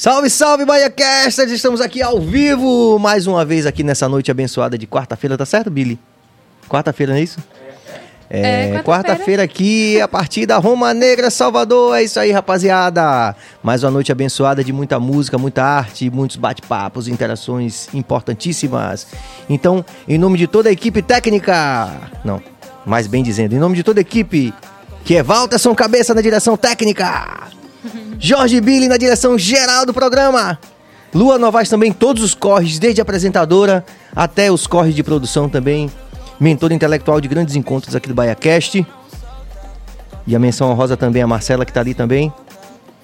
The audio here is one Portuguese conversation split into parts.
Salve, salve, BahiaCasters! Estamos aqui ao vivo, mais uma vez aqui nessa noite abençoada de quarta-feira, tá certo, Billy? Quarta-feira, não é isso? É, É, quarta-feira aqui, a partir da Roma Negra, Salvador. É isso aí, rapaziada. Mais uma noite abençoada de muita música, muita arte, muitos bate-papos, interações importantíssimas. Então, em nome de toda a equipe técnica, não, mais bem dizendo, em nome de toda a equipe, que é Walterson Cabeça na direção técnica, Jorge Billy na direção geral do programa. Lua Novaes também, todos os corres, desde apresentadora até os corres de produção também. Mentor intelectual de grandes encontros aqui do BaiaCast. E a menção honrosa também a Marcela, que tá ali também.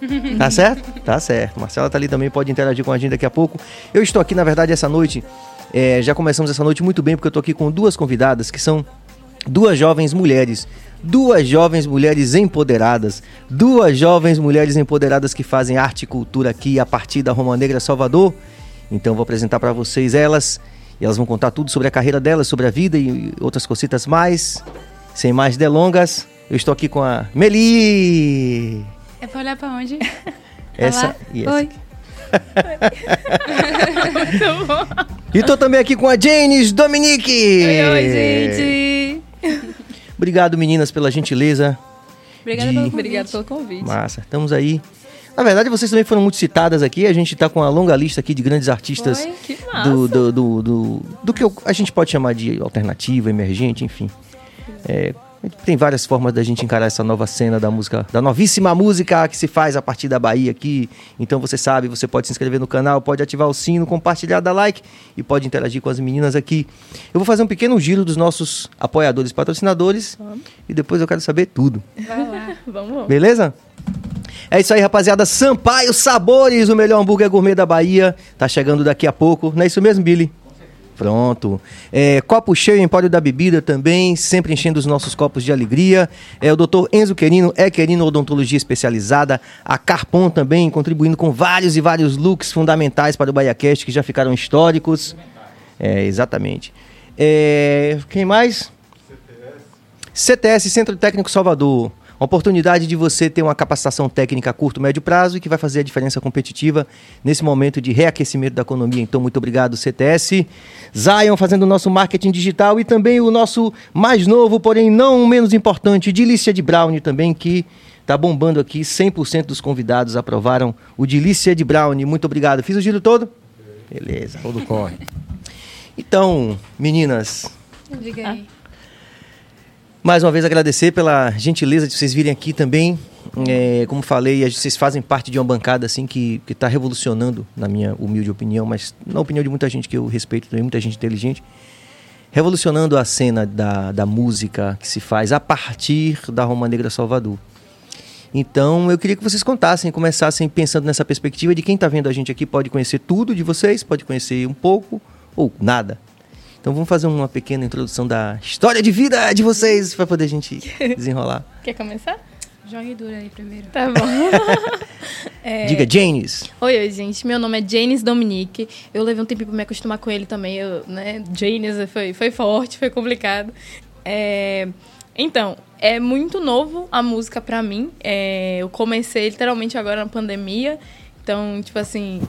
Tá certo? Tá certo. Marcela tá ali também, pode interagir com a gente daqui a pouco. Eu estou aqui, na verdade, essa noite. é, já começamos essa noite muito bem, porque eu tô aqui com duas convidadas que são duas jovens mulheres. Duas jovens mulheres empoderadas. Duas jovens mulheres empoderadas que fazem arte e cultura aqui a partir da Roma Negra Salvador. Então vou apresentar para vocês elas. E elas vão contar tudo sobre a carreira delas, sobre a vida e outras cositas mais. Sem mais delongas, eu estou aqui com a Meli. É pra olhar pra onde? Essa Olá. e essa. Oi. Muito bom. E tô também aqui com a Janes Dominique. Oi, oi, gente. Obrigado, meninas, pela gentileza. Obrigada De- pelo convite. Obrigada pelo convite. Massa, estamos aí. Na verdade, vocês também foram muito citadas aqui. A gente tá com uma longa lista aqui de grandes artistas Foi? Que massa. do, do, do, do, do que a gente pode chamar de alternativa, emergente, enfim. É, tem várias formas da gente encarar essa nova cena da música, da novíssima música que se faz a partir da Bahia aqui. Então você sabe, você pode se inscrever no canal, pode ativar o sino, compartilhar, dar like e pode interagir com as meninas aqui. Eu vou fazer um pequeno giro dos nossos apoiadores e patrocinadores e depois eu quero saber tudo. Vai lá. Vamos, vamos. Beleza? É isso aí, rapaziada. Sampaio Sabores, o melhor hambúrguer gourmet da Bahia. Tá chegando daqui a pouco. Não é isso mesmo, Billy? Pronto. É, copo cheio, Empório da Bebida também, sempre enchendo os nossos copos de alegria. É o Dr. Enzo Querino, é Querino Odontologia Especializada. A Carpon também, contribuindo com vários e vários looks fundamentais para o BaiaCast, que já ficaram históricos. É, exatamente. É, quem mais? CTS, Centro Técnico Salvador. Uma oportunidade de você ter uma capacitação técnica a curto, médio prazo e que vai fazer a diferença competitiva nesse momento de reaquecimento da economia. Então, muito obrigado, CTS. Zion fazendo o nosso marketing digital e também o nosso mais novo, porém não menos importante, Delícia de Brownie também, que tá bombando aqui. 100% dos convidados aprovaram o Delícia de Brownie. Muito obrigado. Fiz o giro todo? Beleza, todo corre. Então, meninas, Diga aí. Mais uma vez agradecer pela gentileza de vocês virem aqui também. É, como falei, vocês fazem parte de uma bancada assim que está revolucionando, na minha humilde opinião, mas na opinião de muita gente que eu respeito também, muita gente inteligente, revolucionando a cena da, da música que se faz a partir da Roma Negra Salvador. Então eu queria que vocês contassem, começassem pensando nessa perspectiva de quem está vendo a gente aqui pode conhecer tudo de vocês, pode conhecer um pouco ou nada. Então vamos fazer uma pequena introdução da história de vida de vocês para poder a gente desenrolar. Quer começar? Jogue duro aí primeiro. Tá bom. É, Diga, Janes. Oi, oi, gente. Meu nome é Janis Dominique. Eu levei um tempo pra me acostumar com ele também. Eu, né? Janis foi, foi forte, foi complicado. É, Então, é muito novo a música pra mim. É, Eu comecei literalmente agora na pandemia. Então, tipo assim,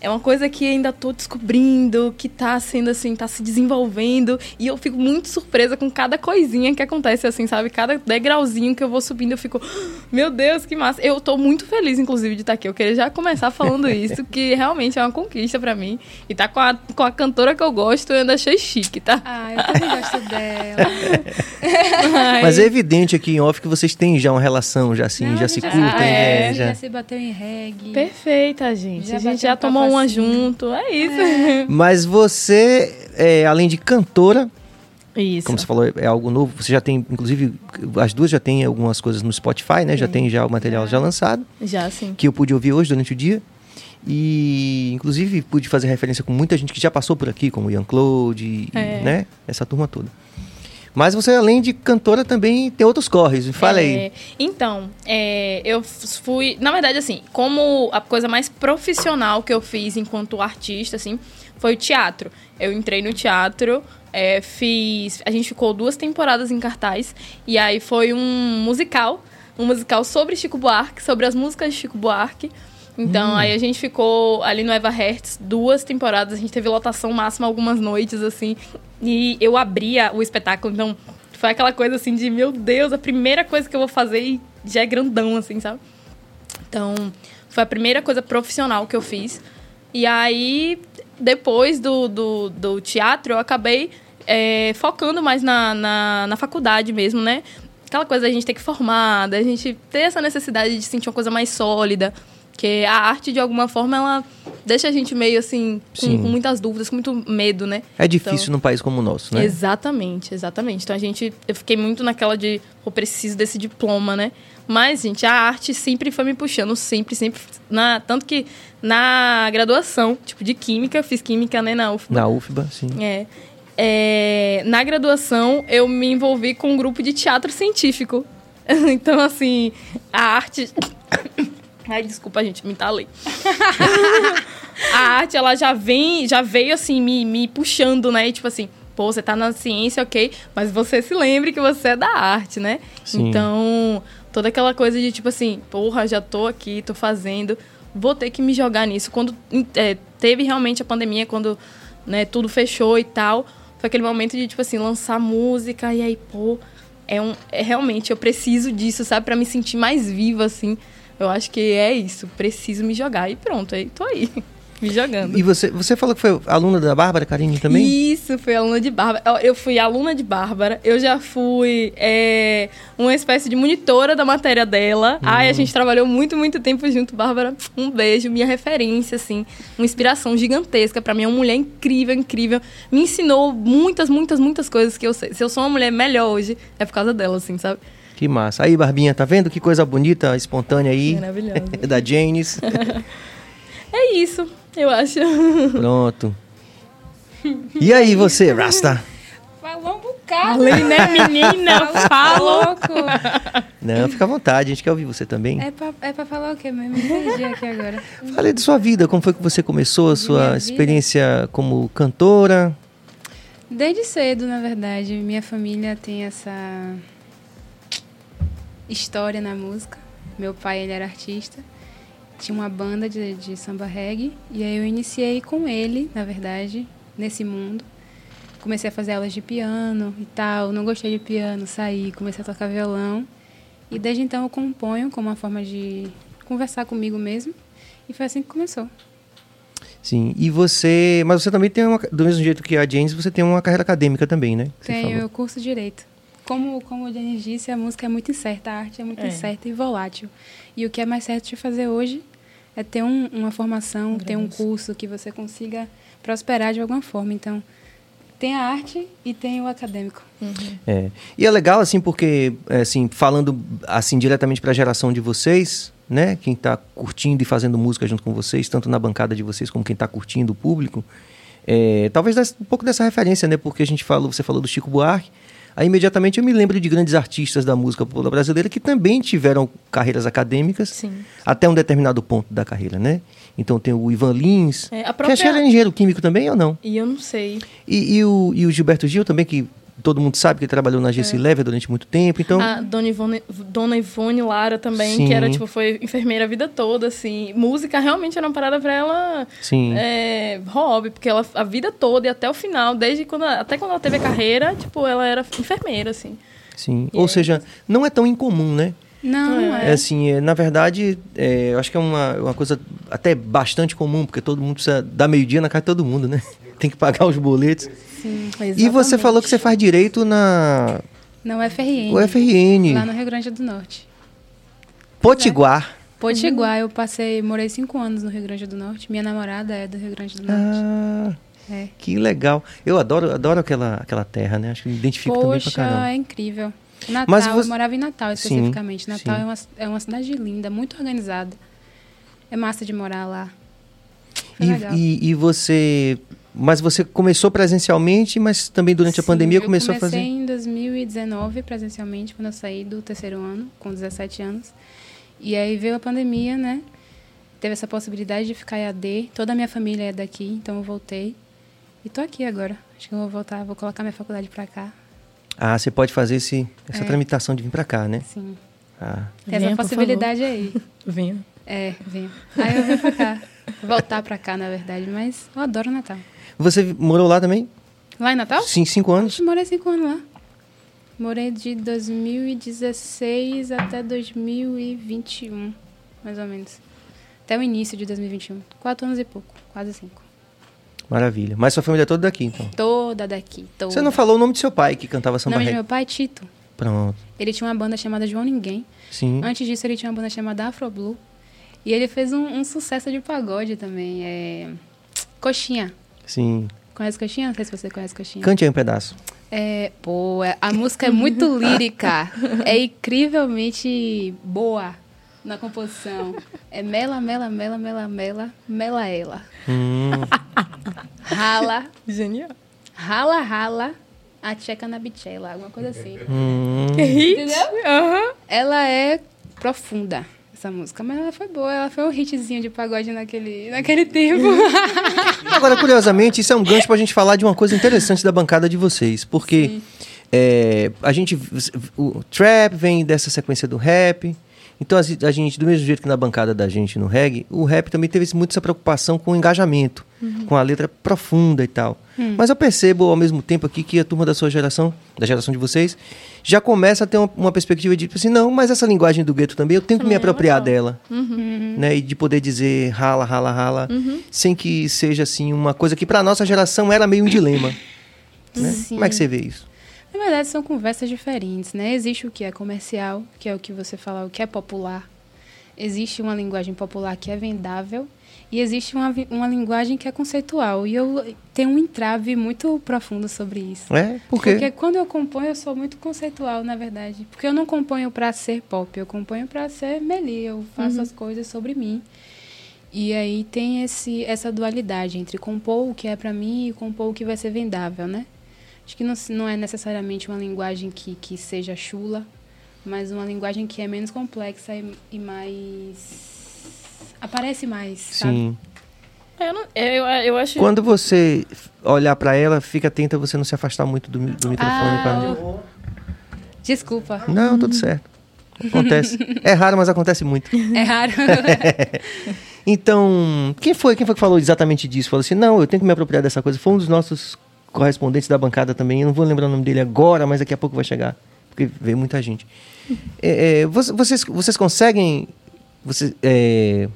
é uma coisa que ainda tô descobrindo, que tá sendo assim, tá se desenvolvendo. E eu fico muito surpresa com cada coisinha que acontece, assim, sabe? Cada degrauzinho que eu vou subindo, eu fico, meu Deus, que massa. Eu tô muito feliz, inclusive, de estar aqui. Eu queria já começar falando isso, que realmente é uma conquista pra mim. E tá com a, com a cantora que eu gosto, eu ainda achei chique, tá? Ah, eu também gosto dela. Mas é evidente aqui em off que vocês têm já uma relação, já assim, Não, já se gente curtem, ah, é, é, já. Já se bateu em reggae. Perfeita, gente. Já a gente já um tomou uma assim. junto. É isso. Mas você, é, além de cantora, Isso. como você falou, é algo novo. Você já tem, inclusive, as duas já têm algumas coisas no Spotify, né? Já Tem. tem já o material já lançado, Já, sim. que eu pude ouvir hoje durante o dia. E, inclusive, pude fazer referência com muita gente que já passou por aqui, como Ian Claude, É. né? Essa turma toda. Mas você, além de cantora, também tem outros corres. Me fala aí. É, então, é, eu fui. Na verdade, assim, como a coisa mais profissional que eu fiz enquanto artista, assim, foi o teatro. Eu entrei no teatro, é, fiz. A gente ficou duas temporadas em cartaz, e aí foi um musical. Um musical sobre Chico Buarque, sobre as músicas de Chico Buarque. Então, aí a gente ficou ali no Eva Hertz duas temporadas. A gente teve lotação máxima algumas noites, assim. E eu abria o espetáculo, então foi aquela coisa assim de, meu Deus, a primeira coisa que eu vou fazer e já é grandão, assim, sabe? Então, foi a primeira coisa profissional que eu fiz. E aí, depois do, do, do teatro, eu acabei é, focando mais na, na, na faculdade mesmo, né? Aquela coisa da gente ter que formar, da gente ter essa necessidade de sentir uma coisa mais sólida. Porque a arte, de alguma forma, ela deixa a gente meio assim, com, com muitas dúvidas, com muito medo, né? É difícil Então- num país como o nosso, né? Exatamente, exatamente. Então a gente, eu fiquei muito naquela de, eu preciso desse diploma, né? Mas, gente, a arte sempre foi me puxando, sempre, sempre. Na, tanto que na graduação, tipo, de química, fiz química, né, na UFBA. Na UFBA, sim. É. É, na graduação, eu me envolvi com um grupo de teatro científico. Então, assim, a arte. Ai, desculpa, gente, me entalei. a arte, ela já vem, já veio assim, me, me puxando, né? E, tipo assim, pô, você tá na ciência, ok, mas você se lembre que você é da arte, né? Sim. Então, toda aquela coisa de tipo assim, porra, já tô aqui, tô fazendo, vou ter que me jogar nisso. Quando é, teve realmente a pandemia, quando né, tudo fechou e tal, foi aquele momento de, tipo assim, lançar música e aí, pô, é um. É, realmente, eu preciso disso, sabe? Pra me sentir mais viva, assim. Eu acho que é isso, preciso me jogar. E pronto, aí tô aí, me jogando. E você, você falou que foi aluna da Bárbara Karine também? Isso, fui aluna de Bárbara. Eu- fui aluna de Bárbara. Eu já fui é, uma espécie de monitora da matéria dela. Ai, a gente trabalhou muito, muito tempo junto. Bárbara, um beijo, minha referência, assim. Uma inspiração gigantesca pra mim. É uma mulher incrível, incrível. Me ensinou muitas, muitas, muitas coisas que eu sei. Se eu sou uma mulher melhor hoje, é por causa dela, assim, sabe? Que massa. Aí, Barbinha, tá vendo que coisa bonita, espontânea aí? Maravilhosa. da Janis. É isso, eu acho. Pronto. E aí, você, Rasta? Falou um bocado. Falei, né, menina? Falo. Louco. Não, fica à vontade, a gente quer ouvir você também. É pra, é pra falar o quê? Me perdi aqui agora. Fale de sua vida, como foi que você começou a sua experiência como cantora? Desde cedo, na verdade, minha família tem essa história na música. Meu pai, ele era artista, tinha uma banda de, de samba reggae, e aí eu iniciei com ele, na verdade, nesse mundo. Comecei a fazer aulas de piano e tal, não gostei de piano, saí, comecei a tocar violão. E desde então eu componho como uma forma de conversar comigo mesmo, e foi assim que começou. Sim, e você. Mas você também tem uma. Do mesmo jeito que a Janis, você tem uma carreira acadêmica também, né? Você Tenho, falou. eu curso direito. Como, como o Denis disse, a música é muito incerta, a arte é muito É. incerta e volátil. E o que é mais certo de fazer hoje é ter um- uma formação, ter um curso que você consiga prosperar de alguma forma. Então, tem a arte e tem o acadêmico. É. E é legal, assim, porque, é, assim, falando assim diretamente para a geração de vocês, né? Quem está curtindo e fazendo música junto com vocês, tanto na bancada de vocês como quem está curtindo o público, é, talvez um pouco dessa referência, né? Porque a gente falou, você falou do Chico Buarque, aí imediatamente eu me lembro de grandes artistas da música popular brasileira que também tiveram carreiras acadêmicas Sim. até um determinado ponto da carreira, né? Então tem o Ivan Lins, É, a que própria- acho que era engenheiro químico também ou não? E eu não sei. E, e o, e o Gilberto Gil também, que todo mundo sabe que ele trabalhou na GC Lever durante muito tempo, então... A Dona Ivone, Dona Ivone Lara também, Sim. que era, tipo, foi enfermeira a vida toda, assim. Música realmente era uma parada pra ela Sim. é, hobby, porque ela a vida toda e até o final, desde quando até quando ela teve a carreira, tipo, ela era enfermeira, assim. Sim. E Ou é seja, não é tão incomum, né? Não, É. É é. assim, é, na verdade, é, eu acho que é uma, uma coisa até bastante comum, porque todo mundo precisa dar meio-dia na casa de todo mundo, né? Tem que pagar os boletos. Sim. E você falou que você faz direito na Na UFRN. UFRN, Lá no Rio Grande do Norte. Potiguar. Potiguar, eu passei, morei cinco anos no Rio Grande do Norte. Minha namorada é do Rio Grande do Norte. Ah, É. que legal. Eu adoro, adoro aquela, aquela terra, né? Acho que me identifico também pra Poxa, caramba. é incrível. Natal, Mas você- eu morava em Natal Sim, especificamente. Natal sim. é uma, é uma cidade linda, muito organizada. É massa de morar lá. E, e, e você. Mas você começou presencialmente, mas também durante a Sim, pandemia eu começou a comecei fazer. em 2019 presencialmente, quando eu saí do terceiro ano, com 17 anos. E aí veio a pandemia, né? Teve essa possibilidade de ficar EAD. Toda a minha família é daqui, então eu voltei. E tô aqui agora. Acho que eu vou voltar, vou colocar minha faculdade pra cá. Ah, você pode fazer esse, essa É. tramitação de vir pra cá, né? Sim. Ah, Tem Venha, essa por possibilidade aí. Venha. É, venho. Aí eu venho pra cá. Voltar pra cá, na verdade, mas eu adoro Natal. Você morou lá também? Lá em Natal? Sim, cinco anos? Eu morei cinco anos lá. Morei de 2016 até 2021, mais ou menos. Até o início de 2021. Quatro anos e pouco, quase cinco. Maravilha. Mas sua família é toda daqui, então? Toda daqui, toda. Você não falou o nome do seu pai que cantava O samba nome de reggae? meu pai é Tito. Pronto. Ele tinha uma banda chamada João Ninguém. Sim. Antes disso, ele tinha uma banda chamada Afro Blue. E ele fez um, um sucesso de pagode também. É... Coxinha. Sim. Conhece Coxinha? Não sei se você conhece Coxinha. Cante aí um pedaço. É, pô, é- a música é muito lírica. É incrivelmente boa na composição. É mela, mela, mela, mela, mela, mela ela. Hum, Rala, Genial. rala, rala, a tcheca na bichela, alguma coisa assim. hum. Entendeu? Aham. Ela é profunda, essa música, mas ela foi boa. Ela foi um hitzinho de pagode naquele, naquele tempo. Agora, curiosamente, isso é um gancho pra gente falar de uma coisa interessante da bancada de vocês. Porque é, a gente. O trap vem dessa sequência do rap. Então, a, a gente, do mesmo jeito que na bancada da gente no reggae, o rap também teve muito essa preocupação com o engajamento, com a letra profunda e tal. Mas eu percebo ao mesmo tempo aqui que a turma da sua geração, da geração de vocês, já começa a ter uma, uma perspectiva de tipo assim, não, mas essa linguagem do gueto também, eu tenho que me Também é apropriar dela. Né? E de poder dizer rala, rala, rala, sem que seja assim uma coisa que pra nossa geração era meio um dilema. né? Como é que você vê isso? Na verdade, são conversas diferentes, né? Existe o que é comercial, que é o que você fala, o que é popular. Existe uma linguagem popular que é vendável. E existe uma, uma linguagem que é conceitual. E eu tenho um entrave muito profundo sobre isso. É? Por quê? Porque quando eu componho, eu sou muito conceitual, na verdade. Porque eu não componho pra ser pop, eu componho pra ser Meli. Eu faço as coisas sobre mim. E aí tem esse, essa dualidade entre compor o que é pra mim e compor o que vai ser vendável, né? Acho que não, não é necessariamente uma linguagem que, que seja chula, mas uma linguagem que é menos complexa e, e mais. aparece mais, sabe? Sim. Eu, não, eu, eu acho. Quando você olhar pra ela, fica atenta a você não se afastar muito do, do microfone. Ah, pra... Desculpa, Não, tudo certo. Acontece. É raro, mas acontece muito. é raro. Então, quem foi, quem foi que falou exatamente disso? Falou assim, não, eu tenho que me apropriar dessa coisa. Foi um dos nossos correspondentes da bancada também. Eu não vou lembrar o nome dele agora, mas daqui a pouco vai chegar. Porque veio muita gente. É, é, vo- vocês, vocês conseguem você, é,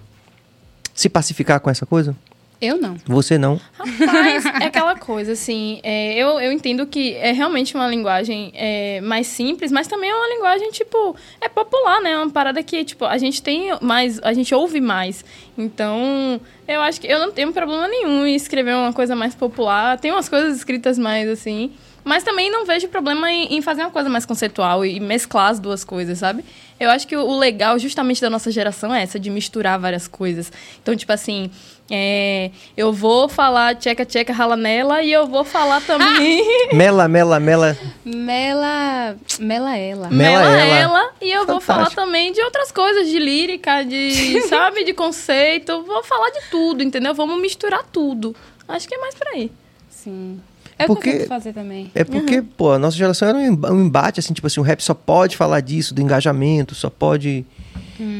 se pacificar com essa coisa? Eu não. Você não. Rapaz, é aquela coisa, assim, é, eu, eu entendo que é realmente uma linguagem é, mais simples, mas também é uma linguagem, tipo, é popular, né? É uma parada que, tipo, a gente tem mais, a gente ouve mais. Então, eu acho que eu não tenho problema nenhum em escrever uma coisa mais popular. Tem umas coisas escritas mais, assim, mas também não vejo problema em, em fazer uma coisa mais conceitual e mesclar as duas coisas, sabe? Eu acho que o, o legal, justamente, da nossa geração é essa, de misturar várias coisas. Então, tipo assim, é, eu vou falar tcheca, tcheca, rala nela e eu vou falar também Mela, mela, mela. Mela. Mela ela. Mela mela ela. ela. E eu vou falar Fantástico. também de outras coisas, de lírica, de, sabe, de conceito. Vou falar de tudo, entendeu? Vamos misturar tudo. Acho que é mais por aí. Sim. É Porque- que eu fazer também. É porque, pô, a nossa geração era um emba- embate, assim, tipo assim, o rap só pode falar disso, do engajamento, só pode.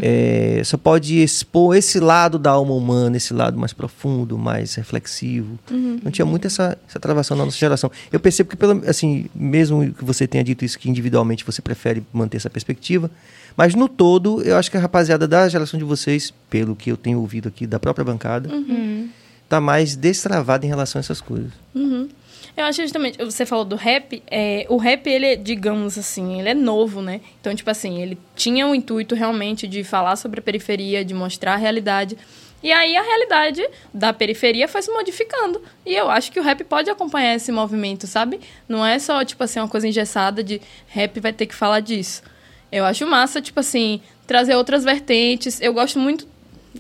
é, só pode expor esse lado da alma humana, esse lado mais profundo, mais reflexivo. Não tinha muito essa, essa travação na nossa geração. Eu percebo que, pelo, assim, mesmo que você tenha dito isso, que individualmente você prefere manter essa perspectiva, mas no todo, eu acho que a rapaziada da geração de vocês, pelo que eu tenho ouvido aqui da própria bancada, tá mais destravada em relação a essas coisas. Uhum. Eu acho justamente, você falou do rap, é, o rap, ele é, digamos assim, ele é novo, né? Então, tipo assim, ele tinha o intuito realmente de falar sobre a periferia, de mostrar a realidade. E aí a realidade da periferia foi se modificando. E eu acho que o rap pode acompanhar esse movimento, sabe? Não é só, tipo assim, uma coisa engessada de rap vai ter que falar disso. Eu acho massa, tipo assim, trazer outras vertentes. Eu gosto muito.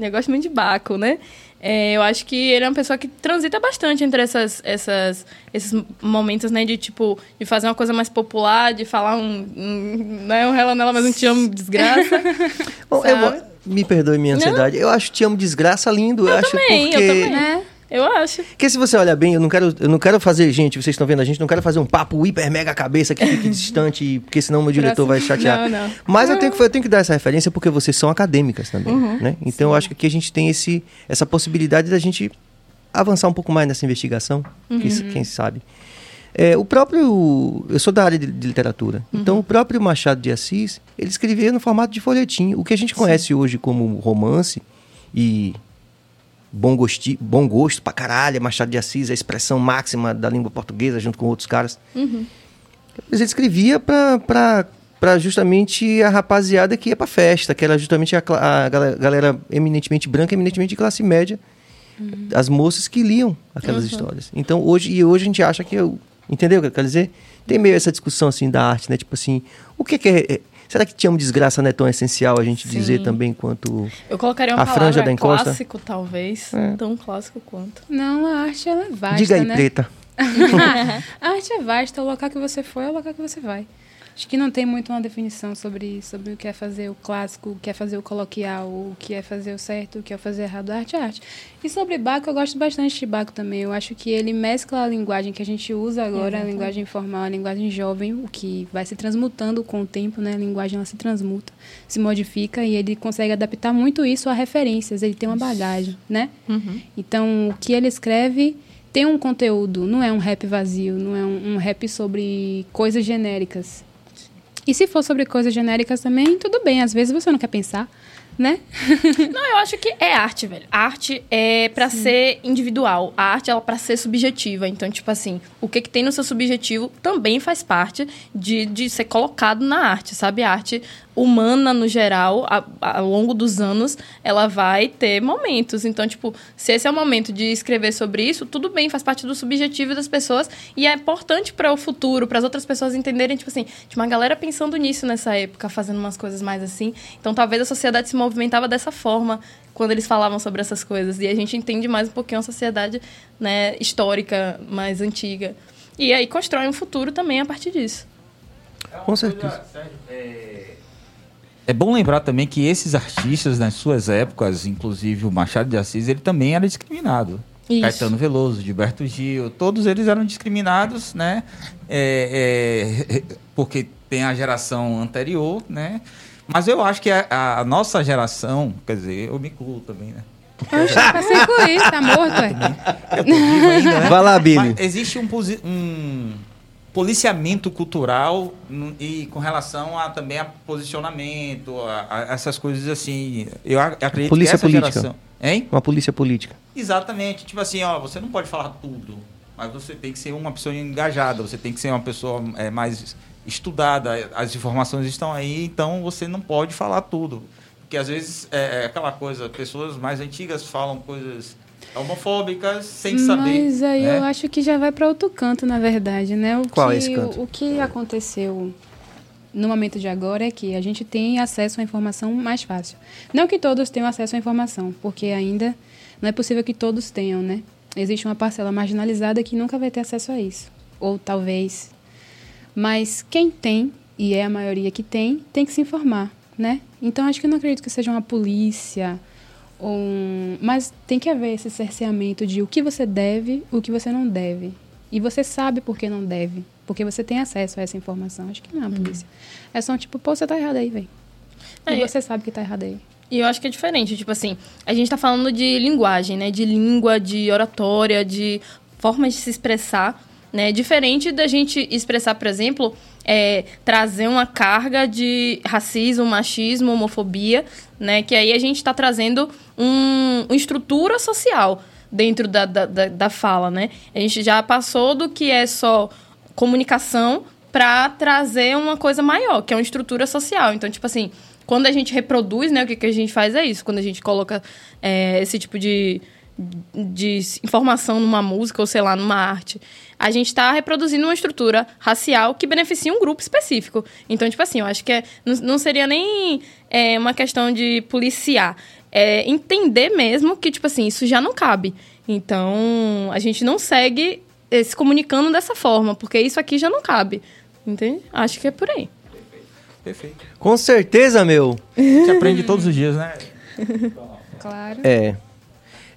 Eu gosto muito de Baco, né? É, eu acho que ele é uma pessoa que transita bastante entre essas, essas, esses momentos, né? De, tipo, de fazer uma coisa mais popular, de falar um... um não é um rela nela, mas um te amo, desgraça. Bom, eu- me perdoe minha ansiedade. Eu acho Te Amo Desgraça lindo. Eu, acho também, eu porque também. Né? Eu acho. Porque se você olhar bem, eu não quero, eu não quero fazer, gente, vocês estão vendo a gente, não quero fazer um papo hiper mega cabeça que fique distante, porque senão meu diretor vai chatear. Não, não. Mas eu tenho, que, eu tenho que dar essa referência porque vocês são acadêmicas também, Uhum. né? Então eu acho que aqui a gente tem esse, essa possibilidade da gente avançar um pouco mais nessa investigação, Uhum. quem, quem sabe. É, o próprio. Eu sou da área de, de literatura. Uhum. Então, o próprio Machado de Assis, ele escrevia no formato de folhetim. O que a gente conhece hoje como romance e bom, gosti, bom gosto pra caralho, Machado de Assis, a expressão máxima da língua portuguesa, junto com outros caras. Mas ele escrevia pra, pra, pra justamente a rapaziada que ia pra festa, que era justamente a, a galera eminentemente branca, eminentemente de classe média, as moças que liam aquelas histórias. Então, hoje, e hoje a gente acha que eu. Entendeu o que eu quero dizer? Tem meio essa discussão assim da arte, né? Tipo assim, o que, que é. Será que te amo desgraça não é tão essencial a gente Sim. dizer também quanto. Eu colocaria uma A franja palavra da encosta? clássico, talvez. É. Tão clássico quanto. Não, a arte ela é vasta, Diga aí, né? preta. a arte é vasta, o local que você foi é o local que você vai. Acho que não tem muito uma definição sobre, sobre o que é fazer o clássico, o que é fazer o coloquial, o que é fazer o certo, o que é fazer errado. Arte é arte. E sobre Baco, eu gosto bastante de Baco também. Eu acho que ele mescla a linguagem que a gente usa agora, a linguagem informal, a linguagem jovem, o que vai se transmutando com o tempo, né? A linguagem ela se transmuta, se modifica e ele consegue adaptar muito isso a referências. Ele tem uma bagagem, né? Uhum. Então, o que ele escreve tem um conteúdo, não é um rap vazio, não é um, um rap sobre coisas genéricas. E se for sobre coisas genéricas também, tudo bem, às vezes você não quer pensar, né? Não, eu acho que é arte, velho. A arte é pra ser individual. A arte é pra ser subjetiva. Então, tipo assim, o que, que tem no seu subjetivo também faz parte de, de ser colocado na arte, sabe? A arte humana, no geral, a- a- ao longo dos anos, ela vai ter momentos. Então, tipo, se esse é o momento de escrever sobre isso, tudo bem, faz parte do subjetivo das pessoas e é importante para o futuro, para as outras pessoas entenderem, tipo assim, tinha uma galera pensando nisso nessa época, fazendo umas coisas mais assim. Então, talvez a sociedade se movimentava dessa forma quando eles falavam sobre essas coisas. E a gente entende mais um pouquinho a sociedade, né, histórica, mais antiga. E aí constrói um futuro também a partir disso. Com certeza. É bom lembrar também que esses artistas, nas suas épocas, inclusive o Machado de Assis, ele também era discriminado. Isso. Caetano Veloso, Gilberto Gil, todos eles eram discriminados, né? É, é, porque tem a geração anterior, né? Mas eu acho que a, a nossa geração, quer dizer, eu me incluo também, né? Pra se incluir, tá morto, é? Eu tô vivo ainda, né? Vai lá, Billy. Mas existe um, um policiamento cultural e com relação a também a posicionamento, a, a essas coisas assim. Eu ac- acredito Polícia que essa política. geração. Hein? Uma polícia política. Exatamente. Tipo assim, ó, você não pode falar tudo, mas você tem que ser uma pessoa engajada, você tem que ser uma pessoa é, mais estudada, as informações estão aí, então você não pode falar tudo. Porque às vezes é, é aquela coisa, pessoas mais antigas falam coisas homofóbicas sem saber. Mas aí né? eu acho que já vai para outro canto, na verdade, né? O Qual que, é esse canto? O, o que aconteceu no momento de agora é que a gente tem acesso à informação mais fácil. Não que todos tenham acesso à informação, porque ainda não é possível que todos tenham, né? Existe uma parcela marginalizada que nunca vai ter acesso a isso. Ou talvez. Mas quem tem, e é a maioria que tem, tem que se informar, né? Então acho que eu não acredito que seja uma polícia um, mas tem que haver esse cerceamento de o que você deve, o que você não deve. E você sabe por que não deve. Porque você tem acesso a essa informação. Acho que não é uma polícia. É só um tipo, pô, você tá errado aí, velho. É, E e- você sabe que tá errado aí. E eu acho que é diferente, tipo assim, a gente tá falando de linguagem, né? De língua, de oratória, de formas de se expressar, né? Diferente da gente expressar, por exemplo, é, trazer uma carga de racismo, machismo, homofobia, né? Que aí a gente tá trazendo um, uma estrutura social dentro da, da, da, da fala, né? A gente já passou do que é só comunicação para trazer uma coisa maior, que é uma estrutura social. Então, tipo assim, quando a gente reproduz, né, o que, que a gente faz é isso. Quando a gente coloca é, esse tipo de, de informação numa música ou, sei lá, numa arte, a gente está reproduzindo uma estrutura racial que beneficia um grupo específico. Então, tipo assim, eu acho que é, não, não seria nem é, uma questão de policiar. É entender mesmo que, tipo assim, isso já não cabe. Então, a gente não segue eh, se comunicando dessa forma, porque isso aqui já não cabe. Entende? Acho que é por aí. Perfeito. Com certeza, meu. A gente aprende todos os dias, né? Claro. É.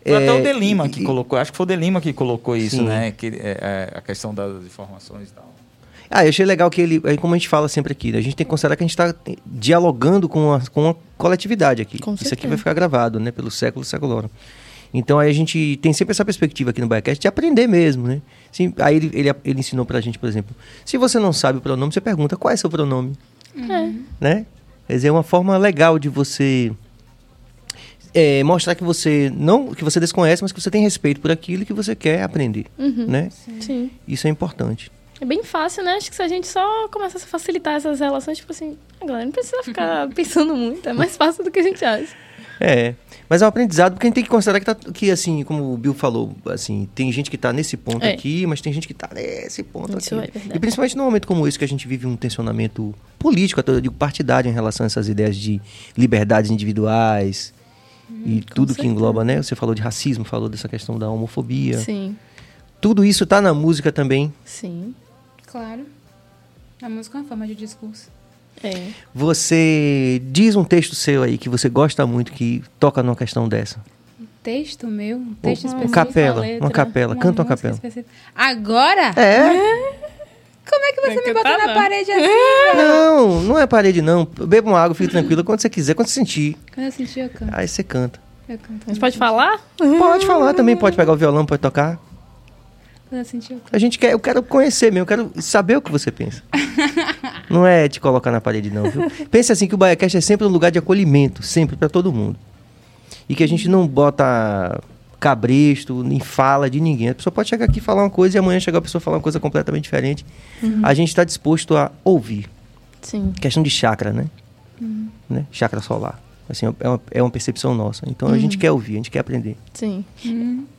Foi até É, o Delima e- que colocou, acho que foi o Delima que colocou isso, Sim. né? Que, é, é, a questão das informações e tal. Ah, eu achei legal que ele, aí como a gente fala sempre aqui, né, a gente tem que considerar que a gente está dialogando com a, com a coletividade aqui. Com Isso aqui vai ficar gravado, né, pelo século, século hora. Então aí a gente tem sempre essa perspectiva aqui no Biacast de aprender mesmo, né? Sim, aí ele, ele, ele ensinou pra gente, por exemplo, se você não sabe o pronome, você pergunta qual é seu pronome, É. né? Quer dizer, é uma forma legal de você é, mostrar que você não que você desconhece, mas que você tem respeito por aquilo que você quer aprender, né? Sim. Isso é importante. É bem fácil, né? Acho que se a gente só começasse a facilitar essas relações, tipo assim, a galera não precisa ficar pensando muito, é mais fácil do que a gente acha. É, mas é um aprendizado porque a gente tem que considerar que, tá, que assim, como o Bill falou, assim, tem gente que tá nesse ponto É. aqui, mas tem gente que tá nesse ponto Isso aqui. é verdade. e principalmente num momento como esse que a gente vive um tensionamento político, até eu digo partidário em relação a essas ideias de liberdades individuais e tudo que certeza. engloba, né? Você falou de racismo, falou dessa questão da homofobia. Sim, Tudo isso tá na música também. sim. Claro. A música é uma forma de discurso. É. Você diz um texto seu aí que você gosta muito que toca numa questão dessa. Um texto meu, um texto Ou- específico. capela, uma letra, uma capela, canta uma capela. específica. Agora? É? Como é que você me botou cantar, na não. parede assim? Não, não é parede não. Beba uma água, fique tranquila quando você quiser, quando você sentir. Quando eu senti, eu canto. Aí você canta. Eu canto. A gente pode falar? Pode falar também, pode pegar o violão, pode tocar. Quando eu senti, eu canto. A gente quer, eu quero conhecer mesmo, eu quero saber o que você pensa. Não é te colocar na parede não, viu? Pense assim que o BaiaCast é sempre um lugar de acolhimento, sempre para todo mundo. E que a gente não bota cabresto, nem fala de ninguém. A pessoa pode chegar aqui e falar uma coisa e amanhã chegar a pessoa falar uma coisa completamente diferente. A gente está disposto a ouvir. Sim. Questão de chakra, né? né? Chakra solar. Assim, é uma, é uma percepção nossa. Então a gente quer ouvir, a gente quer aprender. Sim.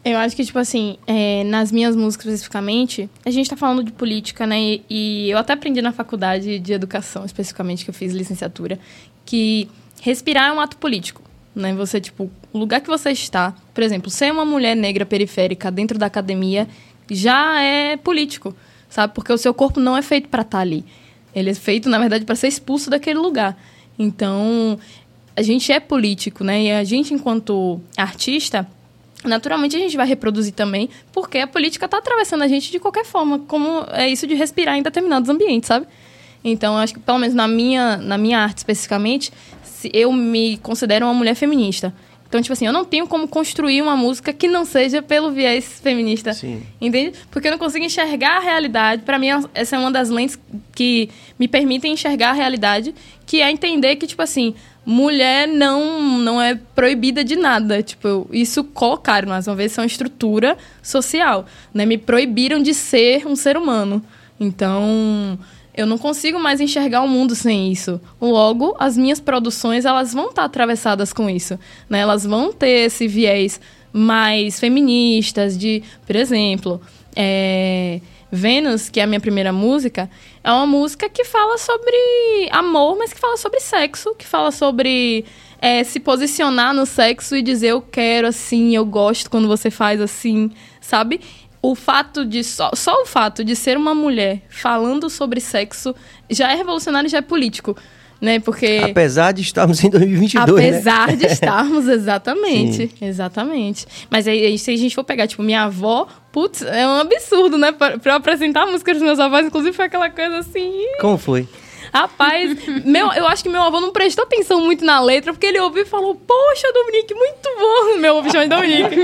Eu acho que, tipo assim, é, nas minhas músicas especificamente, a gente tá falando de política, né? E, e eu até aprendi na faculdade de educação, especificamente, que eu fiz licenciatura, que respirar é um ato político. Né? Você, tipo, o lugar que você está, por exemplo, ser uma mulher negra periférica dentro da academia já é político, sabe? Porque o seu corpo não é feito para estar ali. Ele é feito, na verdade, para ser expulso daquele lugar. Então, a gente é político, né? E a gente, enquanto artista, naturalmente a gente vai reproduzir também, porque a política está atravessando a gente de qualquer forma, como é isso de respirar em determinados ambientes, sabe? Então, acho que, pelo menos na minha, na minha arte especificamente, eu me considero uma mulher feminista. Então, tipo assim, eu não tenho como construir uma música que não seja pelo viés feminista. Sim. Entende? Porque eu não consigo enxergar a realidade. Para mim, essa é uma das lentes que me permitem enxergar a realidade, que é entender que, tipo assim, mulher não, não é proibida de nada. Tipo, isso colocaram, mais uma vez, isso é uma estrutura social. Né? Me proibiram de ser um ser humano. Então, eu não consigo mais enxergar o mundo sem isso. Logo, as minhas produções, elas vão estar atravessadas com isso. Né? Elas vão ter esse viés mais feministas, de, por exemplo, é, Vênus, que é a minha primeira música, é uma música que fala sobre amor, mas que fala sobre sexo, que fala sobre é, se posicionar no sexo e dizer eu quero assim, eu gosto quando você faz assim, sabe? O fato de só, só o fato de ser uma mulher falando sobre sexo já é revolucionário e já é político, né? Porque Apesar de estarmos em 2022, né? Apesar de estarmos, exatamente. Exatamente. Mas aí, se a gente for pegar, tipo, minha avó, putz, é um absurdo, né? Pra, pra eu apresentar a música dos meus avós, inclusive foi aquela coisa assim. Como foi? Rapaz, meu, eu acho que meu avô não prestou atenção muito na letra, porque ele ouviu e falou: Poxa, Dominique, muito bom. Meu avô chama de Dominique.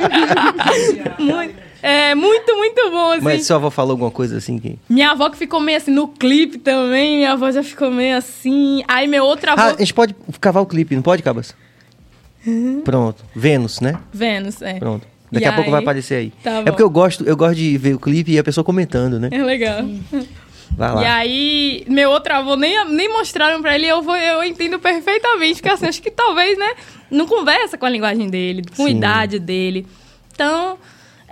muito, é, muito, muito bom, assim. Mas sua avó falou alguma coisa assim que... Minha avó que ficou meio assim no clipe também, minha avó já ficou meio assim. Aí meu outro avô. Ah, a gente pode cavar o clipe, não pode, Cabas? Pronto. Vênus, né? Vênus, é. Pronto. Daqui E a pouco aí? vai aparecer aí. Tá é porque eu gosto, eu gosto de ver o clipe e a pessoa comentando, né? É legal. Vai lá. E aí, meu outro avô nem, nem mostraram pra ele, eu, vou, eu entendo perfeitamente, porque assim, acho que talvez, né, não conversa com a linguagem dele, com a Sim. idade dele. Então,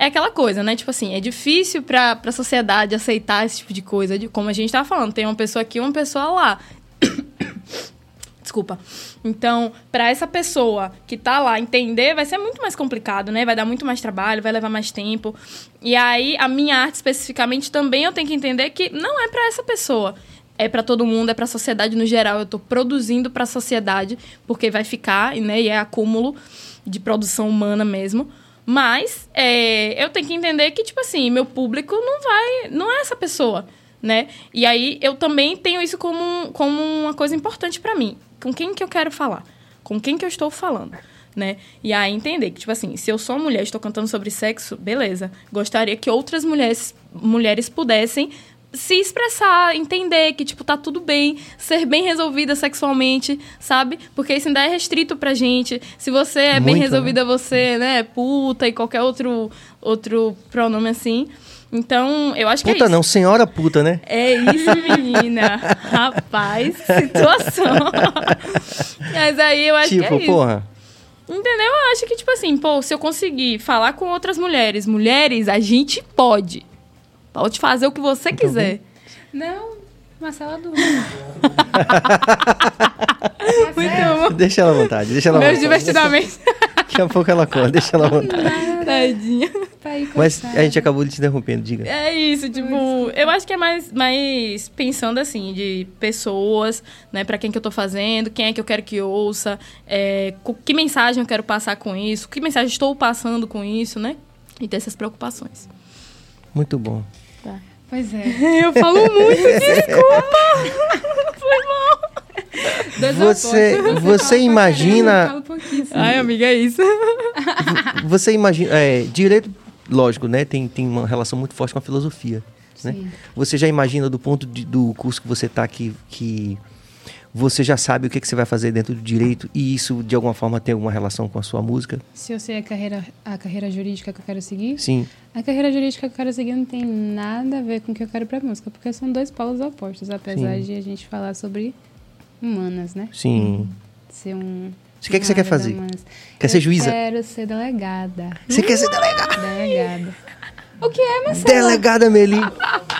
é aquela coisa, né? Tipo assim, é difícil pra, pra sociedade aceitar esse tipo de coisa, de como a gente tava falando, tem uma pessoa aqui uma pessoa lá. Desculpa. Então, para essa pessoa que tá lá entender, vai ser muito mais complicado, né? Vai dar muito mais trabalho, vai levar mais tempo. E aí, a minha arte especificamente também eu tenho que entender que não é para essa pessoa. É para todo mundo, é para a sociedade no geral. Eu tô produzindo para a sociedade, porque vai ficar, né? E é acúmulo de produção humana mesmo. Mas é, eu tenho que entender que, tipo assim, meu público não vai. não é essa pessoa, né? E aí eu também tenho isso como, como uma coisa importante para mim. Com quem que eu quero falar? Com quem que eu estou falando? Né? E aí entender que, tipo assim, se eu sou mulher e estou cantando sobre sexo, beleza. Gostaria que outras mulheres, mulheres pudessem se expressar, entender que, tipo, tá tudo bem, ser bem resolvida sexualmente, sabe? Porque isso ainda é restrito pra gente. Se você é Muito, bem né? resolvida, você, né, é puta e qualquer outro, outro pronome assim. Então, eu acho que é Puta isso. não, senhora puta, né? É isso, menina. Rapaz, situação. Mas aí eu acho tipo, que é isso. porra. Entendeu? Eu acho que, tipo assim, pô, se eu conseguir falar com outras mulheres, mulheres, a gente pode. Pode fazer o que você Então, quiser. Não, Marcela Dutra. Muito bom. Deixa ela à vontade, deixa ela Meus divertidamente. Daqui a pouco ela conta, deixa ela à vontade. Tadinha. Tá aí, Mas a gente acabou de te interrompendo, diga. É isso, tipo, eu acho que é mais, mais pensando assim, de pessoas, né, pra quem que eu tô fazendo, quem é que eu quero que ouça, é, que mensagem eu quero passar com isso, que mensagem estou passando com isso, né? E ter essas preocupações. Muito bom. Pois é. Eu falo muito, desculpa! Foi mal. Você- você imagina- caramba, eu falo pouquíssimo. Ai, amiga, é isso. Você imagina. É, direito, lógico, né? Tem, tem uma relação muito forte com a filosofia. Né? Sim. Você já imagina do ponto de- do curso que você está que, que você já sabe o que, que você vai fazer dentro do direito e isso de alguma forma tem alguma relação com a sua música? Se eu sei a carreira, a carreira jurídica que eu quero seguir, Sim. a carreira jurídica que eu quero seguir não tem nada a ver com o que eu quero pra música, porque são dois polos opostos, apesar Sim. de a gente falar sobre humanas, né? Sim. Ser um. O que, que você quer fazer? humanas. Quer ser Eu juíza? Quero ser delegada. Você quer ser delegada? Delegada. O que é, Marcela? Delegada Meli.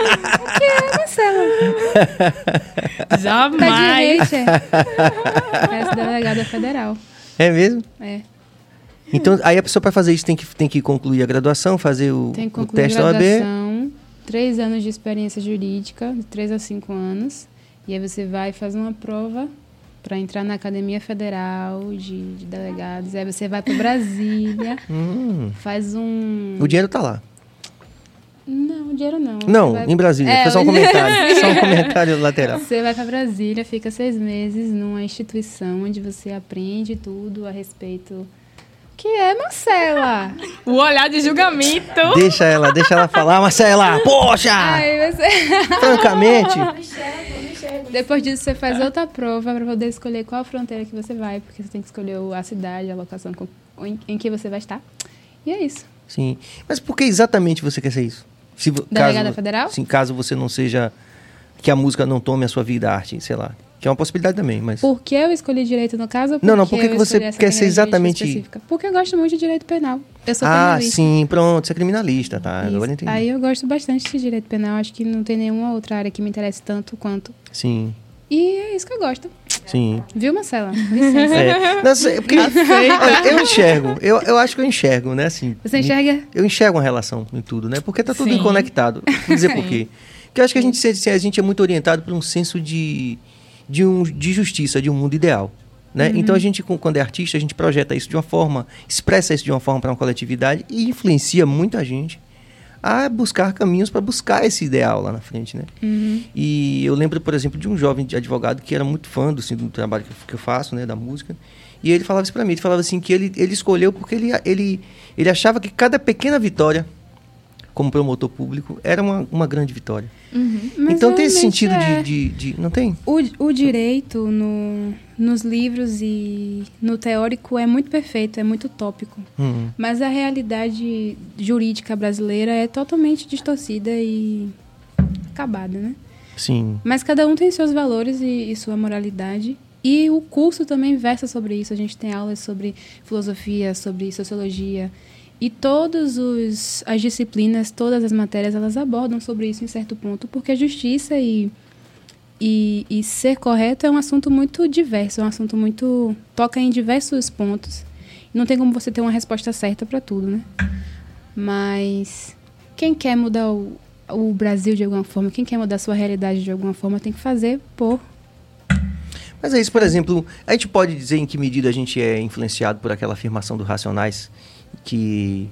O que é? Tá de Jamais. ser delegada federal. É mesmo? É. Então, aí a pessoa para fazer isso tem que, tem que concluir a graduação, fazer o, Tem que o concluir teste a da OAB. graduação, três anos de experiência jurídica, de três a cinco anos. E aí você vai e faz uma prova para entrar na Academia Federal de, de Delegados. Aí você vai para Brasília, Hum, faz um... o dinheiro tá lá. Não, dinheiro não. Não, vai- em Brasília. É, Foi só um o- comentário. só um comentário lateral. Você vai para Brasília, fica seis meses numa instituição onde você aprende tudo a respeito... O que é, Marcela? O olhar de julgamento. Deixa ela, deixa ela falar, Marcela. Poxa! Aí você... Francamente. Depois disso, você faz outra prova para poder escolher qual fronteira que você vai, porque você tem que escolher a cidade, a locação em que você vai estar. E é isso. Sim. Mas por que exatamente você quer ser isso? Se, Delegada caso, federal? Sim, caso você não seja. Que a música não tome a sua vida arte, sei lá. Que é uma possibilidade também, mas. Por que eu escolhi direito no caso? ou Não, não, por que que você quer ser exatamente- específica? Porque eu gosto muito de direito penal. Eu sou ah, penalista. sim, pronto, você é criminalista, tá? Isso. Agora entendi. Aí eu gosto bastante de direito penal. Acho que não tem nenhuma outra área que me interesse tanto quanto. Sim, E é isso que eu gosto. Sim. Viu, Marcela? Licença. É. Não, porque, olha, eu enxergo, eu, eu acho que eu enxergo, né? Assim, Você enxerga? Eu enxergo uma relação em tudo, né? Porque tá tudo Sim. conectado. Vou dizer por quê. Porque eu acho que a gente, assim, a gente é muito orientado por um senso de, de, um, de justiça, de um mundo ideal. Né? Uhum. Então a gente, quando é artista, a gente projeta isso de uma forma, expressa isso de uma forma para uma coletividade e influencia muita gente a buscar caminhos para buscar esse ideal lá na frente, né? Uhum. E eu lembro, por exemplo, de um jovem advogado que era muito fã do, assim, do trabalho que eu faço, né, da música. E ele falava isso para mim, ele falava assim que ele, ele escolheu porque ele, ele, ele achava que cada pequena vitória como promotor público era uma, uma grande vitória. Mas então tem esse sentido é. de, de, de- Não tem? O, o direito no, nos livros e no teórico é muito perfeito, é muito tópico. Hum, Mas a realidade jurídica brasileira é totalmente distorcida e acabada, né? sim. Mas cada um tem seus valores e, e sua moralidade. E o curso também versa sobre isso. A gente tem aulas sobre filosofia, sobre sociologia. E todas as disciplinas, todas as matérias, elas abordam sobre isso em certo ponto, porque a justiça e, e, e ser correto é um assunto muito diverso, é um assunto muito. toca em diversos pontos. Não tem como você ter uma resposta certa para tudo, né? Mas quem quer mudar o, o Brasil de alguma forma, quem quer mudar a sua realidade de alguma forma, tem que fazer por. Mas é isso, por exemplo, a gente pode dizer em que medida a gente é influenciado por aquela afirmação do Racionais que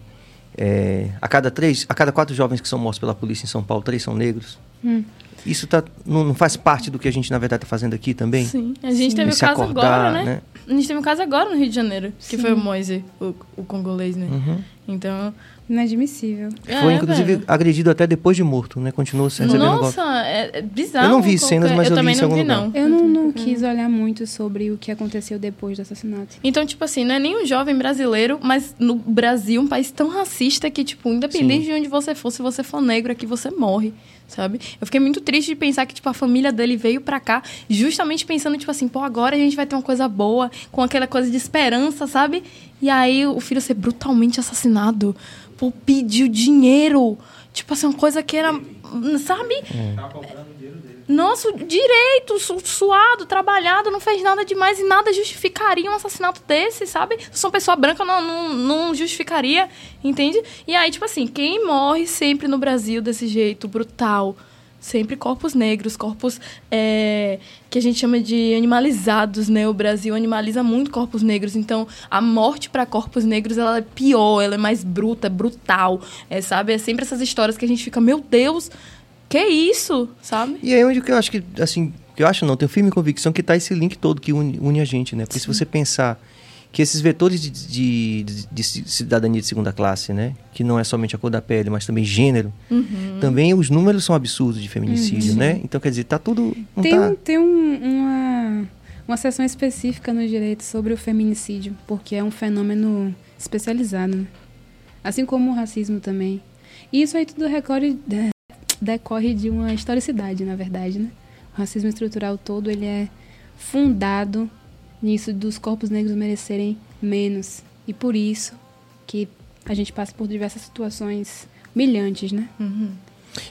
é, a cada três, a cada quatro jovens que são mortos pela polícia em São Paulo, três são negros. Hum. Isso tá, não, não faz parte do que a gente, na verdade, está fazendo aqui também? Sim. A gente teve o Esse caso acordar, agora, né? A gente teve um caso agora no Rio de Janeiro, que Sim. foi o Moise, o, o congolês, né? Uhum. Então. Inadmissível. Foi, é, inclusive, velho. agredido até depois de morto, né? Continuou se recebendo golpe. Nossa, é, é bizarro. Eu não vi qualquer- cenas, mas eu li também isso em não algum vi, lugar. não. Eu não, não quis olhar muito sobre o que aconteceu depois do assassinato. Então, tipo assim, não é nem um jovem brasileiro, mas no Brasil, um país tão racista que, tipo, independente Sim. de onde você for, se você for negro aqui, você morre, sabe? Eu fiquei muito triste de pensar que, tipo, a família dele veio pra cá justamente pensando, tipo assim, pô, agora a gente vai ter uma coisa boa, com aquela coisa de esperança, sabe? E aí o filho ser brutalmente assassinado por pedir dinheiro. Tipo assim, uma coisa que era, sabe? Dele. Nossa, direito, su- suado, trabalhado, não fez nada demais e nada justificaria um assassinato desse, sabe? Se uma pessoa branca, não, não, não justificaria, entende? E aí, tipo assim, quem morre sempre no Brasil desse jeito, brutal? Sempre corpos negros, corpos é, que a gente chama de animalizados, né? O Brasil animaliza muito corpos negros, então a morte para corpos negros ela é pior, ela é mais bruta, brutal, é, sabe? É sempre essas histórias que a gente fica, meu Deus, que isso, sabe? E é onde que eu acho que, assim, que eu acho não, tenho firme convicção que tá esse link todo que une, une a gente, né? Porque se você pensar que esses vetores de, de, de- de cidadania de segunda classe, né? Que não é somente a cor da pele, mas também gênero, Uhum. também os números são absurdos de feminicídio, né? Então, quer dizer, tá tudo... Tem, tá... tem um- uma, uma seção específica no direito sobre o feminicídio, porque é um fenômeno especializado, né? Assim como o racismo também. E isso aí tudo recorre, de- decorre de uma historicidade, na verdade, né? O racismo estrutural todo, ele é fundado nisso dos corpos negros merecerem menos. E por isso que a gente passa por diversas situações humilhantes, né? Uhum.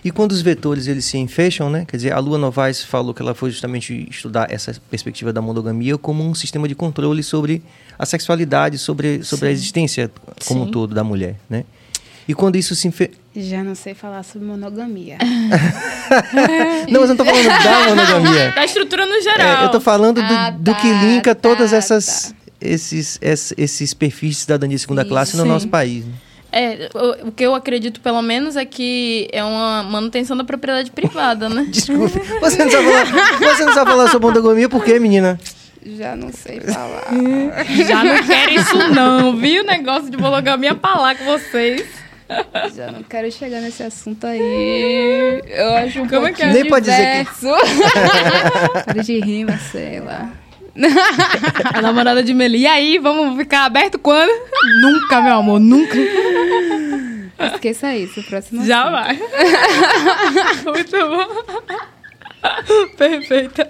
E quando os vetores eles se fecham, né? Quer dizer, a Lua Novaes falou que ela foi justamente estudar essa perspectiva da monogamia como um sistema de controle sobre a sexualidade, sobre, sobre a existência como um Sim. todo da mulher, né? E quando isso se fe... Já não sei falar sobre monogamia. Não, mas eu não tô falando da monogamia. Da estrutura no geral. É, eu tô falando do, Ah, do tá, que linka tá, todas essas tá. esses, esses esses perfis de cidadania de segunda Sim, classe no sim. nosso país. né? É, o, o que eu acredito, pelo menos, é que é uma manutenção da propriedade privada, né? Desculpe, você não sabe falar, você não sabe falar sobre monogamia por quê, menina? Já não sei falar. Já não quero isso não, viu? Negócio de monogamia pra lá com vocês. Já não quero chegar nesse assunto aí. Eu acho um Como é que é? pouquinho Nem pode dizer que-. Para de rima, sei lá. A namorada de Meli. E aí, vamos ficar aberto quando? nunca, meu amor, nunca. Esqueça isso, próximo Já assunto. vai. Muito bom. Perfeita.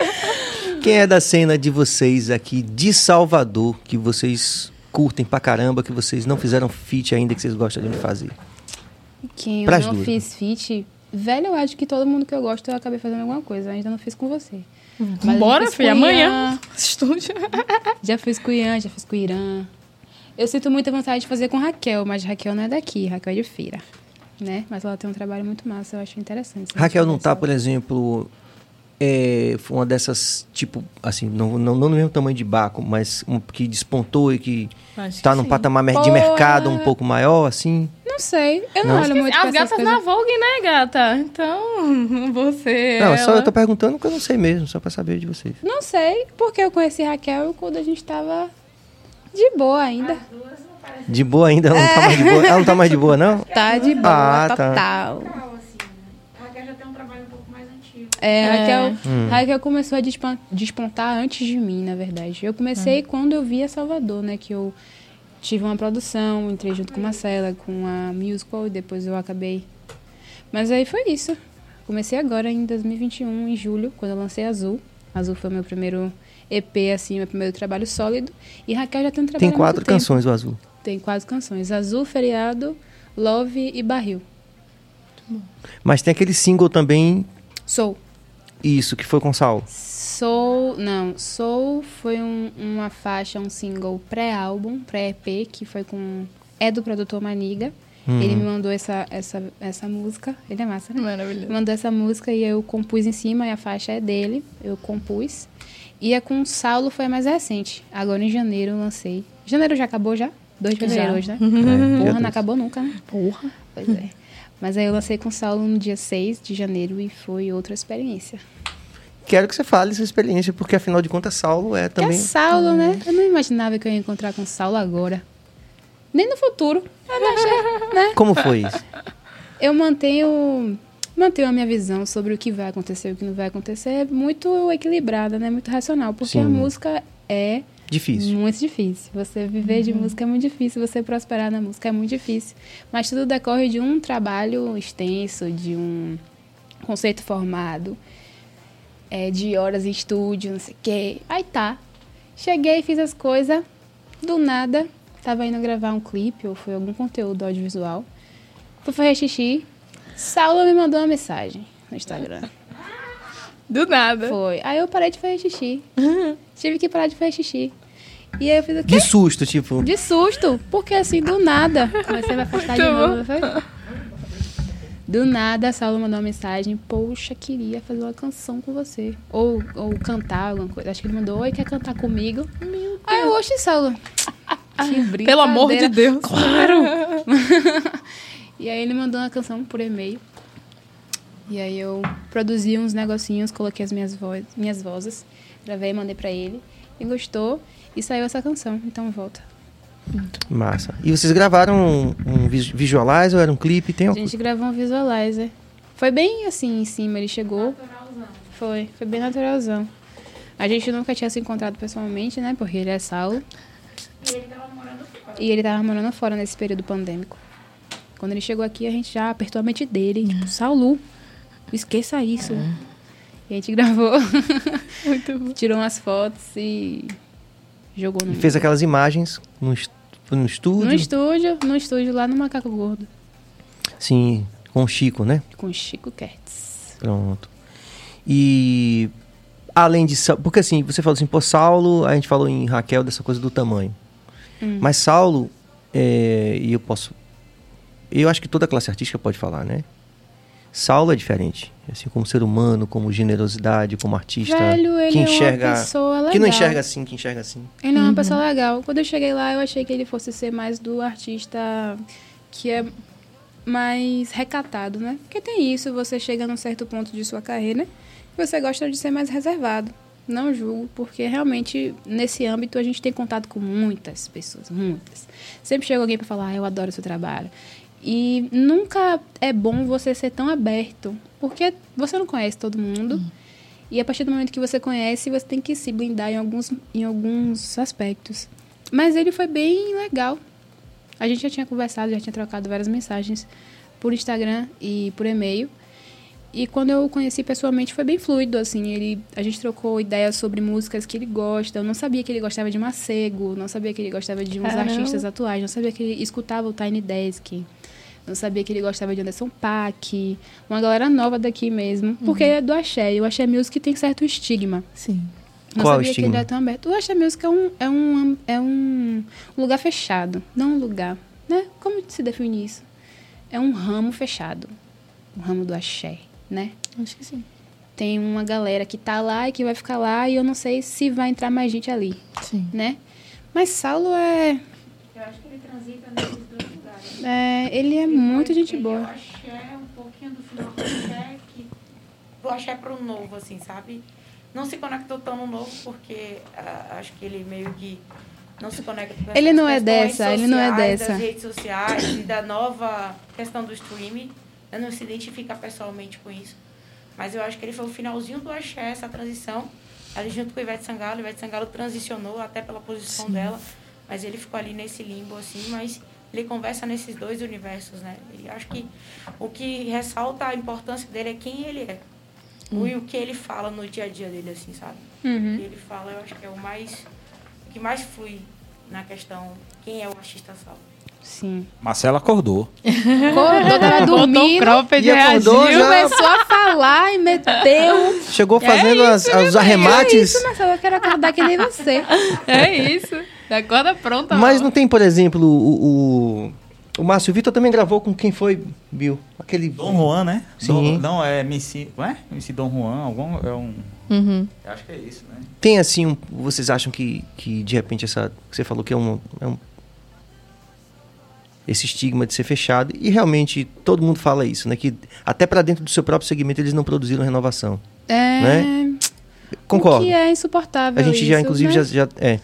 Quem é da cena de vocês aqui de Salvador que vocês curtem pra caramba, que vocês não fizeram feat ainda que vocês gostariam de fazer? Quem eu não duas, fiz feat... Velho, eu acho que todo mundo que eu gosto eu acabei fazendo alguma coisa. Eu ainda não fiz com você. Mas eu Bora, filha, amanhã. Estúdio. Já fiz com o Ian, já fiz com o Irã. Eu sinto muita vontade de fazer com Raquel, mas Raquel não é daqui, Raquel é de feira. Né? Mas ela tem um trabalho muito massa, eu acho interessante. Raquel não tá, só. por exemplo, é, foi uma dessas, tipo, assim, não, não, não no mesmo tamanho de Baco, mas um, que despontou e que tá que num sim. patamar mer- de Porra. mercado um pouco maior, assim. Não sei, eu não, Não? olho muito As gatas coisas. na Vogue, né, gata? Então, você. Não, é só ela- eu tô perguntando porque eu não sei mesmo, só pra saber de vocês. Não sei, porque eu conheci Raquel quando a gente tava de boa ainda. De boa ainda, ela não tá mais de boa. Ela não tá mais de boa, não? Tá de boa, Ah, tá. total. A Raquel já tem um trabalho um pouco mais antigo. É, É. Raquel, Hum. Raquel começou a despontar antes de mim, na verdade. Eu comecei quando eu via Salvador, né? Que eu tive uma produção, entrei junto com Marcela, com a musical, e depois eu acabei. Mas aí foi isso. Comecei agora em 2021, em julho, quando eu lancei Azul. Azul foi o meu primeiro EP, assim, meu primeiro trabalho sólido. E Raquel já tem um trabalho Tem quatro tempo. canções, o Azul. Tem quatro canções. Azul, Feriado, Love e Barril. Mas tem aquele single também, Sou. Isso, que foi com Sal. Soul, não, Soul foi um- uma faixa, um single pré-álbum, pré-EP, que foi com. É do produtor Maniga. Hum. Ele me mandou essa, essa, essa música. Ele é massa, né? Maravilhoso. Mandou essa música e eu compus em cima, e a faixa é dele. Eu compus. E a com Saulo foi a mais recente. Agora em janeiro eu lancei. Janeiro já acabou já? 2 de fevereiro hoje, né? É, Porra, dois. não acabou nunca, né? Porra. Pois é. Mas aí eu lancei com o Saulo no dia 6 de janeiro e foi outra experiência. Quero que você fale essa experiência, porque afinal de contas, Saulo é Que é também. Saulo, né? Eu não imaginava que eu ia encontrar com o Saulo agora. Nem no futuro. Achei, né? Como foi isso? Eu mantenho, mantenho a minha visão sobre o que vai acontecer e o que não vai acontecer muito equilibrada, né? Muito racional. Porque Sim. a música é Difícil. muito difícil. Você viver de música é muito difícil. Você prosperar na música é muito difícil. Mas tudo decorre de um trabalho extenso, de um conceito formado, é, de horas em estúdio, não sei o quê. Aí tá. Cheguei, fiz as coisas. Do nada, tava indo gravar um clipe ou foi algum conteúdo audiovisual. Fui fazer xixi. Saulo me mandou uma mensagem no Instagram. Do nada. Foi. Aí eu parei de fazer xixi. Tive que parar de fazer xixi. E aí eu fiz o quê? De susto, tipo. De susto, porque assim, do nada. Comecei a me afastar de novo. Foi? Do nada, a Saulo mandou uma mensagem. Poxa, queria fazer uma canção com você. Ou, ou cantar alguma coisa. Acho que ele mandou, oi, quer cantar comigo? Meu Aí eu, oxe, Saulo. Que brincadeira. Pelo amor de Deus. Claro! e aí ele mandou uma canção por e-mail. E aí eu produzi uns negocinhos, coloquei as minhas, voz, minhas vozes, gravei e mandei pra ele. E gostou. E saiu essa canção. Então volta. Massa. E vocês gravaram um, um vis- visualizer ou era um clipe? Tem A gente gravou um visualizer. Foi bem assim em cima, ele chegou. Foi, foi bem naturalzão. A gente nunca tinha se encontrado pessoalmente, né? Porque ele é Saulo. E ele tava morando fora. E ele tava morando fora nesse período pandêmico. Quando ele chegou aqui, a gente já apertou a mente dele. Tipo, Saulo, esqueça isso. E a gente gravou, Muito bom. tirou umas fotos e jogou no, E fez aquelas imagens no, est- no estúdio. no estúdio. No estúdio, lá no Macaco Gordo. Sim, com o Chico, né? Com o Chico Kertz. Pronto. E além de. Porque assim, você falou assim, pô, Saulo, a gente falou em Raquel dessa coisa do tamanho. Hum. Mas Saulo, é, e eu posso. Eu acho que toda classe artística pode falar, né? Saulo é diferente. Assim, como ser humano, como generosidade, como artista. Velho, ele que é enxerga. uma pessoa legal. Que não enxerga assim, que enxerga assim. Ele é uma pessoa legal. Quando eu cheguei lá, eu achei que ele fosse ser mais do artista que é mais recatado, né? Porque tem isso, você chega num certo ponto de sua carreira e você gosta de ser mais reservado. Não julgo, porque realmente nesse âmbito a gente tem contato com muitas pessoas, muitas. Sempre chega alguém para falar, ah, eu adoro o seu trabalho. E nunca é bom você ser tão aberto, porque você não conhece todo mundo. E a partir do momento que você conhece, você tem que se blindar em alguns, em alguns aspectos. Mas ele foi bem legal. A gente já tinha conversado, já tinha trocado várias mensagens por Instagram e por e-mail. E quando eu o conheci pessoalmente foi bem fluido, assim, ele, a gente trocou ideias sobre músicas que ele gosta. Eu não sabia que ele gostava de Macego, não sabia que ele gostava de uns Caramba. artistas atuais, não sabia que ele escutava o Tiny Desk, não sabia que ele gostava de Anderson Paak, uma galera nova daqui mesmo, porque é do axé, e o axé music tem certo estigma. Sim. Não Qual sabia que estigma? ele é tão aberto. O Axé Music é um, é um, é um lugar fechado, não um lugar. Né? Como se define isso? É um ramo fechado. O ramo do axé, né? Acho que sim. Tem uma galera que tá lá e que vai ficar lá e eu não sei se vai entrar mais gente ali, Sim. né? Mas Saulo é... Eu acho que ele transita nesses. É ele é muito gente Ele o boa. axé, um pouquinho do final do axé, que, do axé pro novo, assim, sabe? Não se conectou tão no novo, porque ah, acho que ele meio que não se conecta com Ele não é dessa, ele não é sociais, dessa. Das redes sociais e da nova questão do streaming. Eu não se identifica pessoalmente com isso. Mas eu acho que ele foi o finalzinho do axé, essa transição. Ali junto com o Ivete Sangalo. Ivete Sangalo transicionou até pela posição dela. Mas ele ficou ali nesse limbo, assim. Mas ele conversa nesses dois universos, né? E acho que o que ressalta a importância dele é quem ele é. O E o que ele fala no dia a dia dele, assim, sabe? O Uhum. que ele fala, eu acho que é o mais... O que mais flui na questão quem é o artista salvo. Sim. Marcela acordou. Acordou, tava dormindo, E acordou reagiu. já. começou a falar e meteu... Chegou fazendo as- as- os arremates. É isso, Marcelo, eu quero acordar que nem você. É isso. Da corda pronta. Mas não tem, por exemplo, o, o, o Márcio Vitor também gravou com quem foi, Bill? Aquele. Dom Juan, né? Sim. Dom- não, é MC. Não é? MC Dom Juan, algum. É um. Uhum. Acho que é isso, né? Tem assim, um, vocês acham que, que de repente essa. que Você falou que é um, é um. esse estigma de ser fechado. E realmente todo mundo fala isso, né? Que até para dentro do seu próprio segmento eles não produziram renovação. É. Né? Concordo. O que é insuportável. A gente já, isso, inclusive, né? já, já, é,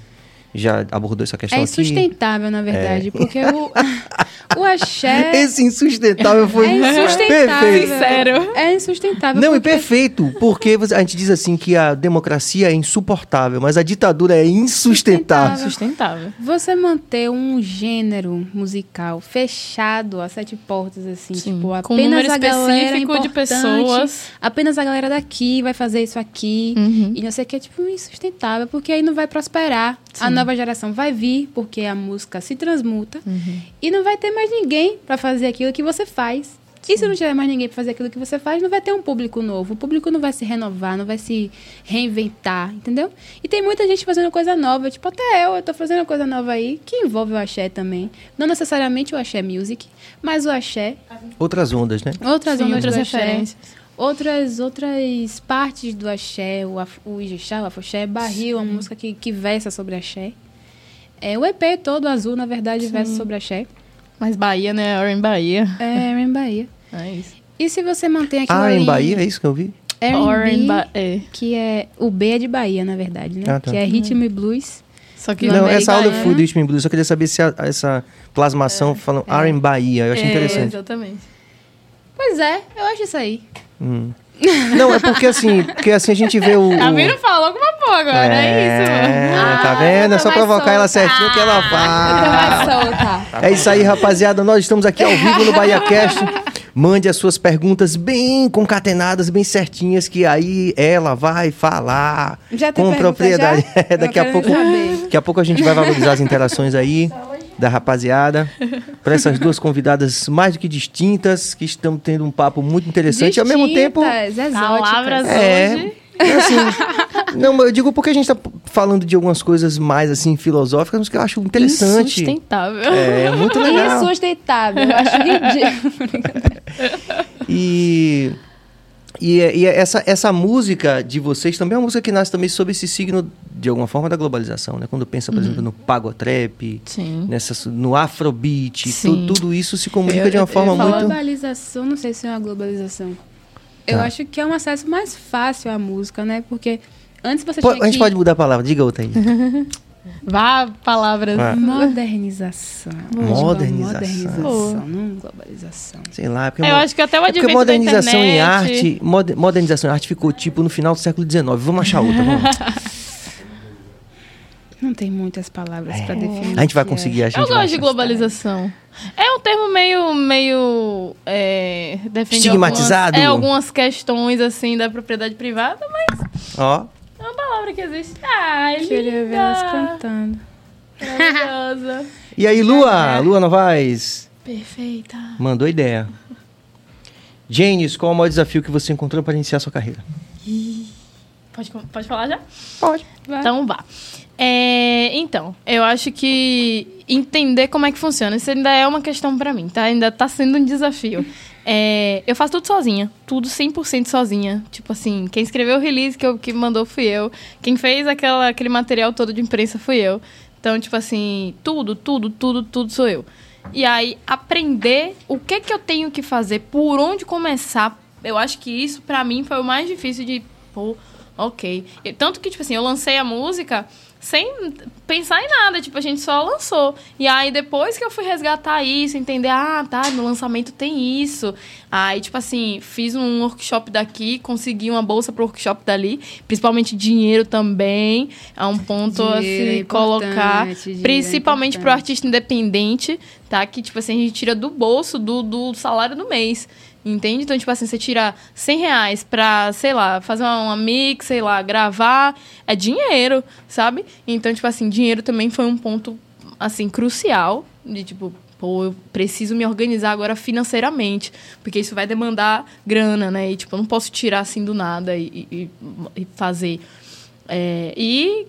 já abordou essa questão É aqui. insustentável, na verdade, porque o, o axé Esse insustentável foi é insustentável. perfeito. Sincero. É insustentável. Não, e porque- perfeito, porque você- a gente diz assim que a democracia é insuportável, mas a ditadura é insustentável. Sustentável. Você manter um gênero musical fechado a sete portas, assim, Sim, tipo, um apenas a galera específico de importante, pessoas. apenas a galera daqui vai fazer isso aqui, Uhum. e não sei o que, é tipo insustentável, porque aí não vai prosperar. A Sim. nova geração vai vir, porque a música se transmuta, Uhum. e não vai ter mais ninguém pra fazer aquilo que você faz. E se não tiver mais ninguém pra fazer aquilo que você faz, não vai ter um público novo. O público não vai se renovar, não vai se reinventar, entendeu? E tem muita gente fazendo coisa nova, tipo até eu, eu tô fazendo coisa nova aí, que envolve o axé também. Não necessariamente o axé music, mas o axé, Outras ondas, né? outras Sim, ondas outras referências. outras outras partes do axé, o, af, o ijexá, o afoxé, barril, uma música que, que versa sobre axé. É, o EP todo azul, na verdade, versa sobre axé. Mas Bahia, né? Oren Bahia. É, em Bahia. É isso. E se você mantém aquilo Ah, ali... em Bahia, é isso que eu vi? R&B, Bahia. É. que é... O B é de Bahia, na verdade, né? Ah, tá. Que é ritmo e blues. Só que Não, essa aula eu né? fui do Ritmo Blues, eu queria saber se a- essa plasmação falando É. Em Bahia, eu achei é, interessante. Exatamente. Pois é, eu acho isso aí. Hum. Não, é porque assim, porque assim a gente vê o... Tá o- vendo? Falou alguma porra agora, é, isso, mano. Ah, tá vendo? É só vai provocar ela soltar. certinho que ela vai soltar. É isso aí, rapaziada. Nós estamos aqui ao vivo no Bahia Cast. Mande as suas perguntas bem concatenadas, bem certinhas, que aí ela vai falar Já com propriedade. já? É, daqui a pouco, saber. daqui a pouco a gente vai valorizar as interações aí da rapaziada. Para essas duas convidadas mais do que distintas, que estão tendo um papo muito interessante e ao mesmo tempo Distintas, exóticas. Palavras é, hoje. é assim, não, mas eu digo porque a gente tá falando de algumas coisas mais assim filosóficas, mas que eu acho interessante. Insustentável. É, muito legal. Insustentável. Eu acho ridículo. E, e, e essa, essa música de vocês também é uma música que nasce também sob esse signo, de alguma forma, da globalização, né? Quando pensa, por exemplo, no pagotrap, nessa, no afrobeat, tu- tudo isso se comunica Eu- de uma eu forma falar muito... Globalização, não sei se é uma globalização. Eu Tá. acho que é um acesso mais fácil à música, né? Porque antes você tinha a gente que... pode mudar a palavra, diga outra aí. Vá, palavras. Modernização. Eu é uma Modernização. Modernização, não globalização. Sei lá, porque, Eu mo- acho que até o é porque advento da modernização em internet- arte, moder- modernização em arte ficou tipo no final do século XIX. Vamos achar outra, vamos. Não tem muitas palavras pra definir. A gente vai é. conseguir, a gente Eu gosto de globalização. É um termo meio, meio é, Estigmatizado? Algumas, é, algumas questões assim da propriedade privada, mas Ó, é uma palavra que existe. Ai, Queria ver elas cantando. maravilhosa, e aí, Lua? Lua Novaes? perfeita. Mandou ideia. Janis, qual é o maior desafio que você encontrou para iniciar sua carreira? Pode, pode falar já? Pode. Vai. Então vá. É, então, eu acho que entender como é que funciona, isso ainda é uma questão pra mim, tá? Ainda tá sendo um desafio. É, eu faço tudo sozinha, tudo 100% sozinha. Tipo assim, quem escreveu o release que, eu, que mandou fui eu. Quem fez aquela, aquele material todo de imprensa fui eu. Então, tipo assim, tudo, tudo, tudo, tudo sou eu. E aí, aprender o que que eu tenho que fazer, por onde começar. Eu acho que isso, pra mim, foi o mais difícil de... Pô, ok. Tanto que, tipo assim, eu lancei a música sem pensar em nada, tipo, a gente só lançou. E aí, depois que eu fui resgatar isso, entender, ah, tá, no lançamento tem isso. Aí, tipo assim, fiz um workshop daqui, consegui uma bolsa pro workshop dali, principalmente dinheiro também. É um ponto a Dinheiro é se colocar, importante, dinheiro é principalmente pro importante. artista independente, tá? Que, tipo assim, a gente tira do bolso do, do salário do mês. Entende? Então, tipo assim, você tira 100 reais pra, sei lá, fazer uma, uma mix, sei lá, gravar. É dinheiro, sabe? Então, tipo assim, dinheiro também foi um ponto, assim, crucial. De, tipo, pô, eu preciso me organizar agora financeiramente. Porque isso vai demandar grana, né? E, tipo, eu não posso tirar assim do nada e, e- e fazer. É, e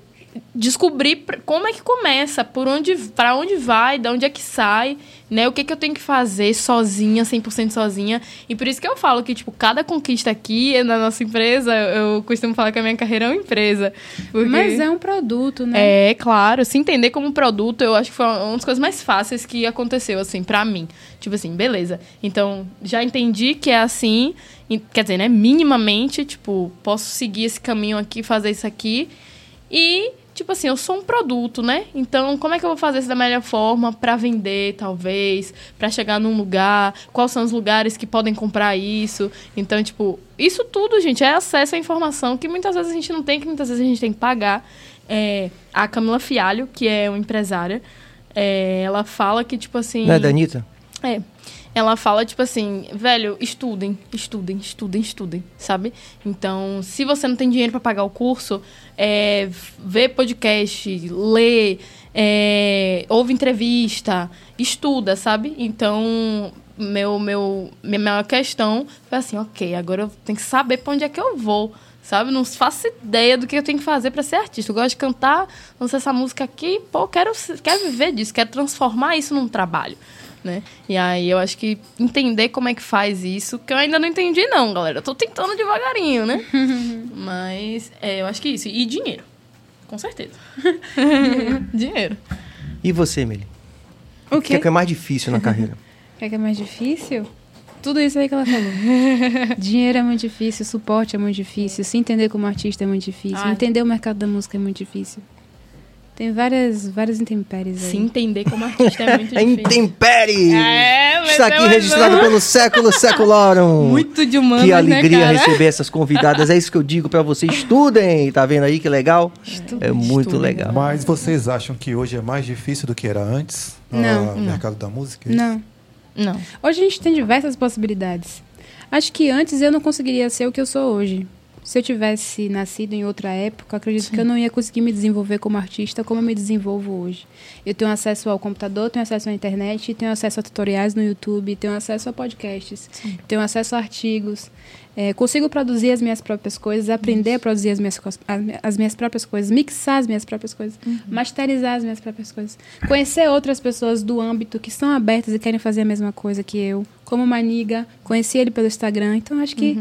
descobrir como é que começa, por onde, para onde vai, de onde é que sai, né? O que que eu tenho que fazer sozinha, 100% sozinha. E por isso que eu falo que, tipo, cada conquista aqui na nossa empresa, eu costumo falar que a minha carreira é uma empresa. Mas é um produto, né? é, claro. Se entender como produto, eu acho que foi uma das coisas mais fáceis que aconteceu, assim, pra mim. Tipo assim, beleza. Então, já entendi que é assim. Quer dizer, né? Minimamente, tipo, posso seguir esse caminho aqui, fazer isso aqui. E, tipo assim, eu sou um produto, né? Então, como é que eu vou fazer isso da melhor forma pra vender, talvez? Pra chegar num lugar? Quais são os lugares que podem comprar isso? Então, tipo, isso tudo, gente, é acesso à informação que muitas vezes a gente não tem, que muitas vezes a gente tem que pagar. É, a Camila Fialho, que é uma empresária, é, ela fala que, tipo assim. Não é da Anitta? É. Ela fala, tipo assim, velho, estudem, estudem, estudem, estudem, sabe? Então, se você não tem dinheiro pra pagar o curso, é, vê podcast, lê, é, ouve entrevista, estuda, sabe? Então, meu, meu, minha maior questão foi assim, ok, agora eu tenho que saber pra onde é que eu vou, sabe? Não faço ideia do que eu tenho que fazer pra ser artista. Eu gosto de cantar, lançar essa música aqui, pô, quero, quero viver disso, quero transformar isso num trabalho. Né? E aí eu acho que entender como é que faz isso, que eu ainda não entendi não, galera. Eu tô tentando devagarinho, né? Mas é, eu acho que isso. E dinheiro. Com certeza. dinheiro. E você, Meli? O O que é, que é mais difícil na carreira? O que é, que é mais difícil? Tudo isso aí que ela falou. Dinheiro é muito difícil, suporte é muito difícil, se entender como artista é muito difícil, Ai. entender o mercado da música é muito difícil. Tem várias, várias intempéries aí. Se entender como artista é muito A difícil. Intempere! É, mas Está aqui é registrado pelo século seculorum. Muito de humanas, Que né, alegria cara? receber essas convidadas. É isso que eu digo pra vocês. Estudem. Tá vendo aí que legal? Estudem, é muito estudem. legal. Mas vocês acham que hoje é mais difícil do que era antes? Não, no não. mercado da música? Não. Não. Hoje a gente tem diversas possibilidades. Acho que antes eu não conseguiria ser o que eu sou hoje. Se eu tivesse nascido em outra época, acredito que eu não ia conseguir me desenvolver como artista como eu me desenvolvo hoje. Eu tenho acesso ao computador, tenho acesso à internet, tenho acesso a tutoriais no YouTube, tenho acesso a podcasts, tenho acesso a artigos. É, consigo produzir as minhas próprias coisas, aprender a produzir as minhas, as mi- as minhas próprias coisas, mixar as minhas próprias coisas, masterizar as minhas próprias coisas. Conhecer outras pessoas do âmbito que são abertas e querem fazer a mesma coisa que eu. Como Maniga, conheci ele pelo Instagram. Então, acho que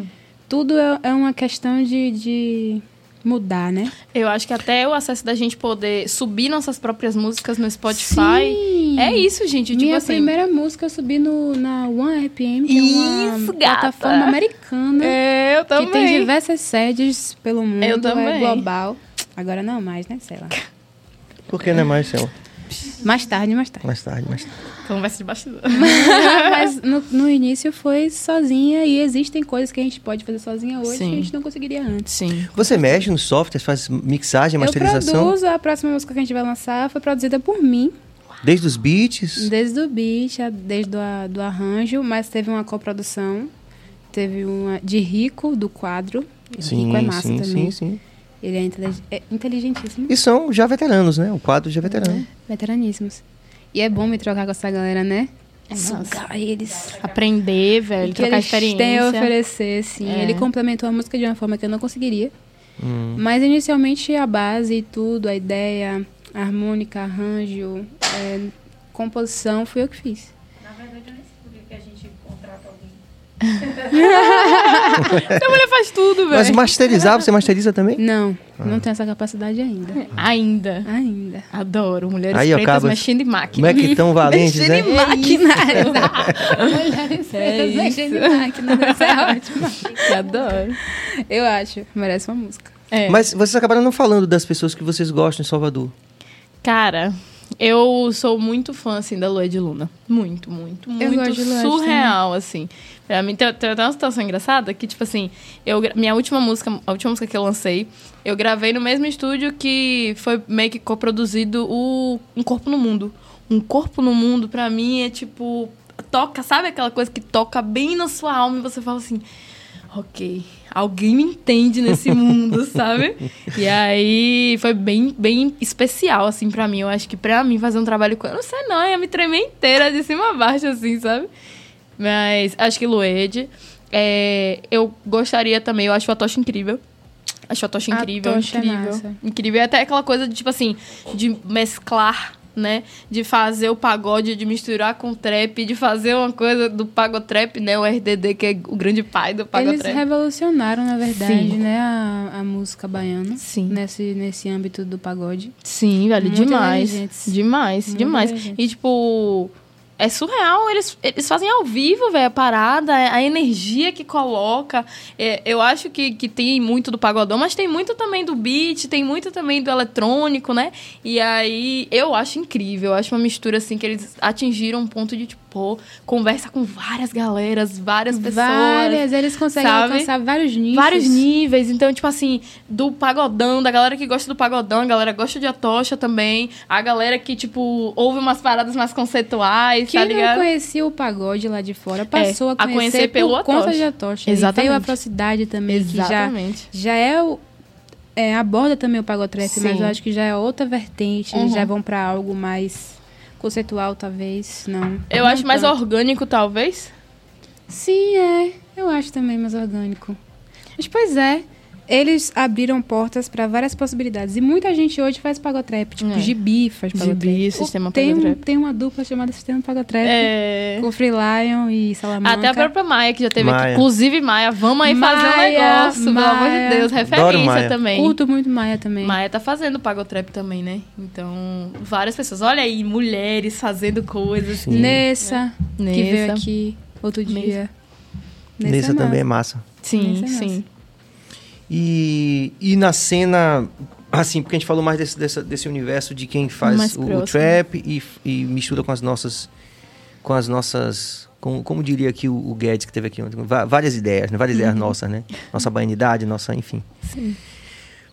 tudo é, é uma questão de, de mudar, né? Eu acho que até o acesso da gente poder subir nossas próprias músicas no Spotify. Sim. É isso, gente. Tipo Minha assim. primeira música eu subi no, na One RPM, que é uma Isso, gata. plataforma americana. É, eu Que tem diversas sedes pelo mundo. Eu também. É global. Agora não mais, né? Sei lá. Por que não é mais, Céu? Mais tarde, mais tarde. Mais tarde, mais tarde. Conversa de bastidor. Mas no, no início foi sozinha e existem coisas que a gente pode fazer sozinha hoje Sim. que a gente não conseguiria antes. Sim. Você mexe nos softwares, faz mixagem, Eu masterização? produzo, a próxima música que a gente vai lançar foi produzida por mim, Desde os beats? desde o beat, desde o do arranjo, mas teve uma coprodução, teve uma de Rico, do quadro. Rico é massa sim, também. sim, sim. Ele é, intelig- é inteligentíssimo. E são já veteranos, né? O quadro já é veterano. Veteraníssimos. E é bom me trocar com essa galera, né? É Sugar eles. Aprender, velho, que trocar eles experiência. têm a oferecer, sim. É. Ele complementou a música de uma forma que eu não conseguiria. Hum. Mas inicialmente a base e tudo, a ideia, a harmônica, arranjo, é, composição, fui eu que fiz. Essa mulher faz tudo, velho. Mas masterizar, você masteriza também? Não, Ah. não tenho essa capacidade ainda. Ainda. Ainda. Adoro. Mulheres Aí, pretas cabas, mexendo em máquina. Como é que tão valentes, Mexendo hein? em máquina. Mulheres É pretas isso. mexendo em máquina, isso é ótimo. Adoro. Eu acho, merece uma música. É. Mas vocês acabaram não falando das pessoas que vocês gostam em Salvador. Cara, eu sou muito fã, assim, da Lua de Luna. Muito, muito, Eu muito gosto de Lued surreal, assim. Pra mim, tem, tem até uma situação engraçada que, tipo assim, eu, minha última música, a última música que eu lancei, eu gravei no mesmo estúdio que foi meio que coproduzido o Um Corpo no Mundo. Um Corpo no Mundo, pra mim, é tipo... Toca, sabe aquela coisa que toca bem na sua alma e você fala assim... Ok, alguém me entende nesse mundo, sabe? E aí foi bem, bem especial, assim, pra mim. Eu acho que pra mim fazer um trabalho com. Eu não sei, não, eu ia me tremer inteira de cima a baixo, assim, sabe? Mas acho que Lued. É, eu gostaria também, eu acho o Atocha incrível. Acho a tocha A incrível, tocha é incrível. massa. incrível. E até aquela coisa de, tipo assim, de mesclar, né? De fazer o pagode, de misturar com o trap, de fazer uma coisa do pagotrap, né? O RDD, que é o grande pai do Eles pagotrap. revolucionaram, na verdade, Sim. né, a, a música baiana. Sim. Nesse, nesse âmbito do pagode. Sim, velho, Muito demais. Demais, Muito demais. E, tipo, é surreal. Eles, eles fazem ao vivo, velho, a parada, a energia que coloca. É, eu acho que, que tem muito do pagodão, mas tem muito também do beat, tem muito também do eletrônico, né? E aí, eu acho incrível. Eu acho uma mistura, assim, que eles atingiram um ponto de, tipo, pô, conversa com várias galeras, várias pessoas. Várias, eles conseguem sabe? alcançar vários nichos. Vários níveis. Então, tipo assim, do pagodão, da galera que gosta do pagodão, a galera gosta de Atocha também. A galera que, tipo, ouve umas paradas mais conceituais, Quem tá não ligado? conhecia o pagode lá de fora passou É, a conhecer, a conhecer pelo por conta Atocha. de Atocha. Exatamente. E veio a Atrocidade também, que já, Exatamente. já é o... É, aborda também o pagotrap, mas eu acho que já é outra vertente. Uhum. Eles já vão pra algo mais conceitual, talvez. Não. Eu Não acho mais tanto. orgânico, talvez. Sim, é. Eu acho também mais orgânico. Mas, pois é. Eles abriram portas pra várias possibilidades. E muita gente hoje faz pagotrap. Tipo, É. Gibi faz pagotrap. Gibi, Sistema tem, Pagotrap. tem uma dupla chamada Sistema Pagotrap. É. Com Free Lion e Salamanca. Até a própria Maia, que já teve Maia. aqui. Inclusive, Maia, vamos aí fazer um Maia, negócio, pelo amor Maia. de Deus. Referência Maia. também. Curto muito Maia também. Maia tá fazendo pagotrap também, né? Então, várias pessoas. Olha aí, mulheres fazendo coisas. Sim. Nessa, que veio Nessa. aqui outro Nessa. dia. Nessa é também é massa. massa. Sim, Nessa é sim. E, e na cena, assim, porque a gente falou mais desse, dessa- desse universo de quem faz o, o trap e, e mistura com as nossas. Com as nossas. Como, como diria aqui o, o Guedes que teve aqui ontem, várias ideias, né? Várias ideias nossas, né? Nossa baianidade, nossa, enfim. Sim.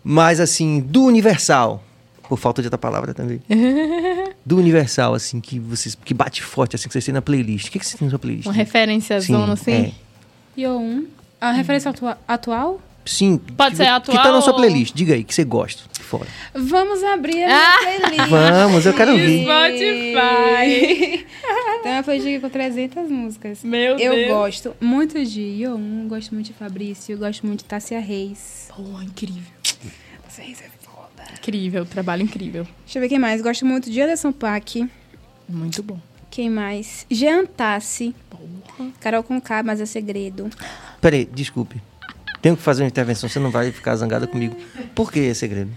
Mas assim, do Universal, por falta de outra palavra também. do Universal, assim, que vocês. Que bate forte, assim, que vocês têm na playlist. O que, que você tem na sua playlist? Uma referência zona, assim. é. Yo 1. A referência atua- atual? Sim. Pode que, ser Que atual tá na sua ou- playlist. Diga aí, que você gosta. Fora. Vamos abrir a minha Ah! playlist. Vamos, eu quero ouvir. Spotify. Tem uma playlist com 300 músicas. Meu eu Deus. gosto muito de Yo 1, gosto muito de Fabrício, gosto muito de Tássia Reis. Pô, incrível. Tássia Reis é foda. Incrível, trabalho incrível. Deixa eu ver quem mais. Gosto muito de Anderson Paak. Muito bom. Quem mais? Jean Tassi. Carol Conká, mas é segredo. Peraí, desculpe. Tenho que fazer uma intervenção, você não vai ficar zangada comigo. Por que é segredo?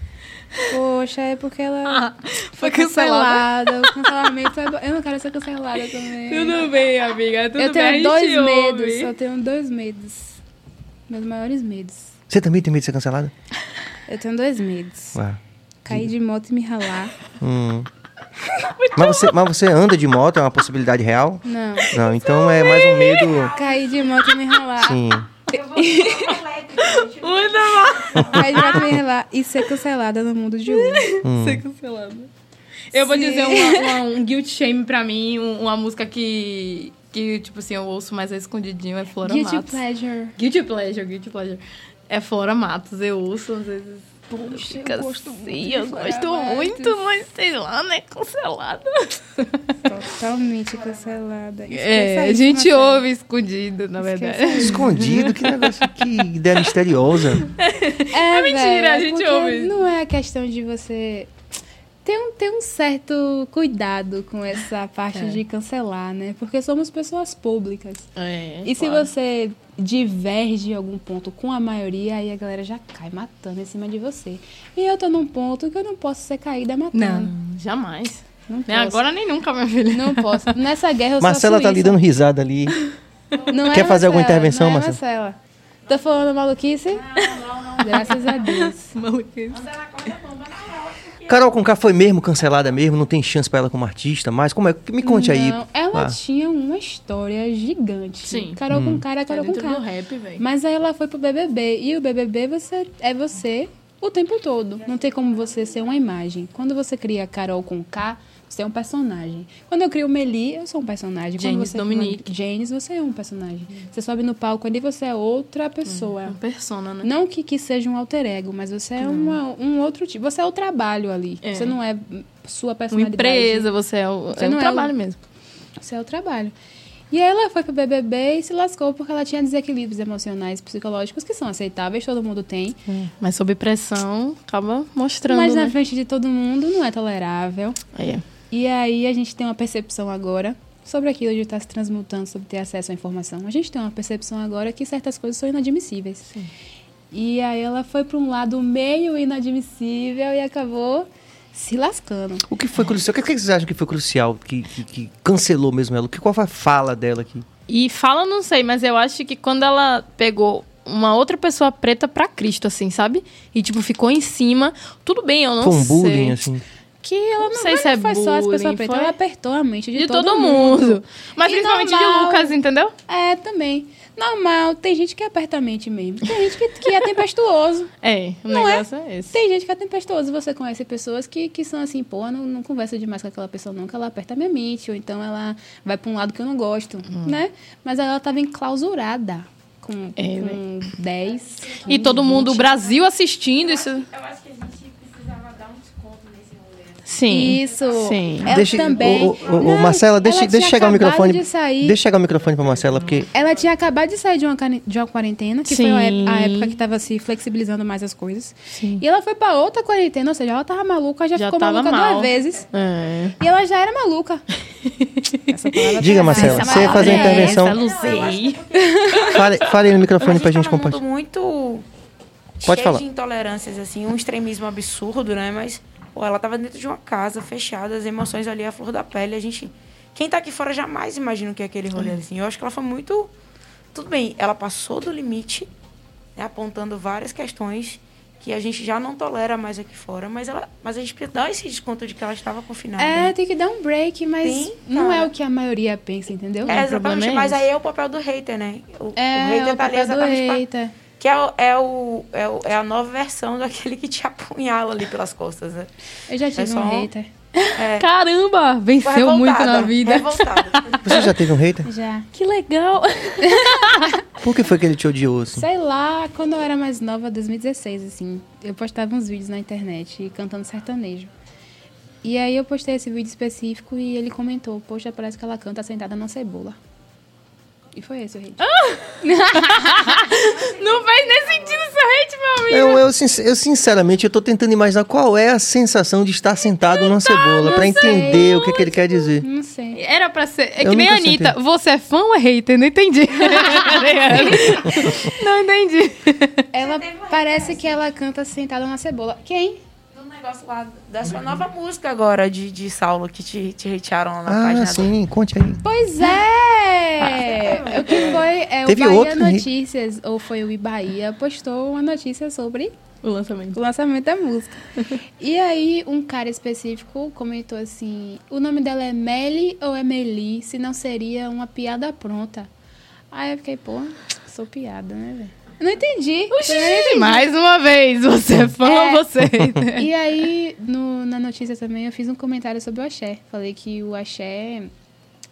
Poxa, é porque ela foi cancelada. O cancelamento é... bo- Eu não quero ser cancelada também. Tudo bem, amiga. Tudo eu bem, a tenho gente dois ouve. medos. Eu tenho dois medos. Meus maiores medos. Você também tem medo de ser cancelada? Eu tenho dois medos. Ué. Cair de moto e me ralar. Hum. Mas você, mas você anda de moto, é uma possibilidade real? Não. Não, então é mais um medo. Cair de moto e me ralar. Sim. Muito bom. Cair de moto e me ralar e ser cancelada no mundo de hoje. Hum. Ser cancelada. Eu vou Sim. dizer uma, uma- um guilt shame pra mim, um- uma música que, que, tipo assim, eu ouço mais escondidinho, é Flora Guilty Matos. pleasure. Guilty pleasure, guilty pleasure. É Flora Matos, eu ouço às vezes. Poxa, Fica eu gosto assim, muito. eu gosto muito, mas sei lá, né? Cancelada. Totalmente cancelada. Esqueça É, a gente Marcelo. ouve escondido, na Esqueça verdade. Escondido, que negócio, que ideia misteriosa. É, mentira, velho, a gente ouve. Não é a questão de você ter um, ter um certo cuidado com essa parte É. de cancelar, né? Porque somos pessoas públicas. É, E se claro. você diverge em algum ponto com a maioria, aí a galera já cai matando em cima de você. E eu tô num ponto que eu não posso ser caída matando. Não, jamais. Não Nem posso. agora nem nunca, minha filha. Não posso. Nessa guerra eu Marcela tá ali dando risada ali. Não é Quer fazer alguma Marcela, intervenção, não é Marcela? Marcela? Tô falando maluquice? Não, não, não. Graças a Deus. Maluquice. Carol Conká foi mesmo cancelada mesmo, não tem chance pra ela como artista, mas como é? Me conte aí. Não, ela Ah. tinha uma história gigante. Sim. Carol Hum. com cara, É Carol com cara. rap, velho. Mas aí ela foi pro BBB. E o BBB você, é você o tempo todo. Não tem como você ser uma imagem. Quando você cria Carol com K, você é um personagem. Quando eu crio Meli, eu sou um personagem. Janis você Dominique. Janis, você é um personagem. Você sobe no palco ali, você é outra pessoa. Uma persona, né? Não que, que seja um alter ego, mas você é uma- um outro tipo. Você é o trabalho ali. É. Você não é sua Uma personalidade. empresa, você é o, Você é não é trabalho o- mesmo. Isso é o trabalho. E aí ela foi pro BBB e se lascou porque ela tinha desequilíbrios emocionais, psicológicos que são aceitáveis, todo mundo tem. Mas sob pressão, acaba mostrando, mas na né? frente de todo mundo não é tolerável. É. E aí a gente tem uma percepção agora sobre aquilo de estar se transmutando, sobre ter acesso à informação. A gente tem uma percepção agora que certas coisas são inadmissíveis. E aí ela foi para um lado meio inadmissível e acabou se lascando. O que foi crucial? O que, que vocês acham que foi crucial, que, que, que cancelou mesmo ela? Que, qual foi a fala dela aqui? E fala, não sei, mas eu acho que quando ela pegou uma outra pessoa preta pra Cristo, assim, sabe? E, tipo, ficou em cima. Tudo bem, eu não um sei. bullying, assim. Que eu não, sei mas se é não foi só as pessoas bullying, pretas, ela apertou a mente de, de todo, mundo. Mas E principalmente de normal. Lucas, entendeu? É, também. Normal, tem gente que aperta a mente mesmo. Tem gente que, que é tempestuoso. É, o Não é? negócio é, esse. Tem gente que é tempestuoso. Você conhece pessoas que, que são assim, pô, não, não conversa demais com aquela pessoa, não, que ela aperta a minha mente, ou então ela vai pra um lado que eu não gosto, Hum. né? Mas ela tava enclausurada com, É, com 10. E todo mundo, o Brasil assistindo isso. Eu acho que a gente precisava dar um desconto nesse rolê. Sim. Isso. Sim. Ela Deixa, também. Ô, ô, ô, Não, Marcela, deixa, ela deixa tinha chegar o acabado microfone. De sair, Deixa chegar o microfone pra Marcela, porque Ela tinha acabado de sair de uma, de uma quarentena, que foi a ép- Sim. a época que estava se flexibilizando mais as coisas. Sim. E ela foi pra outra quarentena, ou seja, ela tava maluca, já, Já ficou maluca mal. duas vezes. É. E ela já era maluca. Essa palavra Diga, tá Marcela, você ia fazer é intervenção. essa, Luzei. que porque fale, fale aí no microfone pra a gente tá mundo compartilhar. muito Pode cheio falar. de intolerâncias, assim, um extremismo absurdo, né? Mas, pô, ela tava dentro de uma casa, fechada, as emoções ali à flor da pele. A gente. Quem tá aqui fora jamais imagina o que é aquele rolê, assim. Eu acho que ela foi muito. Tudo bem, ela passou do limite, né, apontando várias questões que a gente já não tolera mais aqui fora, mas, ela, mas a gente precisa dar esse desconto de que ela estava confinada. É, né? tem que dar um break, mas Sim, não é o que a maioria pensa, entendeu? É, o problema exatamente, é mas aí é o papel do hater, né? O, É, o hater o tá ali papel do exatamente pra- hater. Que é, o, é, o, é, o- é a nova versão daquele que te apunhala ali pelas costas, né? Eu já tive É só um um- hater. É, Caramba, venceu muito na vida. Revoltada. Você já teve um hater? Já. Que legal. Por que foi que ele te odiou, assim? Sei lá, quando eu era mais nova, 2016, assim, eu postava uns vídeos na internet cantando sertanejo. E aí eu postei esse vídeo específico e ele comentou, poxa, parece que ela canta sentada na cebola. E foi esse o hate. Não faz nem sentido seu hate, meu amigo. Eu, eu, eu, sinceramente, eu tô tentando imaginar qual é a sensação de estar sentado numa cebola, pra entender o que, que ele quer dizer. Não sei. Era pra ser. É Eu que nem a Anitta. sentei. Você é fã ou é hater? Não entendi. não entendi. Ela parece que ela canta sentada na cebola. Quem? Negócio lá da sua nova música agora, de, de Saulo, que te, te hatearam lá na Ah, página sim, conte aí. Pois é! o que foi? É, Teve o Bahia outro. Notícias, ou foi o Ibaía, postou uma notícia sobre O lançamento. o lançamento da música. e aí, um cara específico comentou assim: o nome dela é Meli ou é Meli? Se não seria uma piada pronta. Aí eu fiquei, pô, sou piada, né, velho? Eu Não entendi. Entendi. Mais uma vez, você é fã É. você? E aí, no- na notícia também, eu fiz um comentário sobre o axé. Falei que o axé,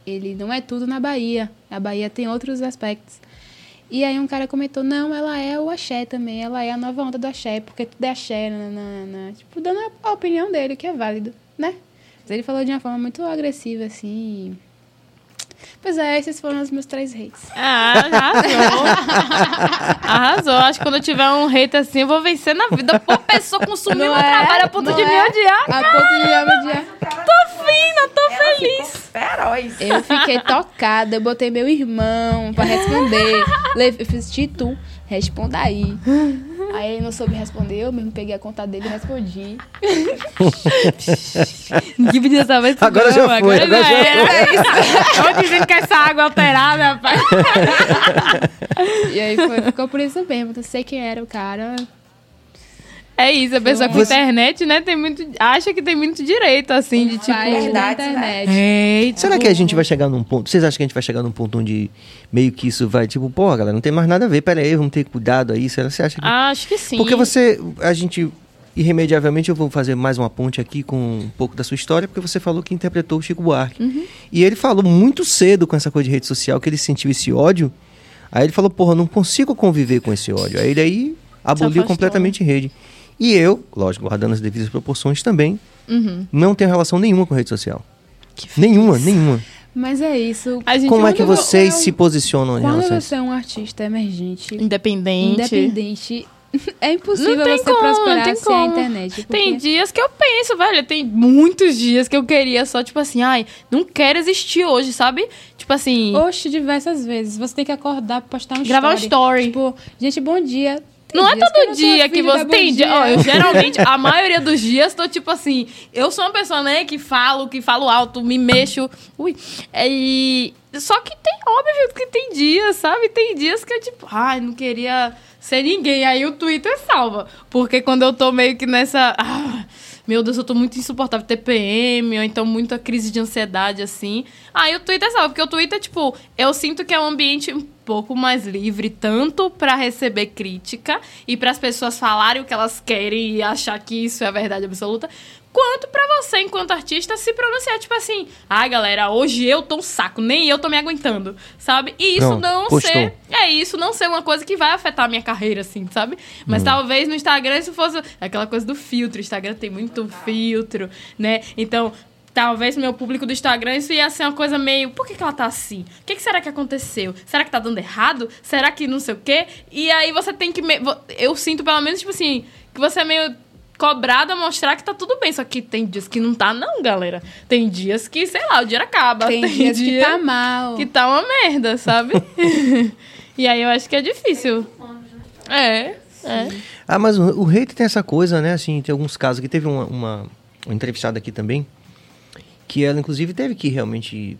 ele não é tudo na Bahia. A Bahia tem outros aspectos. E aí um cara comentou, não, ela é o axé também. Ela é a nova onda do axé, porque tudo é axé. Na, na- na- tipo, dando a, a opinião dele, que é válido, né? Mas ele falou de uma forma muito agressiva, assim... Pois é, esses foram os meus três hates. Ah, arrasou. Arrasou. Acho que quando eu tiver um hater assim, eu vou vencer na vida. Pô, pessoa consumiu meu é? trabalho a ponto de me é? odiar. A ponto de me odiar. Tô fina, tô Ela feliz. feroz. Eu fiquei tocada, eu botei meu irmão pra responder. Le- Eu fiz Titu, responda aí. Aí ele não soube responder, eu mesmo peguei a conta dele e respondi. Que podia saber esse Agora já foi, agora já era isso. Dizendo que essa água é alterada, rapaz. E aí foi- ficou por isso mesmo. Não sei quem era o cara. É isso, a pessoa com Você- internet, né, tem muito... Acha que tem muito direito, assim, de tipo... Vai verdade, né? internet. Eita. Será que a gente vai chegar num ponto? Vocês acham que a gente vai chegar num ponto onde meio que isso vai, tipo, pô, galera, não tem mais nada a ver, pera aí, vamos ter cuidado aí. Será você acha que. Acho que sim. Porque você, a gente, irremediavelmente, eu vou fazer mais uma ponte aqui com um pouco da sua história, porque você falou que interpretou o Chico Buarque. E ele falou muito cedo com essa coisa de rede social, que ele sentiu esse ódio. Aí ele falou, porra, não consigo conviver com esse ódio. Aí ele aí aboliu afastou, completamente rede. E eu, lógico, guardando as devidas proporções também, Uhum. não tenho relação nenhuma com rede social. Que Nenhuma, nenhuma. Mas é isso. A gente Como é quando que eu- vocês eu- se posicionam em Quando relação a isso? você é um artista emergente, Independente. independente, é impossível Não tem você como, prosperar não tem sem a como. internet. porque- Tem dias que eu penso, velho. Tem muitos dias que eu queria só, tipo assim, ai, não quero existir hoje, sabe? Tipo assim. Oxe, diversas vezes. Você tem que acordar pra postar um Gravar um story. Tipo, gente, bom dia. Não é todo dia afim que você bom tem dia. Ó, eu geralmente, a maioria dos dias, tô tipo assim. Eu sou uma pessoa, né, que falo, que falo alto, me mexo. Ui. É, E. Só que tem, óbvio que tem dias, sabe? Tem dias que eu, tipo, ai, não queria ser ninguém. Aí o Twitter salva. Porque quando eu tô meio que nessa. ah, meu Deus, eu tô muito insuportável. TPM, ou então muita crise de ansiedade, assim. Aí o Twitter salva. Porque o Twitter, tipo, eu sinto que é um ambiente pouco mais livre, tanto pra receber crítica e para as pessoas falarem o que elas querem e achar que isso é a verdade absoluta, quanto pra você, enquanto artista, se pronunciar, tipo assim, ai galera, hoje eu tô um saco, nem eu tô me aguentando, sabe? E isso Pronto, não postou. ser. É isso não ser uma coisa que vai afetar a minha carreira, assim, sabe? Mas talvez no Instagram isso fosse aquela coisa do filtro. O Instagram tem muito filtro, né? Então. Talvez meu público do Instagram isso ia ser uma coisa meio. Por que, que ela tá assim? O que, que será que aconteceu? Será que tá dando errado? Será que não sei o quê? E aí você tem que. me- Eu sinto pelo menos, tipo assim, que você é meio cobrado a mostrar que tá tudo bem. Só que tem dias que não tá, não, galera. Tem dias que, sei lá, o dinheiro acaba. Tem, dias que tá mal. que tá uma merda, sabe? e aí eu acho que é difícil. É, é. Ah, mas o, o hater tem essa coisa, né? Assim, tem alguns casos que teve uma, uma, uma entrevistada aqui também, que ela, inclusive, teve que realmente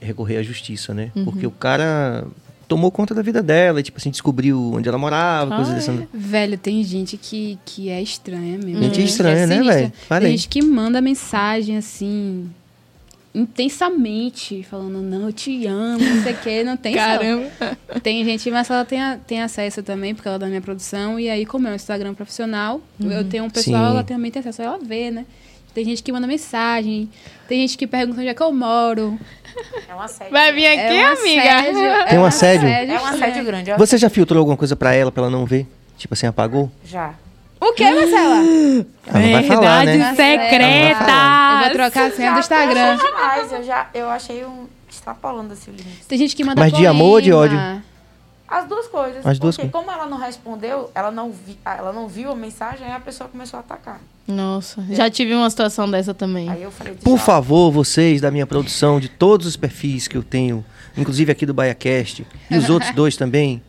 recorrer à justiça, né? Uhum. Porque o cara tomou conta da vida dela, e, tipo assim, descobriu onde ela morava, Ah, coisas é. dessa. Velho, tem gente que, que é estranha mesmo. Gente Que é estranha, né, sinistra. velho? Tem gente que manda mensagem assim. Intensamente, falando, não, eu te amo, não sei o que, não tem Caramba. só. Tem gente, mas ela tem, a- tem acesso também, porque ela é da minha produção, e aí, como é um Instagram profissional, eu tenho um pessoal, Sim. ela também tem acesso, ela vê, né? Tem gente que manda mensagem, tem gente que pergunta onde é que eu moro. É um assédio. Vai vir aqui, é um amiga. assédio, Tem um assédio? É um assédio grande. ó. Você já filtrou alguma coisa pra ela, pra ela não ver? Tipo assim, apagou? Já. O que, Marcela? Ela não vai falar, né? Verdades Eu vou trocar a senha do Instagram. demais. Eu já eu achei um extrapolando assim o limite. Tem gente que manda Mas de amor ou de poema. ódio? As duas coisas. As duas porque coisas. como ela não respondeu, ela não, vi, ela não viu a mensagem, aí a pessoa começou a atacar. Nossa, já tive uma situação dessa também. Aí eu falei, Por favor, vocês da minha produção, de todos os perfis que eu tenho, inclusive aqui do BaiaCast e os outros dois também,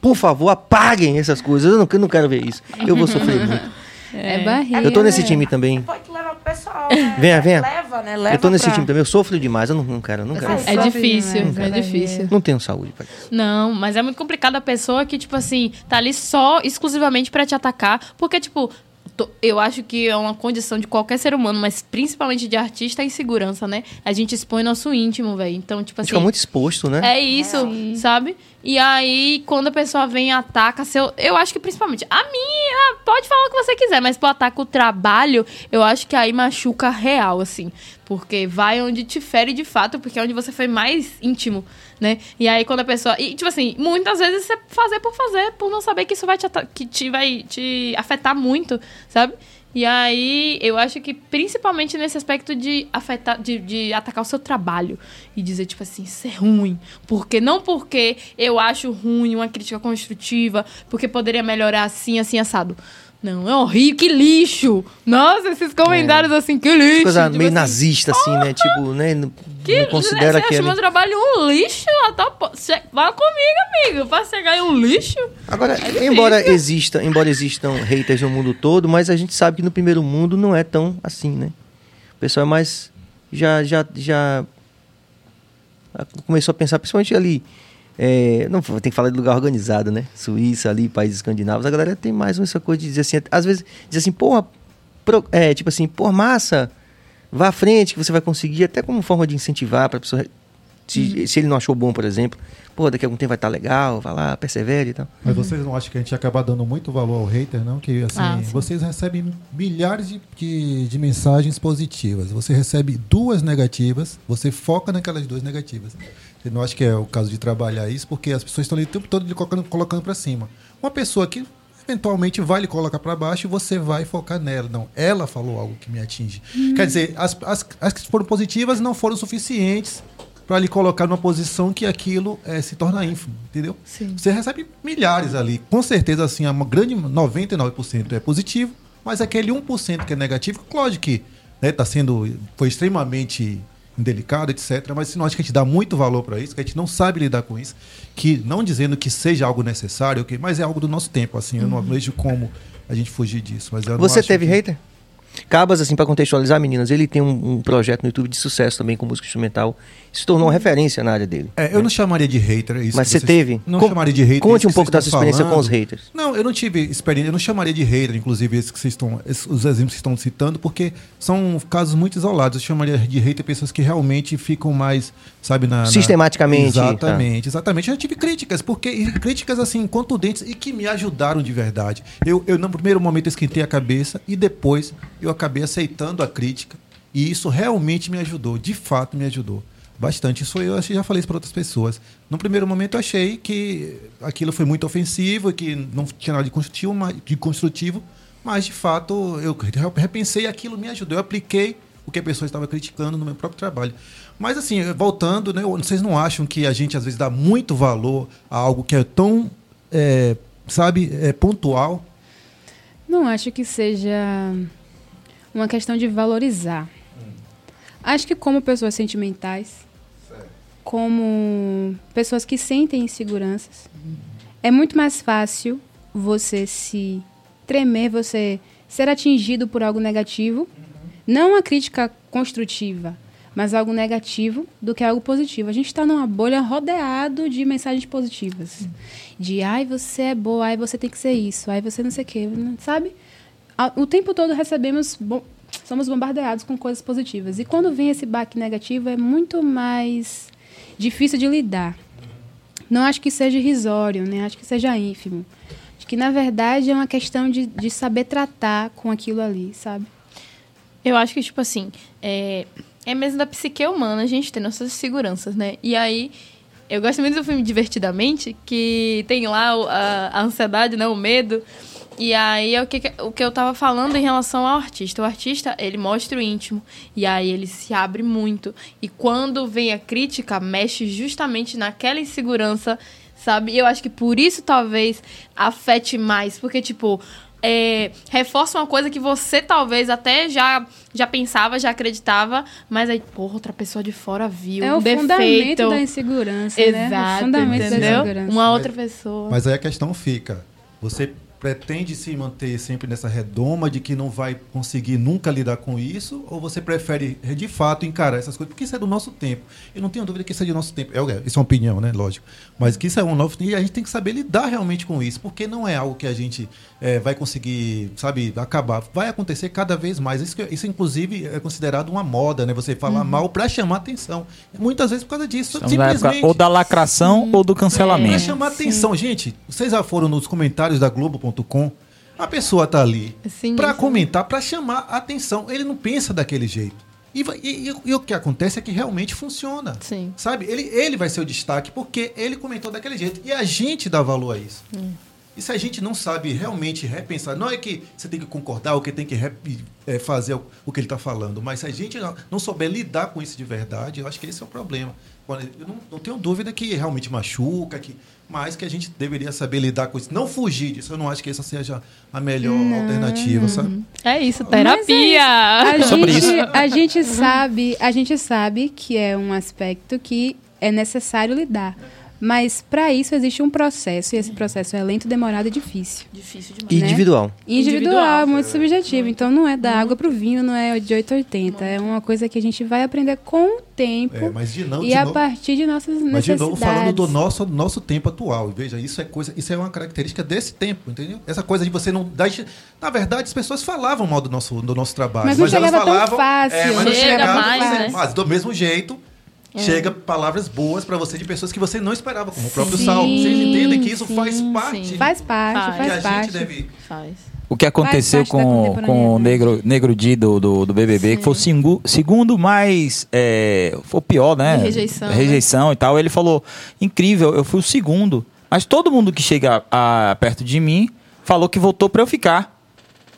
por favor, apaguem essas coisas. Eu não, eu não quero ver isso. Eu vou sofrer muito. É, barriga. Eu tô nesse time também. Pode levar pro pessoal, né? Venha, venha. Leva, né? Leva Eu tô nesse pra... time também. Eu sofro demais. Eu não, não quero, não quero. É difícil, demais, é vai difícil. Não tenho saúde pra isso. Não, mas é muito complicado a pessoa que, tipo assim, tá ali só exclusivamente pra te atacar. Porque, tipo, eu acho que é uma condição de qualquer ser humano, mas principalmente de artista, a insegurança, né? A gente expõe nosso íntimo, velho. Então, tipo assim. fica muito exposto, né? É isso, sabe? E aí, quando a pessoa vem e ataca seu. Eu acho que principalmente. A minha, pode falar o que você quiser, mas pro ataque o trabalho, eu acho que aí machuca real, assim. Porque vai onde te fere de fato, porque é onde você foi mais íntimo, né? E aí, quando a pessoa. E, tipo assim, muitas vezes você fazer por fazer, por não saber que isso vai te, que te, vai te afetar muito, sabe? E aí, eu acho que principalmente nesse aspecto de afetar, de, de atacar o seu trabalho e dizer, tipo assim, isso é ruim. Porque não porque eu acho ruim uma crítica construtiva, porque poderia melhorar assim, assim, assado. Não, é horrível, que lixo! Nossa, esses comentários assim, que lixo! Coisa Tipo meio assim, nazista, assim, né? Tipo, né? Que não considera você que acha é. meu trabalho um lixo? Ah, tá, vai comigo, amigo, pra chegar em um lixo. Agora, embora exista, embora existam haters no mundo todo, mas a gente sabe que no primeiro mundo não é tão assim, né? O pessoal é mais já já já começou a pensar principalmente ali é, não tem que falar de lugar organizado, né? Suíça ali, países escandinavos, a galera tem mais essa coisa de dizer assim, às vezes dizer assim, porra, pro- é, tipo assim, porra, massa, vá à frente que você vai conseguir, até como forma de incentivar para a pessoa se, se ele não achou bom, por exemplo, pô, daqui a algum tempo vai estar legal, vai lá, persevere e tal. Mas vocês não acham que a gente acaba dando muito valor ao hater, não? Que assim, Ah, vocês recebem milhares de, de, de mensagens positivas. Você recebe duas negativas, você foca naquelas duas negativas. Você não acha que é o caso de trabalhar isso, porque as pessoas estão ali o tempo todo colocando, colocando para cima. Uma pessoa que eventualmente vai lhe colocar para baixo e você vai focar nela. Não, ela falou algo que me atinge. Quer dizer, as, as, as que foram positivas não foram suficientes para lhe colocar numa posição que aquilo eh, se torna ínfimo, entendeu? Sim. Você recebe milhares ali. Com certeza, assim, uma grande 99% é positivo, mas aquele 1% que é negativo, lógico que né, tá sendo, foi extremamente indelicado, etc. Mas se nós que a gente dá muito valor para isso, que a gente não sabe lidar com isso, que não dizendo que seja algo necessário, okay, mas é algo do nosso tempo, assim, eu não vejo como a gente fugir disso. Mas Você teve que- hater? Cabas, assim, pra contextualizar, meninas, ele tem um, um projeto no YouTube de sucesso também com música instrumental. Se tornou referência na área dele. É, eu não chamaria de hater. Isso Mas você teve? Não Com- chamaria de hater. Conte um pouco da sua experiência com falando. os haters. Não, eu não tive experiência, eu não chamaria de hater, inclusive, esses que vocês estão, esses- os exemplos que estão citando, porque são casos muito isolados. Eu chamaria de hater pessoas que realmente ficam mais, sabe, na. na- Sistematicamente, tá. Exatamente, exatamente. Eu já tive críticas, porque críticas assim, contundentes e que me ajudaram de verdade. Eu, eu no primeiro momento, esquentei a cabeça e depois eu acabei aceitando a crítica. E isso realmente me ajudou, de fato me ajudou. Bastante. Isso eu acho já falei isso para outras pessoas. No primeiro momento eu achei que aquilo foi muito ofensivo, que não tinha nada de construtivo, mas, de construtivo, mas de fato eu repensei aquilo me ajudou. Eu apliquei o que a pessoa estava criticando no meu próprio trabalho. Mas assim, voltando, né, vocês não acham que a gente às vezes dá muito valor a algo que é tão, é, sabe, é, pontual? Não acho que seja uma questão de valorizar. Acho que como pessoas sentimentais, como pessoas que sentem inseguranças, é muito mais fácil você se tremer, você ser atingido por algo negativo, não uma crítica construtiva, mas algo negativo do que algo positivo. A gente está numa bolha rodeado de mensagens positivas. De, ai, você é boa, ai, você tem que ser isso, ai, você não sei o quê, sabe? A- O tempo todo recebemos, bom, somos bombardeados com coisas positivas. E quando vem esse baque negativo, é muito mais difícil de lidar. Não acho que seja irrisório, né? Acho que seja ínfimo. Acho que, na verdade, é uma questão de, de saber tratar com aquilo ali, sabe? Eu acho que, tipo assim, é, é mesmo da psique humana a gente ter nossas seguranças, né? E aí, eu gosto muito do filme Divertidamente, que tem lá a, a ansiedade, né? O medo. E aí é o que, o que eu tava falando em relação ao artista. O artista, ele mostra o íntimo. E aí ele se abre muito. E quando vem a crítica, mexe justamente naquela insegurança, sabe? E eu acho que por isso talvez afete mais. Porque, tipo, é, reforça uma coisa que você talvez até já, já pensava, já acreditava, mas aí, porra, outra pessoa de fora viu. é um o defeito. fundamento da insegurança, né? O Exato, fundamento da entendeu? insegurança. Uma outra pessoa. Mas aí a questão fica: você pretende se manter sempre nessa redoma de que não vai conseguir nunca lidar com isso? Ou você prefere, de fato, encarar essas coisas? Porque isso é do nosso tempo. Eu não tenho dúvida que isso é do nosso tempo. É, isso é uma opinião, né? Lógico. Mas que isso é um novo E a gente tem que saber lidar realmente com isso. Porque não é algo que a gente eh, vai conseguir, sabe, acabar. Vai acontecer cada vez mais. Isso, isso inclusive, é considerado uma moda, né? Você falar mal para chamar atenção. Muitas vezes por causa disso. Estamos época simplesmente. ou da lacração ou do Pra cancelamento. chamar atenção. Gente, vocês já foram nos comentários da Globo.com? A pessoa tá ali isso. comentar, pra chamar atenção. Ele não pensa daquele jeito. E, e- e- e o que acontece é que realmente funciona. Sim. Sabe? Ele, ele vai ser o destaque porque ele comentou daquele jeito. E a gente dá valor a isso. E se a gente não sabe realmente repensar, não é que você tem que concordar ou que tem que é, fazer o, o que ele está falando, mas se a gente não, não souber lidar com isso de verdade, eu acho que esse é o problema. Eu não, não tenho dúvida que realmente machuca, que, mas que a gente deveria saber lidar com isso. Não fugir disso. Eu não acho que essa seja a melhor alternativa, sabe? É isso, Mas é terapia. A Sobre gente, isso. a gente sabe, a gente sabe que é um aspecto que é necessário lidar. Mas para isso existe um processo e esse processo é lento, demorado e difícil. Difícil demais. Né? individual. Individual, Individual. muito subjetivo. Então não é da água pro vinho, não é de 880. É uma coisa que a gente vai aprender com o tempo É, mas de não, e de a novo, partir de nossas Mas de necessidades. novo falando do nosso, nosso tempo atual. Veja, isso é coisa, isso é uma característica desse tempo, entendeu? Essa coisa de você não. na verdade, as pessoas falavam mal do nosso, do nosso trabalho. Mas não elas chegava tão falavam, fácil. É, mas não Chega chegava, mais, né? Mas do mesmo jeito. Chega palavras boas pra você de pessoas que você não esperava, como o próprio Sim, Salmo. Vocês entendem que isso sim, faz sim. parte Faz parte, Faz. que a faz parte. gente deve. Faz. O que aconteceu Faz com, com o. Negro, Negro Di do, do, do BBB, que foi o singu- segundo mais. É, foi o pior, né? De rejeição, né? Rejeição e tal. Ele falou: incrível, eu fui o segundo. Mas todo mundo que chega a- perto de mim falou que votou pra eu ficar.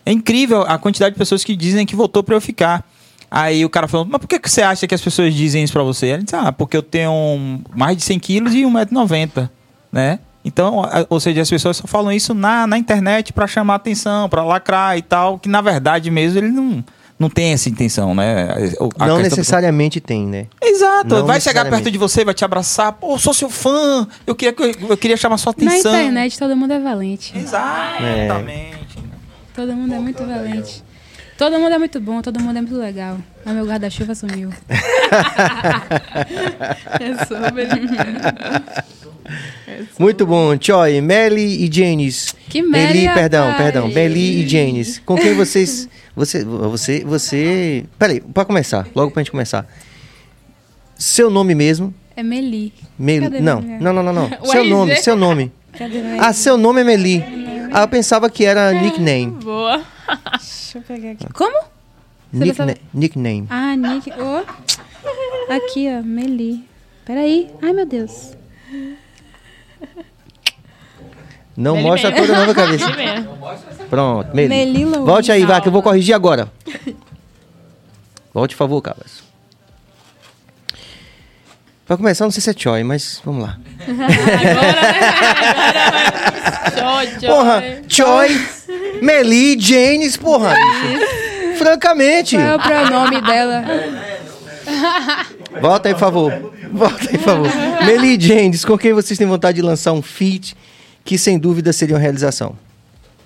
É incrível a quantidade de pessoas que dizem que votou pra eu ficar. Aí o cara falou, mas por que, que você acha que as pessoas dizem isso pra você? Ele disse, ah, porque eu tenho mais de 100 quilos e 1,90m, né? Então, ou seja, as pessoas só falam isso na, na internet pra chamar atenção, pra lacrar e tal, que na verdade mesmo ele não, não tem essa intenção, né? A Não necessariamente tem, né? Exato, Não vai chegar perto de você, vai te abraçar, pô, sou seu fã, eu queria, que- eu queria chamar sua Na atenção. internet todo mundo é valente. Exatamente. Todo mundo é muito valente. Todo mundo é muito bom, todo mundo é muito legal. Mas meu guarda-chuva sumiu. É sobre. Muito bom. Choi, Melly e Janis. Que Melly, Meli, perdão, perdão. Melly e Janis. Com quem vocês... Você, você, você... Peraí, pra começar. Logo pra gente começar. Seu nome mesmo. É Meli. Meli... Não, não, não, não, não. Seu nome, seu nome. Cadê? Ah, seu nome é Meli. Ah, eu pensava que era nickname. Boa. Deixa eu pegar aqui. Como? Você Nickna pensava- nickname. Ah, Nick. Oh. Aqui, ó. Meli. Peraí. Ai, meu Deus. Não Meli mostra mesmo. toda a nova cabeça. Pronto, Meli. Meli. Volte aí, vai, que eu vou corrigir agora. Volte, por favor, Cabas. Pra começar, não sei se é Choi, mas vamos lá. Agora, né? Agora vai. Porra, Choi, Meli, Janis, porra. Francamente. Qual é o pronome dela? Volta aí, por favor. Volta aí, por favor. Meli e Janis, com quem vocês têm vontade de lançar um feat que sem dúvida seria uma realização?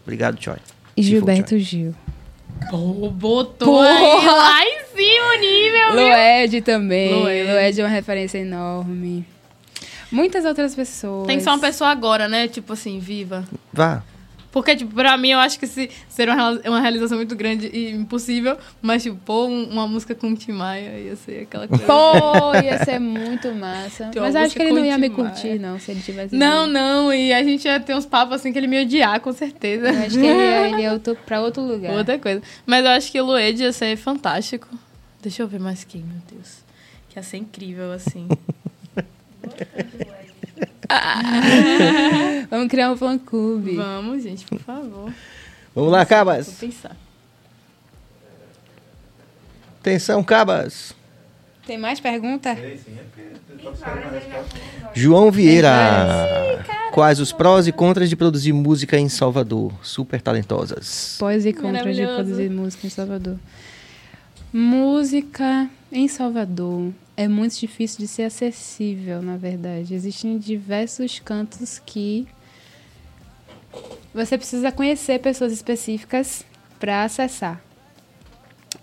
Obrigado, Choi. Gilberto Gil. Pô, botou aí lá em cima o nível? Lued também. Lued. Lued é uma referência enorme. Muitas outras pessoas. Tem que ser uma pessoa agora, né? Tipo assim, viva. Vá. Porque, tipo, pra mim, eu acho que se, seria uma, uma realização muito grande e impossível. Mas, tipo, um- uma música com o Tim Maia ia ser aquela coisa. Pô, ia ser muito massa. Tem uma Mas acho que ele não ia me curtir, não, se ele tivesse. Não, não. E a gente ia ter uns papos assim que ele me ia odiar, com certeza. Eu acho que ele ia, ele ia outro- pra outro lugar. Outra coisa. Mas eu acho que o Lued ia ser fantástico. Deixa eu ver mais quem, meu Deus. Que ia ser incrível, assim. Vamos criar um fã clube. Vamos, gente, por favor. Vamos lá, Cabas. Vou pensar. Atenção, Cabas. Tem mais pergunta? João Vieira. Quais os prós e contras de produzir música em Salvador? Super talentosas. Pós e contras de produzir música em Salvador. Música em Salvador é muito difícil de ser acessível, na verdade. Existem diversos cantos que você precisa conhecer pessoas específicas para acessar.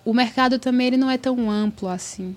O mercado também ele não é tão amplo assim.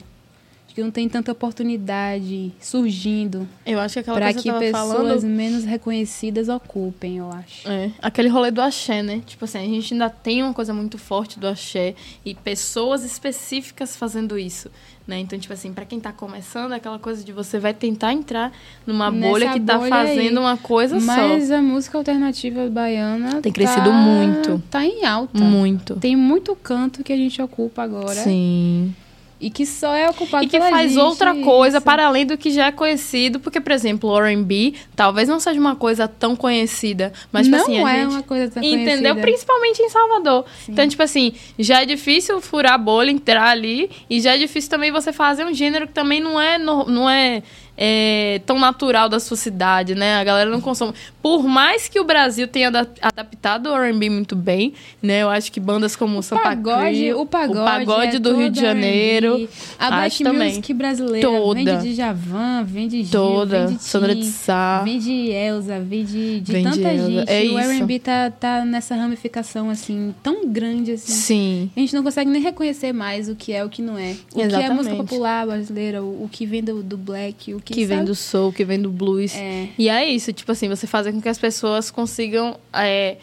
Que não tem tanta oportunidade surgindo Eu acho que aquela para coisa que que pessoas falando... menos reconhecidas ocupem, eu acho. É, aquele rolê do axé, né? Tipo assim, a gente ainda tem uma coisa muito forte do axé e pessoas específicas fazendo isso, né? Então, tipo assim, pra quem tá começando, é aquela coisa de você vai tentar entrar numa Nessa bolha que tá bolha fazendo aí. uma coisa Mas só. a música alternativa baiana Tem crescido tá- muito. Tá em alta. Muito. Tem muito canto que a gente ocupa agora Sim. E que só é ocupado E que faz gente, outra coisa isso. para além do que já é conhecido, porque, por exemplo, o R&B talvez não seja uma coisa tão conhecida, mas, tipo não assim, é gente... uma coisa tão Entendeu? conhecida. Principalmente em Salvador. Então, tipo assim, já é difícil furar a bolha, entrar ali. E já é difícil também você fazer um gênero que também não é, no- não é, é, tão natural da sua cidade, né? A galera não consome. Por mais que o Brasil tenha ada- adaptado o R&B muito bem, né? Eu acho que bandas como o Sampa pagode, o pagode, o pagode é do Rio de Janeiro. A Black também. Music brasileira Toda. vem de Djavan, vem de Gil, toda, vem de Sandra de Sá. vem de Elza, vem de, de Vem de tanta Elza, gente. é o. R&B tá, tá nessa ramificação, assim, tão grande, assim. Sim. A gente não consegue nem reconhecer mais o que é o que não é. O que é Exatamente. música popular brasileira, o, o que vem do, do black, o que, que vem sabe? do soul, que vem do blues. É. E é isso, tipo assim, você fazer com que as pessoas consigam é,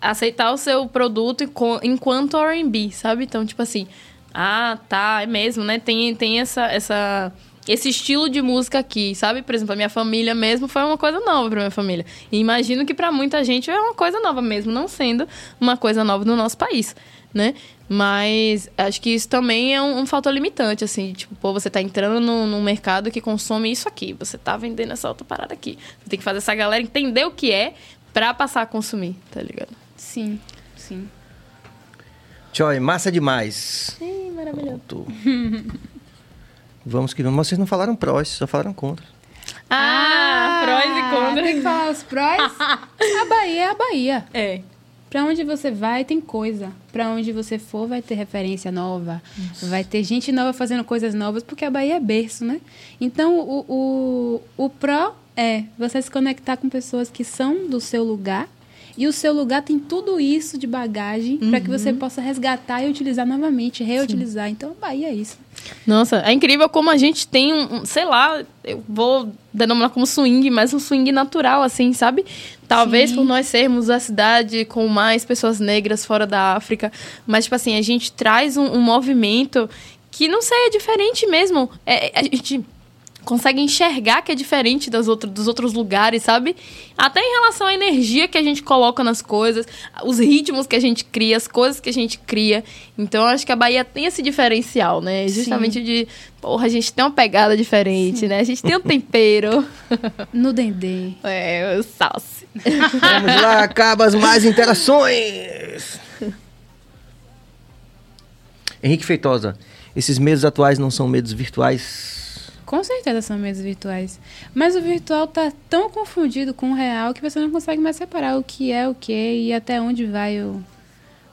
aceitar o seu produto enquanto R&B, sabe? Então, tipo assim, ah, tá, é mesmo, né? Tem, tem essa, essa, esse estilo de música aqui, sabe? Por exemplo, a minha família mesmo foi uma coisa nova pra minha família. E imagino que pra muita gente é uma coisa nova mesmo, não sendo uma coisa nova no nosso país, né? Mas acho que isso também é um, um fator limitante, assim, tipo, pô, você tá entrando num, num mercado que consome isso aqui, você tá vendendo essa outra parada aqui. Você tem que fazer essa galera entender o que é pra passar a consumir, tá ligado? Sim, sim. Joy, massa demais. Ih, maravilhoso. Vamos que vamos. Mas vocês não falaram prós, só falaram contra. Ah, prós e Tem contras. que falar os prós. a Bahia é a Bahia. É. Pra onde você vai, tem coisa. Pra onde você for, vai ter referência nova. Vai ter gente nova fazendo coisas novas, porque a Bahia é berço, né? Então, o, o, o pró é você se conectar com pessoas que são do seu lugar. E o seu lugar tem tudo isso de bagagem pra que você possa resgatar e utilizar novamente, reutilizar. Então, a Bahia é isso. Nossa, é incrível como a gente tem um, um, sei lá, eu vou denominar como swing, mas um swing natural, assim, sabe? Talvez Sim. por nós sermos a cidade com mais pessoas negras fora da África, mas, tipo assim, a gente traz um, um movimento que, não sei, é diferente mesmo. É, a gente consegue enxergar que é diferente das outras, dos outros lugares, sabe? Até em relação à energia que a gente coloca nas coisas, os ritmos que a gente cria, as coisas que a gente cria. Então, eu acho que a Bahia tem esse diferencial, né? Justamente de, porra, a gente tem uma pegada diferente, né? A gente tem um tempero. No Dendê. é, o salse. Vamos lá, Cabas, mais interações. Henrique Feitosa, esses medos atuais não são medos virtuais? Com certeza são medos virtuais. Mas o virtual tá tão confundido com o real que você não consegue mais separar o que é o que e até onde vai o,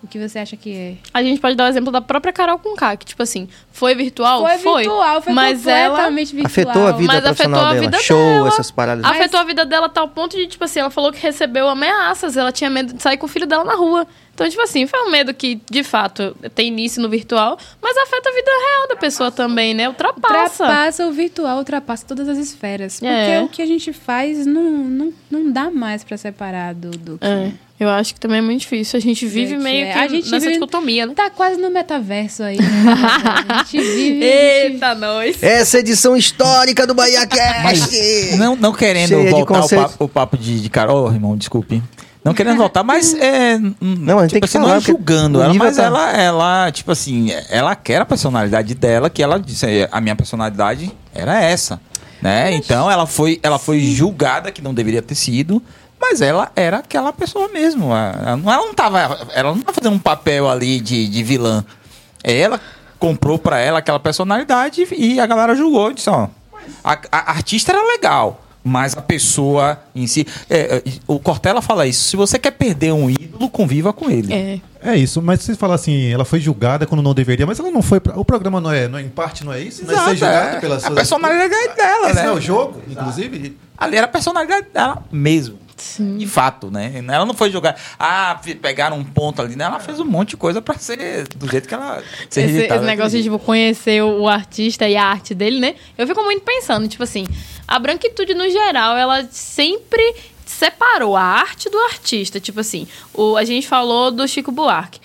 o que você acha que é. A gente pode dar o exemplo da própria Carol Conká, que, tipo assim, foi virtual? Foi virtual, foi mas ela completamente virtual. Afetou a vida Mas profissional afetou a dela? vida Show, dela. essas paradas. afetou a vida dela a tal ponto de, tipo assim, ela falou que recebeu ameaças, ela tinha medo de sair com o filho dela na rua. Então, tipo assim, foi um medo que, de fato, tem início no virtual, mas afeta a vida real da pessoa também, né? Ultrapassa. Ultrapassa o virtual, ultrapassa todas as esferas. Porque É. o que a gente faz não, não, não dá mais pra separar do, do que É, eu acho que também é muito difícil. A gente vive Gente, meio é. que A gente nessa vive- dicotomia, né? Tá quase no metaverso aí. Né? a gente vive. Eita, nós! Essa edição histórica do Bahia Cast. Não, não querendo Cheia voltar o papo, o papo de, de Carol, oh, irmão, desculpe. Não querendo voltar, mas é. Não, a gente tem que assim, falar, não é porque julgando ela, mas tá- ela, ela, tipo assim, ela quer a personalidade dela, que ela disse, "É, a minha personalidade era essa. Né? Então ela foi, ela foi julgada que não deveria ter sido, mas ela era aquela pessoa mesmo. Ela não, ela não tava. Ela não tava fazendo um papel ali de, de vilã. Ela comprou pra ela aquela personalidade e a galera julgou disse, ó. A, a artista era legal, mas a pessoa em si. é, é, o Cortella fala isso. Se você quer perder um ídolo, conviva com ele. É. É isso, mas você fala assim, ela foi julgada quando não deveria, mas ela não foi. Pra... O programa não é, não é, em parte, não é isso? Não é ser Exato, julgado é. pelas A personalidade dela, Esse né? não é o jogo, inclusive? Ali era a personalidade dela mesmo. De fato, né? Ela não foi jogar. Ah, pegaram um ponto ali. né? Ela fez um monte de coisa pra ser do jeito que ela ser Esse, esse negócio de tipo, conhecer o, o artista e a arte dele, né? Eu fico muito pensando, tipo assim, a branquitude no geral, ela sempre separou a arte do artista. Tipo assim, o, a gente falou do Chico Buarque.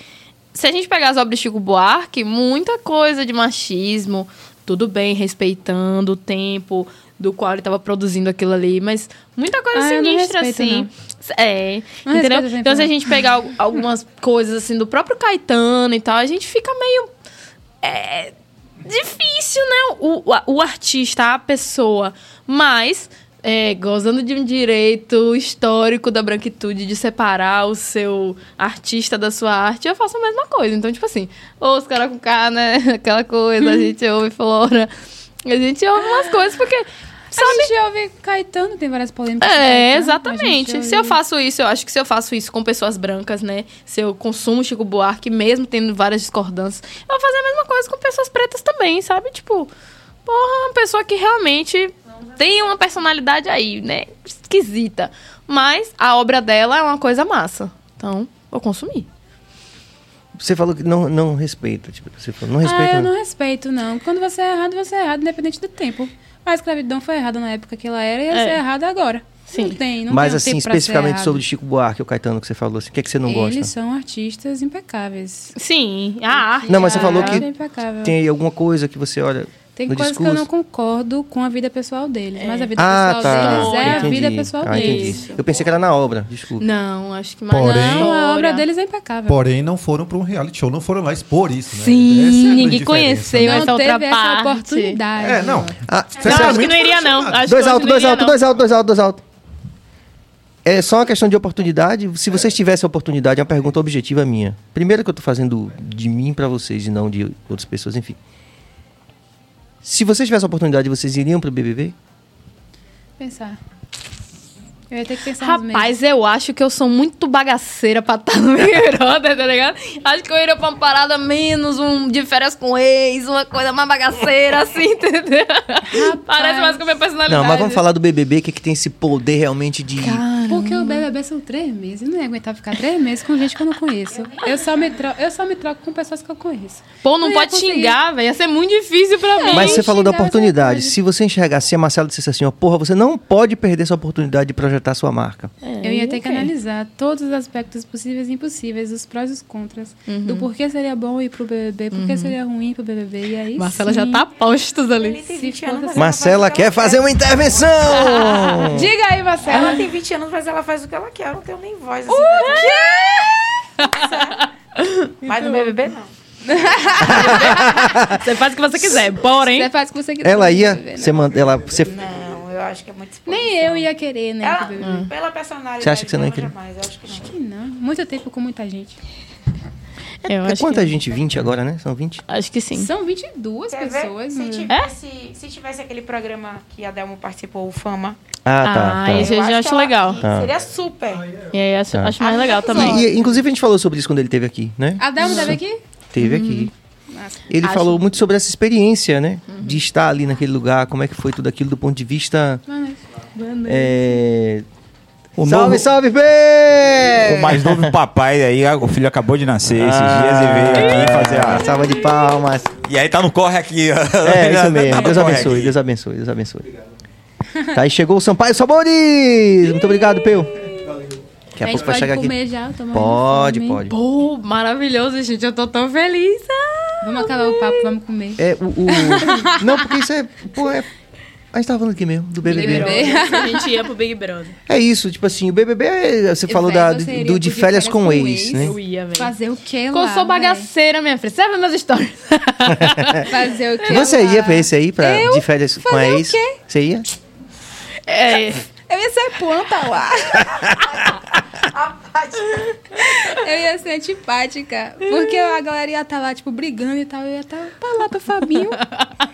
Se a gente pegar as obras de Chico Buarque, muita coisa de machismo, tudo bem, respeitando o tempo do qual ele estava produzindo aquilo ali, mas muita coisa Ah, não sinistra, respeito, assim. É, Não entendeu? respeito Então, se a gente pegar al- algumas coisas, assim, do próprio Caetano e tal, a gente fica meio é difícil, né? O, o, o artista, a pessoa, mas é, gozando de um direito histórico da branquitude de separar o seu artista da sua arte, eu faço a mesma coisa. Então, tipo assim, os caras com K, né? Aquela coisa, a gente ouve Flora. A gente ouve umas coisas porque. A gente ouve Caetano, tem várias polêmicas. É, Caetano, exatamente. Se eu faço isso, eu acho que se eu faço isso com pessoas brancas, né? Se eu consumo Chico Buarque, mesmo tendo várias discordâncias, eu vou fazer a mesma coisa com pessoas pretas também, sabe? Tipo, porra, uma pessoa que realmente tem uma personalidade aí, né? Esquisita. Mas a obra dela é uma coisa massa. Então, vou consumir. Você falou que não, não respeita. Tipo, você falou, não respeita. Ah, eu não. não respeito, não. Quando você é errado, você é errado, independente do tempo. A escravidão foi errada na época que ela era e ia É. ser errada agora. Sim. Não tem, não Mas tem assim, especificamente sobre Chico Buarque, o Caetano que você falou, assim, o que, é que você não gosta? Eles são artistas impecáveis. Sim, a arte. Não, mas você a falou que é. Tem aí alguma coisa que você olha Tem coisas discurso? que eu não concordo com a vida pessoal deles. Mas a vida Ah, pessoal tá. deles é a Entendi. vida pessoal Ah, entendi. deles. Eu pensei que era na obra, desculpa. Não, acho que mais Porém- na Não, a obra deles é impecável. Porém, não foram para um reality show, não foram lá expor isso, né? Sim, Essa é a ninguém diferença, conheceu né? não essa outra teve essa parte. oportunidade. É, não. Ah, Não, acho que não iria, não. Acho dois altos, dois altos, dois altos, dois altos, dois altos. é só uma questão de oportunidade. Se vocês tivessem a oportunidade, é uma pergunta objetiva minha. Primeiro que eu tô fazendo de mim pra vocês e não de outras pessoas, enfim. Se vocês tivessem a oportunidade, vocês iriam pro BBB? Pensar. Eu ia ter que pensar. Rapaz, eu acho que eu sou muito bagaceira pra estar no Big Brother, tá ligado? Acho que eu iria pra uma parada menos, um de férias com ex, uma coisa mais bagaceira, assim, entendeu? Parece mais com a minha personalidade. Não, mas vamos falar do BBB, que, que tem esse poder realmente de... Porque o BBB são três meses. Eu não ia aguentar ficar três meses com gente que eu não conheço. Eu só me, tro eu só me troco com pessoas que eu conheço. Pô, não ia pode conseguir. xingar, velho. Ia ser muito difícil pra mim. Mas você falou da oportunidade. Se você enxergar, se a Marcela dissesse assim, ó, porra, você não pode perder essa oportunidade de projetar sua marca. Eu ia ter que ok. analisar todos os aspectos possíveis e impossíveis, os prós e os contras. Uhum. Do porquê seria bom ir pro BBB, por que seria ruim ir pro BBB. E aí Marcela sim, já tá postos ali. Ele tem Se 20 anos, foda- mas Marcela o que quer fazer uma intervenção! Diga aí, Marcela. Ela tem 20 anos, mas ela faz o que ela quer. Eu não tenho nem voz assim. Mas no BBB não. Você faz o que você quiser, porém... Você faz o que você quiser. Ela ia, você não. manda, ela, você, Não, eu acho que é muito exposição. Nem eu ia querer, né? Ela, BBB. Pela personalidade Você acha que você não ia querer? jamais. Acho que não. Que não. Muito tempo com muita gente. Eu é acho quanta que, gente? 20 agora, né? São 20? acho que sim. São 22 Quer ver? pessoas. Se né? tivesse, se tivesse aquele programa que a Delmo participou, o Fama. Ah, tá. Ah, tá. isso eu já acho legal. Tá. Seria super. E aí acho, Tá. acho mais Ah, legal mas também. E, inclusive, a gente falou sobre isso quando ele esteve aqui, né? A Delma teve aqui? Teve aqui. Ele Acho- falou muito sobre essa experiência, né? De estar ali naquele lugar, como é que foi tudo aquilo do ponto de vista. É... O salve, novo- salve, B! O mais novo papai aí, o filho acabou de nascer esses Ah. dias e veio aqui fazer a. Salva de palmas. E aí tá no corre aqui, ó. É, isso Tá mesmo. Deus abençoe, aqui. Deus abençoe, Deus abençoe. Tá, aí chegou o Sampaio Sabores! Muito obrigado, Peu. Daqui a a pouco vai pode chegar aqui. comer já, Pode, pode. Pô, maravilhoso, gente. Eu tô tão feliz. Ah! Vamos acabar o papo, vamos comer. É, o, o- Não, porque isso é. Pô, é. A gente tava falando aqui mesmo, do BBB. BBB. A gente ia pro Big Brother. É isso, tipo assim, o BBB, é- você falou da, do, pro de férias com o ex, né? Eu ia, velho. Fazer o que lá? eu sou bagaceira, minha filha. Vê meus stories. Fazer o que Você lá? ia pra esse aí, pra, Eu? de férias com a Fazer o ex? quê? Você ia? É, Eu ia ser planta lá. Eu ia ser antipática. Porque a galera ia estar lá, tipo, brigando e tal. Eu ia estar pra lá pro Fabinho.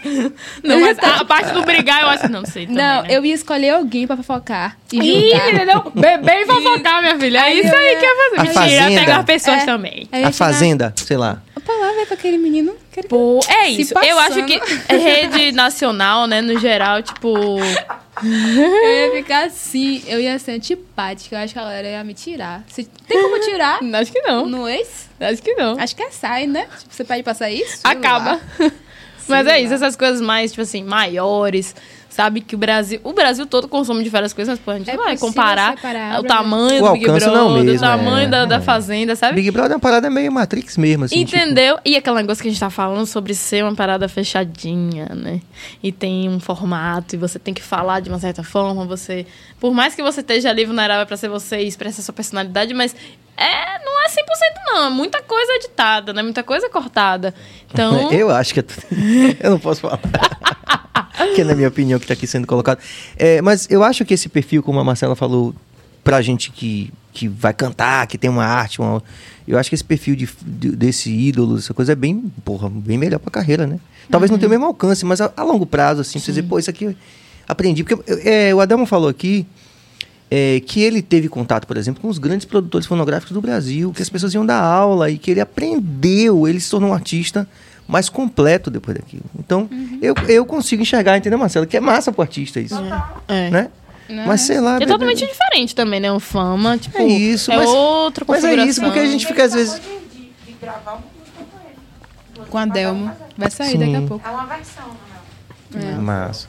não, mas a, a parte do brigar eu acho. Não sei. Também, Não, né? eu ia escolher alguém pra fofocar. E Ih, entendeu? Beber e fofocar, minha filha. É Aí isso aí ia- que é fazer. A Mentira, Fazenda. pegar pessoas É. também. A Fazenda, sei lá. Pra lá, vai pra aquele menino. Pô, é isso. Eu acho passando. que rede nacional, né, no geral, tipo. Eu ia ficar assim. Eu ia ser antipática. Eu acho que a galera ia me tirar. Se- Tem como tirar? Acho que não. No ex? Acho que não. Acho que é sai, né? Tipo, você pede pra sair? Sei Acaba. Mas é isso, essas coisas mais, tipo assim, maiores. Sabe que o Brasil. O Brasil todo consome de várias coisas, mas pô, a gente É não vai comparar separar, o tamanho O do Big alcance Brother, não é o mesmo, o tamanho é. da, da É. Fazenda, sabe? Big Brother é uma parada meio Matrix mesmo, assim. tipo- Entendeu? E aquele negócio que a gente tá falando sobre ser uma parada fechadinha, né? E tem um formato, e você tem que falar de uma certa forma, você... Por mais que você esteja ali vulnerável pra ser você e expressar sua personalidade, mas é, não é 100% não, é muita coisa editada, né? Muita coisa cortada. Então... Eu acho que é tudo... eu não posso falar. que é na minha opinião que está aqui sendo colocado. É, mas eu acho que esse perfil, como a Marcela falou, pra gente que, que vai cantar, que tem uma arte, uma- eu acho que esse perfil de, de- desse ídolo, essa coisa é bem, porra, bem melhor pra carreira, né? Talvez não tenha o mesmo alcance, mas a, a longo prazo, assim, você dizer, pô, isso aqui aprendi. Porque é, o Adelmo falou aqui é, que ele teve contato, por exemplo, com os grandes produtores fonográficos do Brasil, que as pessoas iam dar aula e que ele aprendeu, ele se tornou um artista mais completo depois daquilo. Então, eu, eu consigo enxergar, entendeu, Marcelo? Que é massa pro artista isso, É. né? Não, Mas sei lá... É bebê- totalmente diferente também, né? O fama, tipo... É isso, é mas- outra mas é isso, porque a gente fica às vezes... De, de, de gravar uma música com ele. Com a Delmo. Vai sair Sim. daqui a pouco. É uma versão, não é? Massa.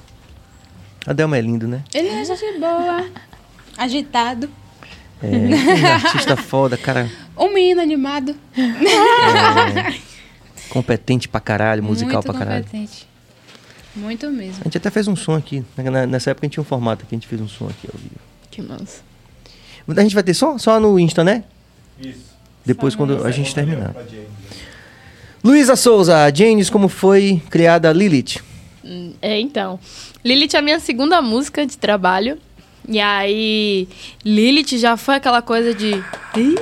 Adelmo é lindo, né? Ele é gente boa. Agitado. É, um artista foda, cara Um menino animado. competente pra caralho, musical muito pra caralho. competente. Muito mesmo. A gente até fez um som aqui. Na- Nessa época a gente tinha um formato aqui, a gente fez um som aqui ao vivo. Que massa. A gente vai ter som? Só no Insta, né? Isso. Depois quando a gente terminar. Luísa Souza, James, como foi criada a Lilith? É, então. Lilith é a minha segunda música de trabalho. E aí, Lilith já foi aquela coisa de. "Ih,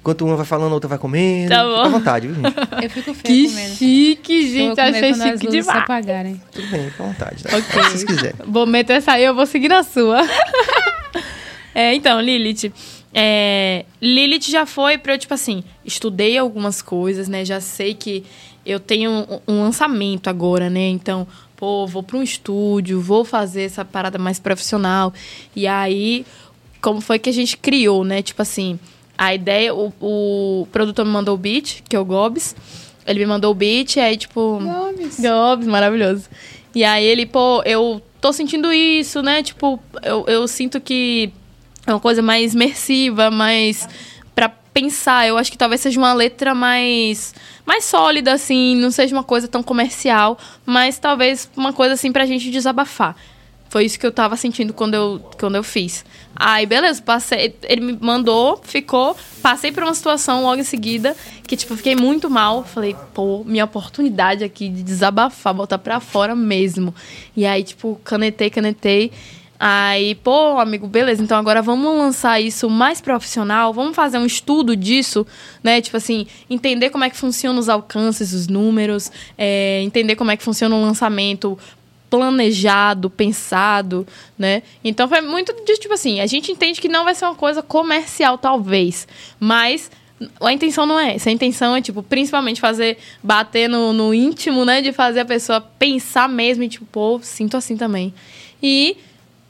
Enquanto uma vai falando, a outra vai comendo. Tá Fica bom. à vontade, viu, gente? Eu fico feia Que comendo. chique, Eu vou gente. comer Achei quando as chique luzes se demais. apagarem. Tudo bem, fica à vontade. Tá? Ok. Se vocês quiserem. Vou meter essa aí, eu vou seguir na sua. É, então, Lilith. é, Lilith já foi pra eu, tipo assim, estudei algumas coisas, né? Já sei que eu tenho um, um lançamento agora, né? Então, pô, vou pra um estúdio, vou fazer essa parada mais profissional. E aí, como foi que a gente criou, né? Tipo assim, a ideia, o, o produtor me mandou o beat, que é o Gobs. Ele me mandou o beat, aí, tipo. Gomes. Gobs, maravilhoso. E aí ele, pô, eu tô sentindo isso, né? Tipo, eu, eu sinto que é uma coisa mais imersiva, mais pra pensar. Eu acho que talvez seja uma letra mais mais sólida assim, não seja uma coisa tão comercial, mas talvez uma coisa assim pra gente desabafar. Foi isso que eu tava sentindo quando eu, quando eu fiz. Aí, beleza, passei. Ele me mandou, ficou. Passei por uma situação logo em seguida que, tipo, fiquei muito mal. Falei, pô, minha oportunidade aqui de desabafar, botar pra fora mesmo. E aí, tipo, canetei, canetei. Aí, pô, amigo, beleza, então agora vamos lançar isso mais profissional, vamos fazer um estudo disso, né? Tipo assim, entender como é que funcionam os alcances, os números, é, entender como é que funciona o lançamento planejado, pensado, né? Então foi muito de tipo assim, a gente entende que não vai ser uma coisa comercial, talvez, mas a intenção não é essa. A intenção é, tipo, principalmente fazer, bater no, no íntimo, né? De fazer a pessoa pensar mesmo e, tipo, pô, sinto assim também. E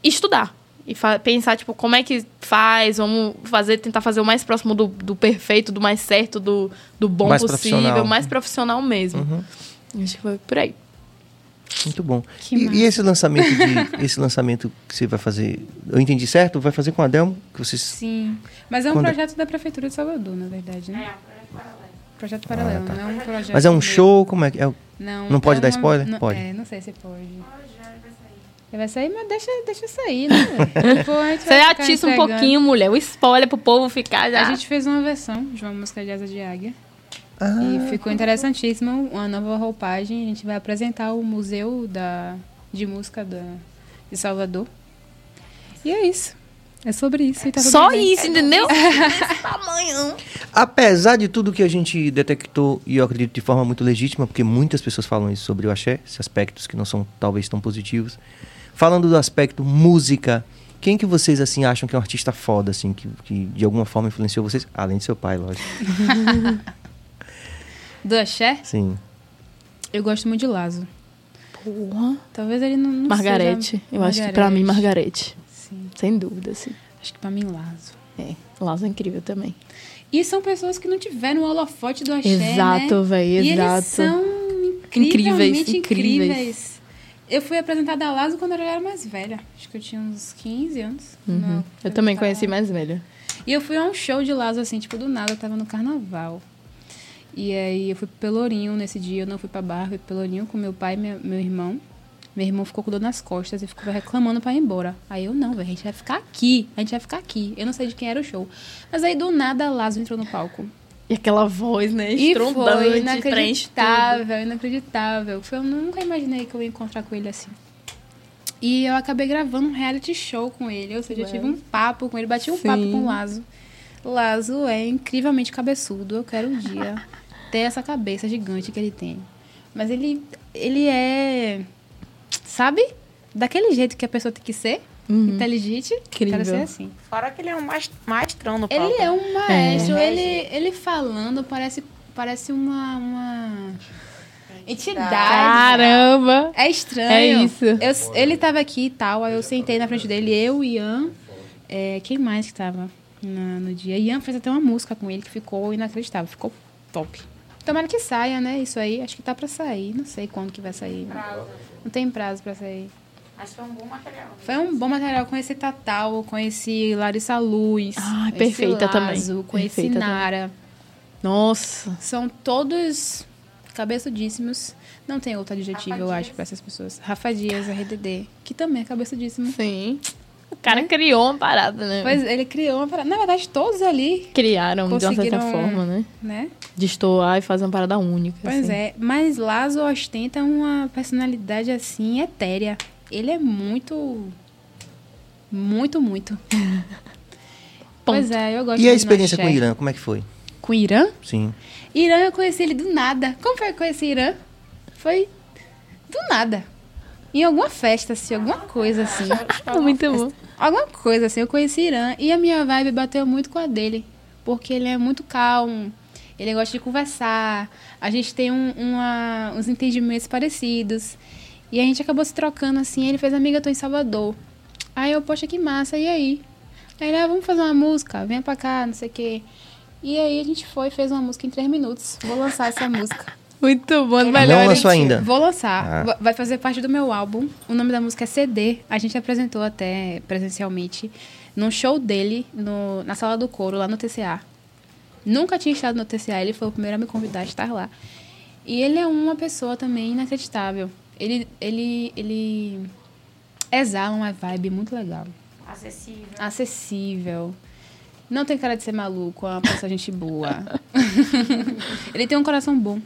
estudar. E pensar, tipo, como é que faz, vamos fazer, tentar fazer o mais próximo do, do perfeito, do mais certo, do, do bom Mais possível, mais profissional mesmo. Uhum. Acho que foi por aí. Muito bom. E, e esse lançamento de esse lançamento que você vai fazer, eu entendi certo? Vai fazer com a Delmo? Que vocês Sim. Mas é um Quando- projeto da Prefeitura de Salvador, na verdade, né? Projeto paralelo, tá. não é um projeto. Mas é um show, como é que é? Não, Não pode é dar uma- spoiler? Não, Pode. É, não sei se pode. Vai sair, mas deixa, deixa sair, né? velho? Depois a gente Você atiça um pouquinho, mulher. O spoiler pro povo ficar já. A gente fez uma versão de uma música de Asa de Águia. Ah, E ficou interessantíssimo, uma nova roupagem. A gente vai apresentar o Museu da, de Música da, de Salvador. E é isso. É sobre isso. tá Só bem. isso, entendeu? Desse tamanho. Apesar de tudo que a gente detectou, e eu acredito de forma muito legítima, porque muitas pessoas falam isso sobre o axé, esses aspectos que não são talvez tão positivos. Falando do aspecto música, quem que vocês assim acham que é um artista foda, assim, que, que de alguma forma influenciou vocês? Além de seu pai, lógico. Do Axé, Sim. eu gosto muito de Lazo. Porra. Talvez ele não, não Margarete. seja... Eu acho que pra mim, Margarete. Sim, Sem dúvida, sim. acho que pra mim Lazo. É. Lazo é incrível também. E são pessoas que não tiveram o holofote do Axé, Exato, né? véi, E exato. eles são Incríveis, incrivelmente incríveis. incríveis. Eu fui apresentada a Lazo quando eu era mais velha. Acho que eu tinha uns 15 anos. Uhum. Não, Eu também conheci mais velha. E eu fui a um show de Lazo, assim, tipo, do nada. Eu tava no carnaval. E aí eu fui pro Pelourinho nesse dia. Eu não fui pra Barra, fui pro Pelourinho com meu pai e meu, meu irmão. Meu irmão ficou com dor nas costas e ficou reclamando pra ir embora. Aí eu, não, velho, a gente vai ficar aqui. A gente vai ficar aqui. Eu não sei de quem era o show. Mas aí, do nada, Lazo entrou no palco. E aquela voz, né? E Estrondante, foi preenche tudo. inacreditável, inacreditável. Foi, eu nunca imaginei que eu ia encontrar com ele assim. E eu acabei gravando um reality show com ele. Ou seja, eu tive um papo com ele, bati um Sim. papo com o Lazo. Lazo é incrivelmente cabeçudo. Eu quero um dia ter essa cabeça gigante que ele tem. Mas ele, ele é. Sabe? Daquele jeito que a pessoa tem que ser. Uhum. Inteligente. Incrível. Quero ser assim. Fora que ele é um mais- maestrão no palco. Ele é um maestro. É. Ele, ele falando parece, parece uma, uma entidade. Caramba! É estranho. É isso. Eu- ele tava aqui e tal, aí eu sentei na frente dele, eu, Ian. é, quem mais que tava na- no dia? Ian fez até uma música com ele que ficou inacreditável, ficou top. Tomara que saia, né? Isso aí, acho que tá pra sair. Não sei quando que vai sair. Não tem prazo pra sair. Mas foi um bom material. Foi um bom material. Conheci Tatal, conheci Larissa Luz. Ai, conheci perfeita também. Lazo, Conheci Perfeita também. Nara. Nossa. São todos cabeçudíssimos. Não tem outro adjetivo, eu acho, pra essas pessoas. Rafa Dias, RDD, que também é cabeçudíssimo. Sim. O cara criou uma parada, né? Pois ele criou uma parada. Na verdade, todos ali, Criaram de uma certa forma, né? né? Destoar e fazer uma parada única. Pois assim. é. Mas Lazo ostenta uma personalidade assim etérea. Ele é muito. Muito, muito. Pois é, eu gosto E a experiência com o. Irã, como é que foi? Com o Irã? Sim. Irã, eu conheci ele do nada. Como foi que eu conheci Irã? Foi do nada. Em alguma festa, assim, alguma coisa assim. Muito bom. Alguma coisa assim, eu conheci Irã e a minha vibe bateu muito com a dele. Porque ele é muito calmo, ele gosta de conversar, a gente tem um- uma- uns entendimentos parecidos. E a gente acabou se trocando assim, ele fez amiga, eu tô em Salvador. Aí eu, poxa, que massa, e aí? Aí ele, ah, vamos fazer uma música, vem pra cá, não sei o quê. E aí a gente foi e fez uma música em três minutos. Vou lançar essa música. Muito bom, Não melhor. Não lançou ainda? Vou lançar. Ah. Va- Vai fazer parte do meu álbum. O nome da música é CD. A gente apresentou até presencialmente num show dele no- na sala do coro, lá no TCA. Nunca tinha estado no TCA, ele foi o primeiro a me convidar a estar lá. E ele é uma pessoa também inacreditável. Ele, ele, ele exala uma vibe muito legal. Acessível. Acessível. Não tem cara de ser maluco, é uma pessoa gente boa. ele tem um coração bom.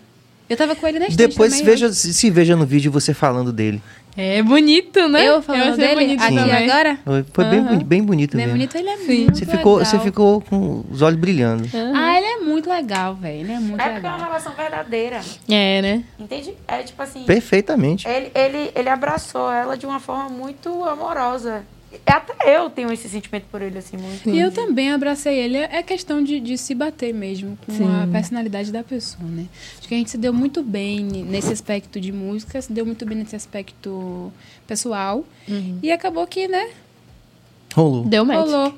Eu tava com ele na estante Depois também, veja, se se veja no vídeo você falando dele. É bonito, né? Eu falando achei dele bonito aqui também. agora? Foi bem, boni- bem bonito Bem mesmo. bonito, ele é muito Você ficou, legal. você ficou com os olhos brilhando. Ah, ele é muito legal, velho. Ele é muito É porque é uma legal. relação verdadeira. É, né? Entende? É tipo assim. Perfeitamente. Ele, ele, ele abraçou ela de uma forma muito amorosa. Até eu tenho esse sentimento por ele, assim, muito. E eu também abracei ele. É questão de, de se bater mesmo com Sim. a personalidade da pessoa, né? Acho que a gente se deu muito bem nesse aspecto de música, se deu muito bem nesse aspecto pessoal. E acabou que, né? Rolou. Deu match. Rolou.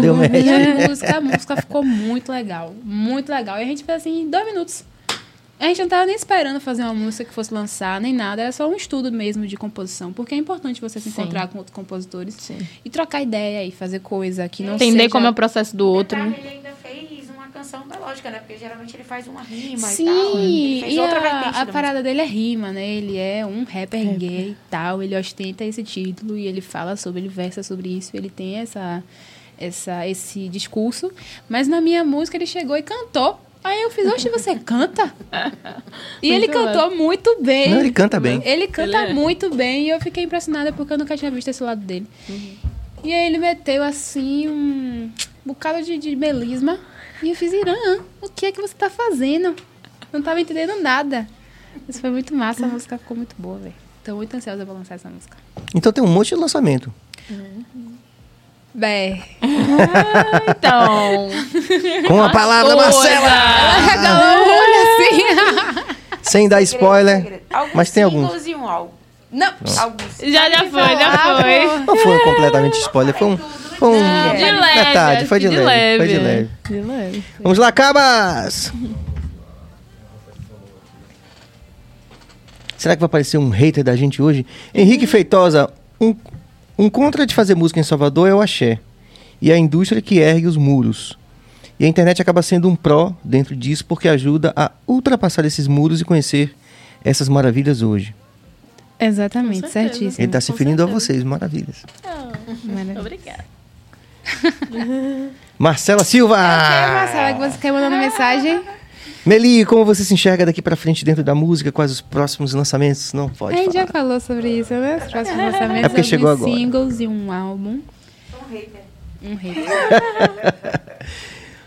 Deu match. E a música, a música ficou muito legal. Muito legal. E a gente fez assim, em dois minutos. A gente não tava nem esperando fazer uma música que fosse lançar, nem nada. Era só um estudo mesmo de composição. Porque é importante você se Sim. encontrar com outros compositores Sim. e trocar ideia e fazer coisa que não Entender seja... como é o processo do outro, Detalhe, né? ele ainda fez uma canção melódica, né? Porque geralmente ele faz uma rima Sim, e tal. Fez e outra a, a da parada dele é rima, né? Ele é um rapper gay e tal, ele ostenta esse título e ele fala sobre, ele versa sobre isso, ele tem essa, essa, esse discurso. Mas na minha música ele chegou e cantou. Aí eu fiz, oxe, você canta? E ele cantou muito bem. Não, ele canta bem. Ele canta Ele é. muito bem e eu fiquei impressionada porque eu nunca tinha visto esse lado dele. E aí ele meteu assim um bocado de, de melisma. E eu fiz, Irã, o que é que você tá fazendo? Não tava entendendo nada. Isso foi muito massa, a música ficou muito boa, velho. Tô muito ansiosa pra lançar essa música. Então tem um monte de lançamento. Bé. Então. Com a palavra, Marcela! Ela regalou o olho assim. Sem dar spoiler. Segredo. Mas tem alguns. e um álbum. Não. Alguns. Já, já foi, já foi. Não foi completamente spoiler, foi um. Foi um De leve. metade, foi de, que leve, Foi de leve. De leve. Vamos lá, Cabas! Será que vai aparecer um hater da gente hoje? Henrique Feitosa, um, um contra de fazer música em Salvador é o axé. E a indústria que ergue os muros. E a internet acaba sendo um pró dentro disso porque ajuda a ultrapassar esses muros e conhecer essas maravilhas hoje. Exatamente, certíssimo. Ele está se referindo a vocês, maravilhas. Maravilha. Obrigada. Marcela Silva! Ok, Marcela, que você quer mandando mensagem? Meli, como você se enxerga daqui pra frente dentro da música? Quais os próximos lançamentos? Não a pode gente já falou sobre isso, né? Os próximos lançamentos É porque chegou agora. singles e um álbum. Um hater. Um hit.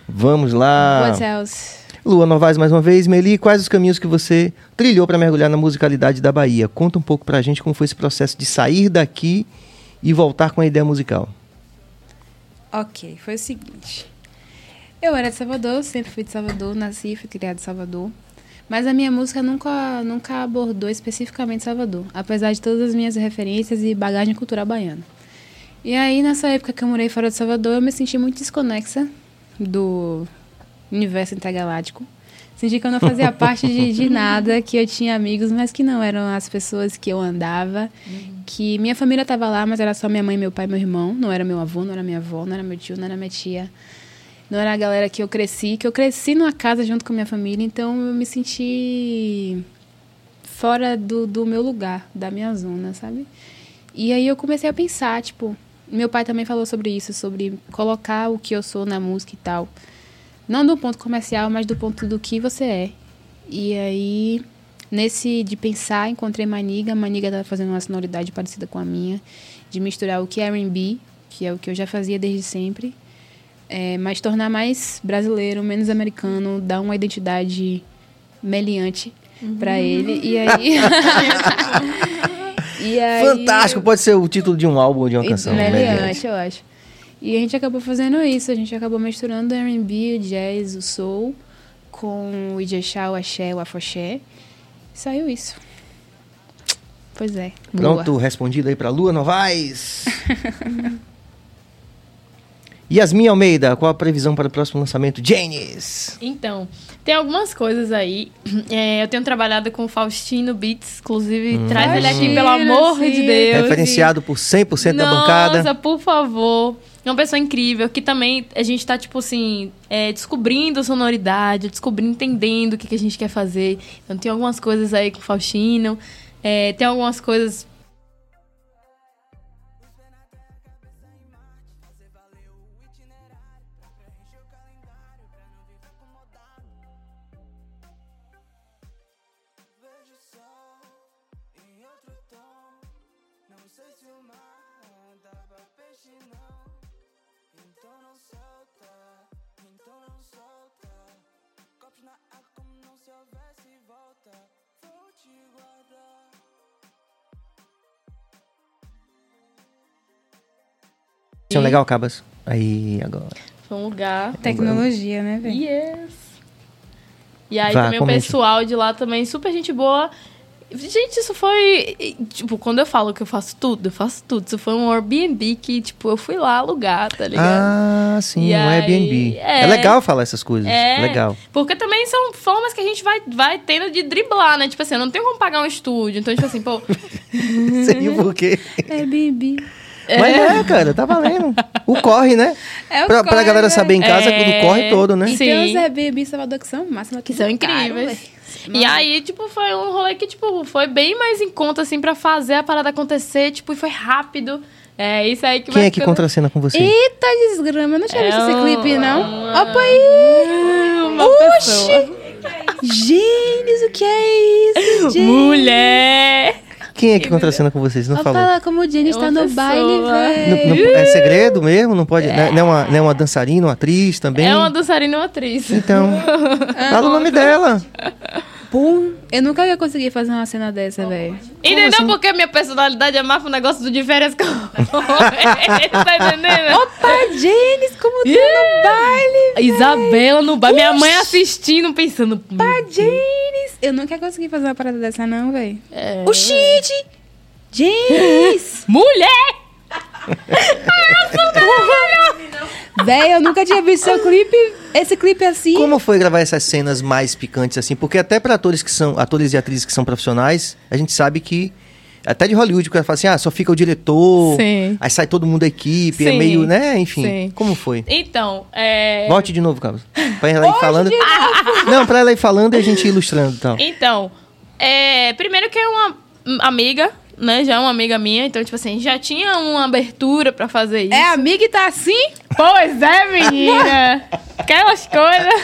Vamos lá. What else? Lua Novaes mais uma vez. Meli, quais os caminhos que você trilhou para mergulhar na musicalidade da Bahia? Conta um pouco pra gente como foi esse processo de sair daqui e voltar com a ideia musical. Ok, foi o seguinte. Eu era de Salvador, sempre fui de Salvador, nasci e fui criada em Salvador. Mas a minha música nunca, nunca abordou especificamente Salvador, apesar de todas as minhas referências e bagagem cultural baiana. E aí, nessa época que eu morei fora de Salvador, eu me senti muito desconexa do universo intergaláctico. Senti que eu não fazia parte de, de nada, que eu tinha amigos, mas que não eram as pessoas que eu andava. Que minha família estava lá, mas era só minha mãe, meu pai e meu irmão. Não era meu avô, não era minha avó, não era meu tio, não era minha tia. Não era a galera que eu cresci, que eu cresci numa casa junto com a minha família, então eu me senti fora do, do meu lugar, da minha zona, sabe? E aí eu comecei a pensar, tipo, meu pai também falou sobre isso, sobre colocar o que eu sou na música e tal. Não do ponto comercial, mas do ponto do que você é. E aí, nesse de pensar, encontrei Maniga. Maniga estava fazendo uma sonoridade parecida com a minha, de misturar o que é R&B que é o que eu já fazia desde sempre. É, mas tornar mais brasileiro, menos americano, dar uma identidade meliante pra ele. E aí. e aí Fantástico, pode ser o título de um álbum ou de uma canção. Meliante, Meliante. eu acho. E a gente acabou fazendo isso, a gente acabou misturando o R&B, o jazz, o soul, com o Ijexá, o axé, o afoxé. Saiu isso. Pois é. Pronto, respondido aí pra Lua Novaes. Yasmin Almeida, qual a previsão para o próximo lançamento? Janis! Então, tem algumas coisas aí. É, eu tenho trabalhado com o Faustino Beats, inclusive, traz ele aqui, pelo amor sim. de Deus. Referenciado por 100% da Nossa, bancada. por favor. É uma pessoa incrível, que também a gente tá, tipo assim, é, descobrindo sonoridade, descobrindo, entendendo o que, que a gente quer fazer. Então tem algumas coisas aí com o Faustino, é, tem algumas coisas. Tinha um legal, Cabas. Aí, agora. Foi um lugar. Tecnologia, né, velho? Yes! E aí Vá, também comente. o pessoal de lá também, super gente boa. Gente, isso foi. Tipo, quando eu falo que eu faço tudo, eu faço tudo. Isso foi um Airbnb que, tipo, eu fui lá alugar, tá ligado? Ah, sim, E um aí, Airbnb. É. é. legal falar essas coisas. É. Legal. Porque também são formas que a gente vai, vai tendo de driblar, né? Tipo assim, eu não tenho como pagar um estúdio. Então, tipo assim, pô. Sei o porquê. Airbnb. Mas é, cara, tá valendo. O corre, né? É o pra, pra corre, galera velho. saber em casa É. do corre todo, né? E Sim. tem os Airbnb Salvador que são massa, Que são incríveis. E aí, tipo, foi um rolê que, tipo, foi bem mais em conta, assim, pra fazer a parada acontecer, tipo, e foi rápido. É isso aí que Quem vai é que ficando- contracena com você? Eita desgrama, eu não tinha É visto esse um- clipe, não. uma- Opa aí! Uma pessoa. Gênios, o que é isso? Gênios? Mulher! Quem é que contracena com vocês? Não Olha falou. lá como o Jenny está Uma no pessoa. baile, velho. é segredo mesmo? Não pode. É- não é uma, não é uma dançarina, uma atriz também? É uma dançarina e uma atriz. Então. fala o nome dela. Pum. Eu nunca ia conseguir fazer uma cena dessa, velho. Entendeu? assim? Porque minha personalidade é mais pro negócio do de férias com Tá entendendo? Opa, Jenis, como tá no baile? Isabela no bar, minha mãe assistindo, pensando. Opa, Jenis. Eu nunca ia conseguir fazer uma parada dessa, não, velho. É. O shit! Jenis! Mulher! Véi, eu nunca tinha visto seu clipe, esse clipe assim. Como foi gravar essas cenas mais picantes assim? Porque até para atores que são atores e atrizes que são profissionais, a gente sabe que até de Hollywood, o cara fala assim: "Ah, só fica o diretor". Sim. Aí sai todo mundo da equipe, é Sim. meio, né? Enfim. Sim. Como foi? Então, é. Volte de novo, Carlos. Pra ela ir falando. Não, pra ela ir falando e a gente ir ilustrando e tal. Então, é, primeiro que é uma amiga, né? Já é uma amiga minha, então, tipo assim, já tinha uma abertura pra fazer isso. É amiga e tá assim? Pois é, menina! Aquelas coisas.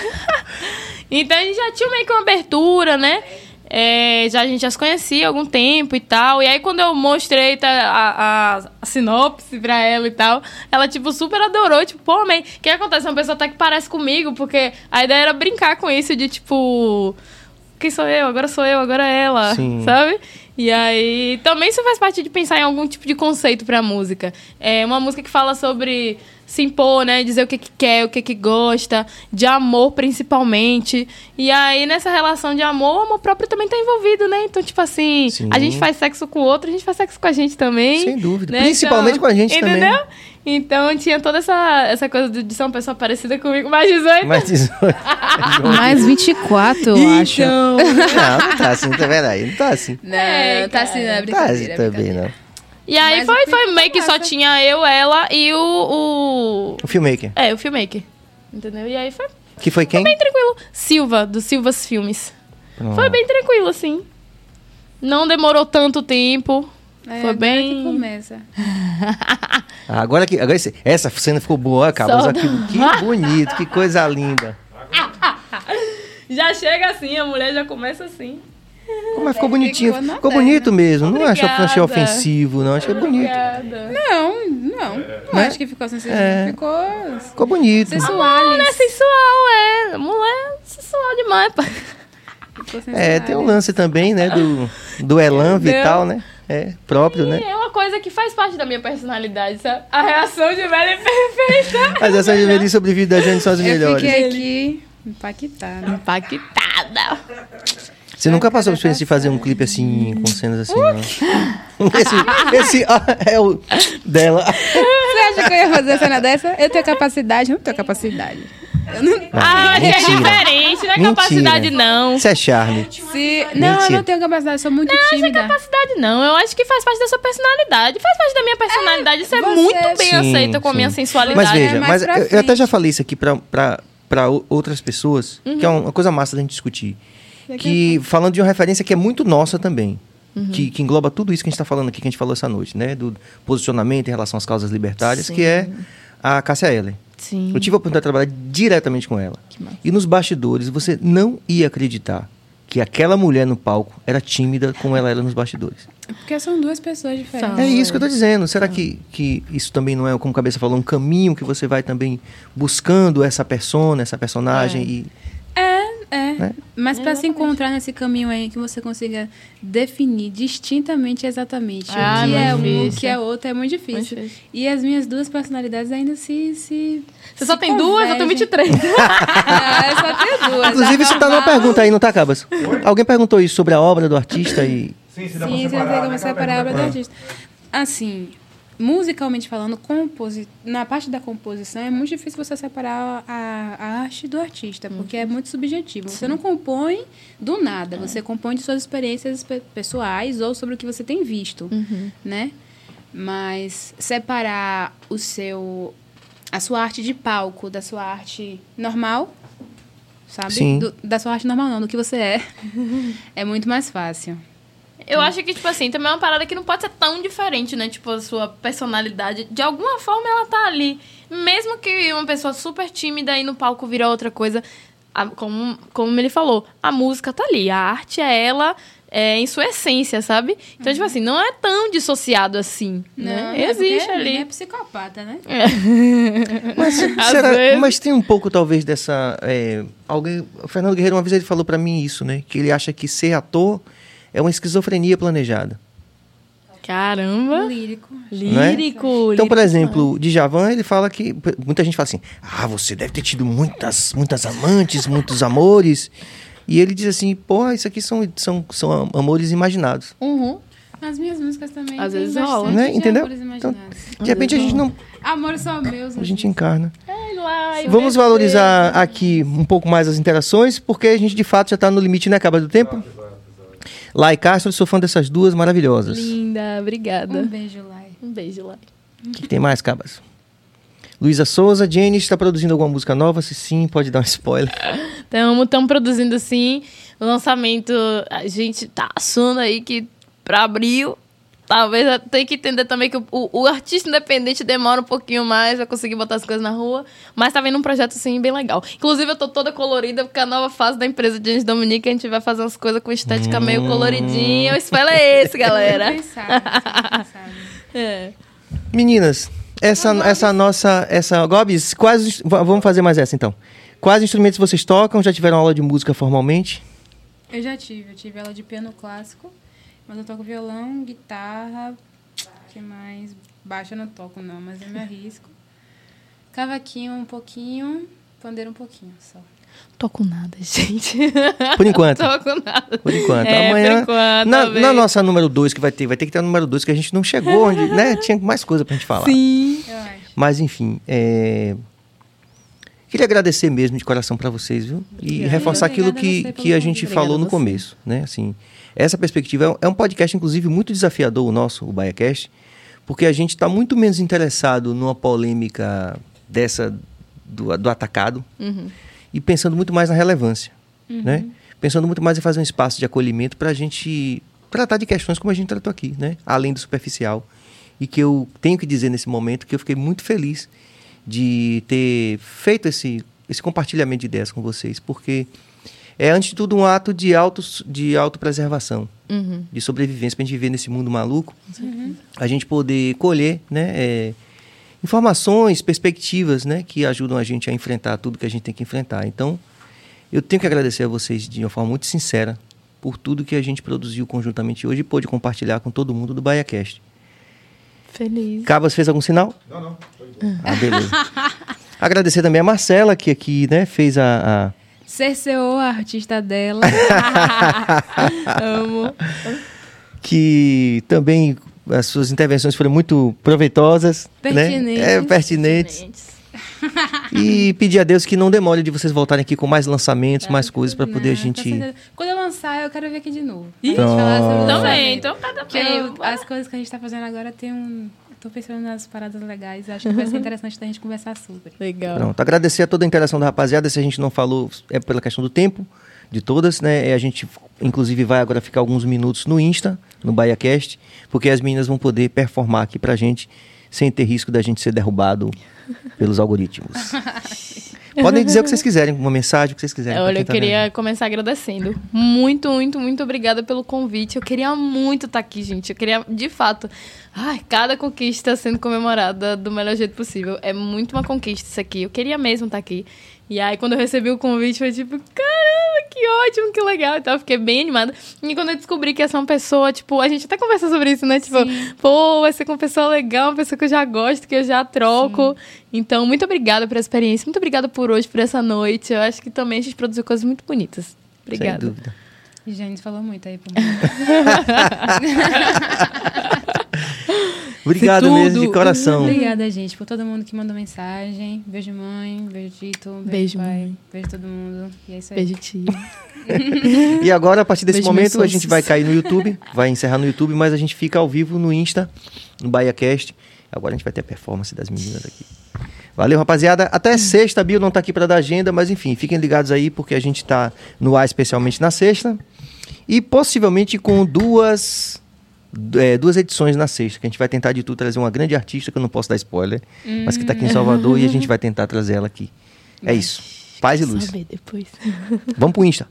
então a gente já tinha meio que uma abertura, né? É, já, a gente já se conhecia há algum tempo e tal. E aí, quando eu mostrei tá, a, a, a sinopse pra ela e tal, ela, tipo, super adorou. Tipo, pô, amei. O que acontece? Uma pessoa até que parece comigo, porque a ideia era brincar com isso de, tipo... Quem sou eu? Agora sou eu, agora é ela. Sim. Sabe? E aí, também isso faz parte de pensar em algum tipo de conceito pra música. É uma música que fala sobre se impor, né? Dizer o que, que quer, o que, que gosta, de amor principalmente. E aí, nessa relação de amor, o amor próprio também tá envolvido, né? Então, tipo assim, Sim. a gente faz sexo com o outro, a gente faz sexo com a gente também. Sem dúvida. né? Principalmente com a gente também. entendeu? Então tinha toda essa, essa coisa de ser uma pessoa parecida comigo, mais 18. Mais 18. Mais 24, eu acho. Então, Não, não tá assim, tá aí? Não tá assim. Não, É, tá assim, não é Não tá assim brincadeira. é também, brincadeira. não. E aí Mas foi, foi foi meio que só tinha eu, ela e o. o... O filmmaker. É, o filmmaker. Entendeu? E aí foi Que foi quem? bem tranquilo. Silva, do Silvas Filmes. Pronto. Foi bem tranquilo, assim. Não demorou tanto tempo. É, Foi bem- que começa. Ah, Agora que agora esse- essa cena ficou boa, Carlos. Só- Aquilo, que bonito, que coisa linda. Já chega assim, a mulher já começa assim. Mas ficou bonitinho. Ficou bonito mesmo. Não acho, achei Obrigada. ofensivo, não. Achei bonito. Obrigada. Não, não. Não Né? acho que ficou sensível. É. Ficou Ficou bonito. sensual. É sensual, é. Mulher sensual demais, pai. Ficou É, tem um lance também, né? Do, do elan vital, né? É, próprio, né? É uma coisa que faz parte da minha personalidade, sabe? A reação de velho é perfeita. As ações de velhice sobre vida da gente são as Eu melhores. fiquei aqui impactada. Impactada. Você nunca passou por experiência de fazer um clipe assim, com cenas assim, não? Esse, esse ó, é o dela. Você acha que eu ia fazer cena dessa? Eu tenho capacidade? Não tenho capacidade. Eu não... Ah, é mentira. diferente, não é Mentira. capacidade, não. Isso é charme. Se... Não, eu Mentira. não tenho capacidade, eu sou muito Não é tímida. capacidade, não. Eu acho que faz parte da sua personalidade. Faz parte da minha personalidade. Isso é você- muito bem Sim, aceito com a minha sim. sensualidade. Mas veja, É mas eu, eu até já falei isso aqui pra, pra, pra outras pessoas, que é uma coisa massa da gente discutir. Que falando de uma referência que é muito nossa também. Que, que engloba tudo isso que a gente está falando aqui, que a gente falou essa noite, né? Do posicionamento em relação às causas libertárias, Sim. que é a Cássia Eller. Sim. Eu tive a oportunidade de trabalhar diretamente com ela. E nos bastidores, você não ia acreditar que aquela mulher no palco era tímida como ela era nos bastidores. Porque são duas pessoas diferentes. São. É isso que eu tô dizendo. Será que, que isso também não é, como a cabeça falou, um caminho que você vai também buscando essa persona, essa personagem? É. E É, é. Né? Mas pra se encontrar nesse caminho aí que você consiga definir distintamente exatamente Ah, o que é muito um, o difícil. que é outro, é muito Muito difícil. difícil. E as minhas duas personalidades ainda se. se Você só se tem duas, eu tenho convergem. 23. Ah, eu só tenho duas. Inclusive, isso tá numa pergunta aí, não tá, Cabas? Alguém perguntou isso sobre a obra do artista e. Sim, se dá Sim, pra você separar. como né? separar a obra do artista. Assim, musicalmente falando, composi na parte da composição é muito difícil você separar a, a arte do artista, porque é muito subjetivo. Você não compõe do nada, você compõe de suas experiências pe- pessoais ou sobre o que você tem visto, né? Mas separar o seu a sua arte de palco da sua arte normal, sabe? Sim. Do- da sua arte normal não, do que você é. é muito mais fácil. Eu acho que, tipo assim, também é uma parada que não pode ser tão diferente, né? Tipo, a sua personalidade. De alguma forma ela tá ali. Mesmo que uma pessoa super tímida aí no palco vira outra coisa. a- como, como ele falou, a música tá ali. A arte é ela é, em sua essência, sabe? Então, tipo assim, não é tão dissociado assim. né? é Existe ali. É psicopata, né? Mas, Às será- vezes. mas tem um pouco, talvez, dessa. é, alguém, o Fernando Guerreiro, uma vez ele falou pra mim isso, né? Que ele acha que ser ator é uma esquizofrenia planejada. Caramba. Lírico. Não é? Lírico. Então, por lírico exemplo, o Djavan, ele fala que. Muita gente fala assim: ah, você deve ter tido muitas, muitas amantes, muitos amores. E ele diz assim: pô, isso aqui são, são, são amores imaginados. Uhum. Nas minhas músicas também. Às vezes rola. Né? de Entendeu? Então. De repente a gente não. Amores são meus. A gente encarna. Ai, lá, Vamos valorizar aqui um pouco mais as interações, porque a gente de fato já está no limite, né? Acaba do tempo. Lai Castro, sou fã dessas duas maravilhosas. Linda, obrigada. Um beijo, Lai. Um beijo, Lai. O que, que tem mais, Cabas? Luísa Souza, Jenny está produzindo alguma música nova? Se sim, pode dar um spoiler. Estamos produzindo sim o lançamento. A gente tá achando aí que para abril. Talvez tem que entender também que o, o- o artista independente demora um pouquinho mais pra conseguir botar as coisas na rua. Mas tá vindo um projeto, assim, bem legal. Inclusive, eu tô toda colorida, porque a nova fase da empresa de James Dominique, a gente vai fazer umas coisas com estética meio coloridinha. O spoiler é esse, galera. Pensado. É. Meninas, essa, essa nossa. Essa, Gobs, quais. va- Vamos fazer mais essa então. Quais instrumentos vocês tocam? Já tiveram aula de música formalmente? Eu já tive. Eu tive aula de piano clássico, mas eu toco violão, guitarra, que mais? Baixo eu não toco não, mas eu me arrisco. Cavaquinho um pouquinho, pandeiro um pouquinho só. Tô com nada, gente. Por enquanto. Tô com nada. Por enquanto. É, Amanhã. por enquanto, na, na nossa número 2 que vai ter, vai ter que ter a número 2 que a gente não chegou onde, né? Tinha mais coisa pra gente falar. Sim. Eu acho. Mas enfim, é... queria agradecer mesmo de coração para vocês, viu? E reforçar aquilo que, que a gente falou no você. começo, né? Assim, essa perspectiva é um- é um podcast, inclusive, muito desafiador, o nosso, o BaiaCast, porque a gente está muito menos interessado numa polêmica dessa do, do atacado Uhum. e pensando muito mais na relevância, né? Pensando muito mais em fazer um espaço de acolhimento para a gente tratar de questões como a gente tratou aqui, né? Além do superficial. E que eu tenho que dizer nesse momento que eu fiquei muito feliz de ter feito esse, esse compartilhamento de ideias com vocês, porque é, antes de tudo, um ato de, auto, de autopreservação, Uhum. de sobrevivência, pra gente viver nesse mundo maluco. A gente poder colher, né? é, informações, perspectivas, né? Que ajudam a gente a enfrentar tudo que a gente tem que enfrentar. Então, eu tenho que agradecer a vocês de uma forma muito sincera por tudo que a gente produziu conjuntamente hoje e pôde compartilhar com todo mundo do BaiaCast. Feliz. Cabas fez algum sinal? Não, não. Ah, beleza. Agradecer também a Marcela, que aqui, né, fez a- a, Cerceou a artista dela. Amo. que também as suas intervenções foram muito proveitosas, Pertinentes. né? É, pertinentes. Gente. E pedir a Deus que não demore de vocês voltarem aqui com mais lançamentos, mais coisas para poder a Não, com gente. Quando eu lançar, eu quero vir aqui de novo. Também, então cada vez. as coisas que a gente tá fazendo agora tem um. Tô pensando nas paradas legais. Acho que vai ser interessante da gente conversar sobre. Legal. Pronto, agradecer a toda a interação da rapaziada. Se a gente não falou, é pela questão do tempo de todas, né? É, A gente, inclusive, vai agora ficar alguns minutos no Insta, no BaiaCast, porque as meninas vão poder performar aqui pra gente sem ter risco da gente ser derrubado pelos algoritmos. Podem dizer o que vocês quiserem, uma mensagem, o que vocês quiserem. Olha, eu tá queria vendo. começar agradecendo. Muito, muito, muito obrigada pelo convite. Eu queria muito estar aqui, gente. Eu queria, de fato. Ai, cada conquista sendo comemorada do melhor jeito possível. É muito uma conquista isso aqui. Eu queria mesmo estar aqui. E aí, quando eu recebi o convite, foi tipo, caramba, que ótimo, que legal. Então, eu fiquei bem animada. E quando eu descobri que essa é uma pessoa, tipo, a gente até conversa sobre isso, né? Tipo, pô, vai ser com uma pessoa legal, uma pessoa que eu já gosto, que eu já troco. Então, muito obrigada pela experiência. Muito obrigada por hoje, por essa noite. Eu acho que também a gente produziu coisas muito bonitas. Sem Obrigada. dúvida. E falou muito aí por mim. Obrigado mesmo, de coração. Obrigada, gente, por todo mundo que mandou mensagem. Beijo, mãe. Beijo, Tito. Beijo, Beijo, pai. mãe. Beijo, todo mundo. E é isso aí. Beijo, tia. E agora, a partir desse Beijo, momento, a gente vai cair no YouTube, vai encerrar no YouTube, mas a gente fica ao vivo no Insta, no BaiaCast. Agora a gente vai ter a performance das meninas aqui. Valeu, rapaziada. Até sexta, a Bio não tá aqui para dar agenda, mas enfim, fiquem ligados aí, porque a gente tá no ar especialmente na sexta. E possivelmente com duas, é, duas edições na sexta, que a gente vai tentar de tudo trazer uma grande artista, que eu não posso dar spoiler, mas que tá aqui em Salvador e a gente vai tentar trazer ela aqui. É isso. Paz e luz. Vamos pro Insta.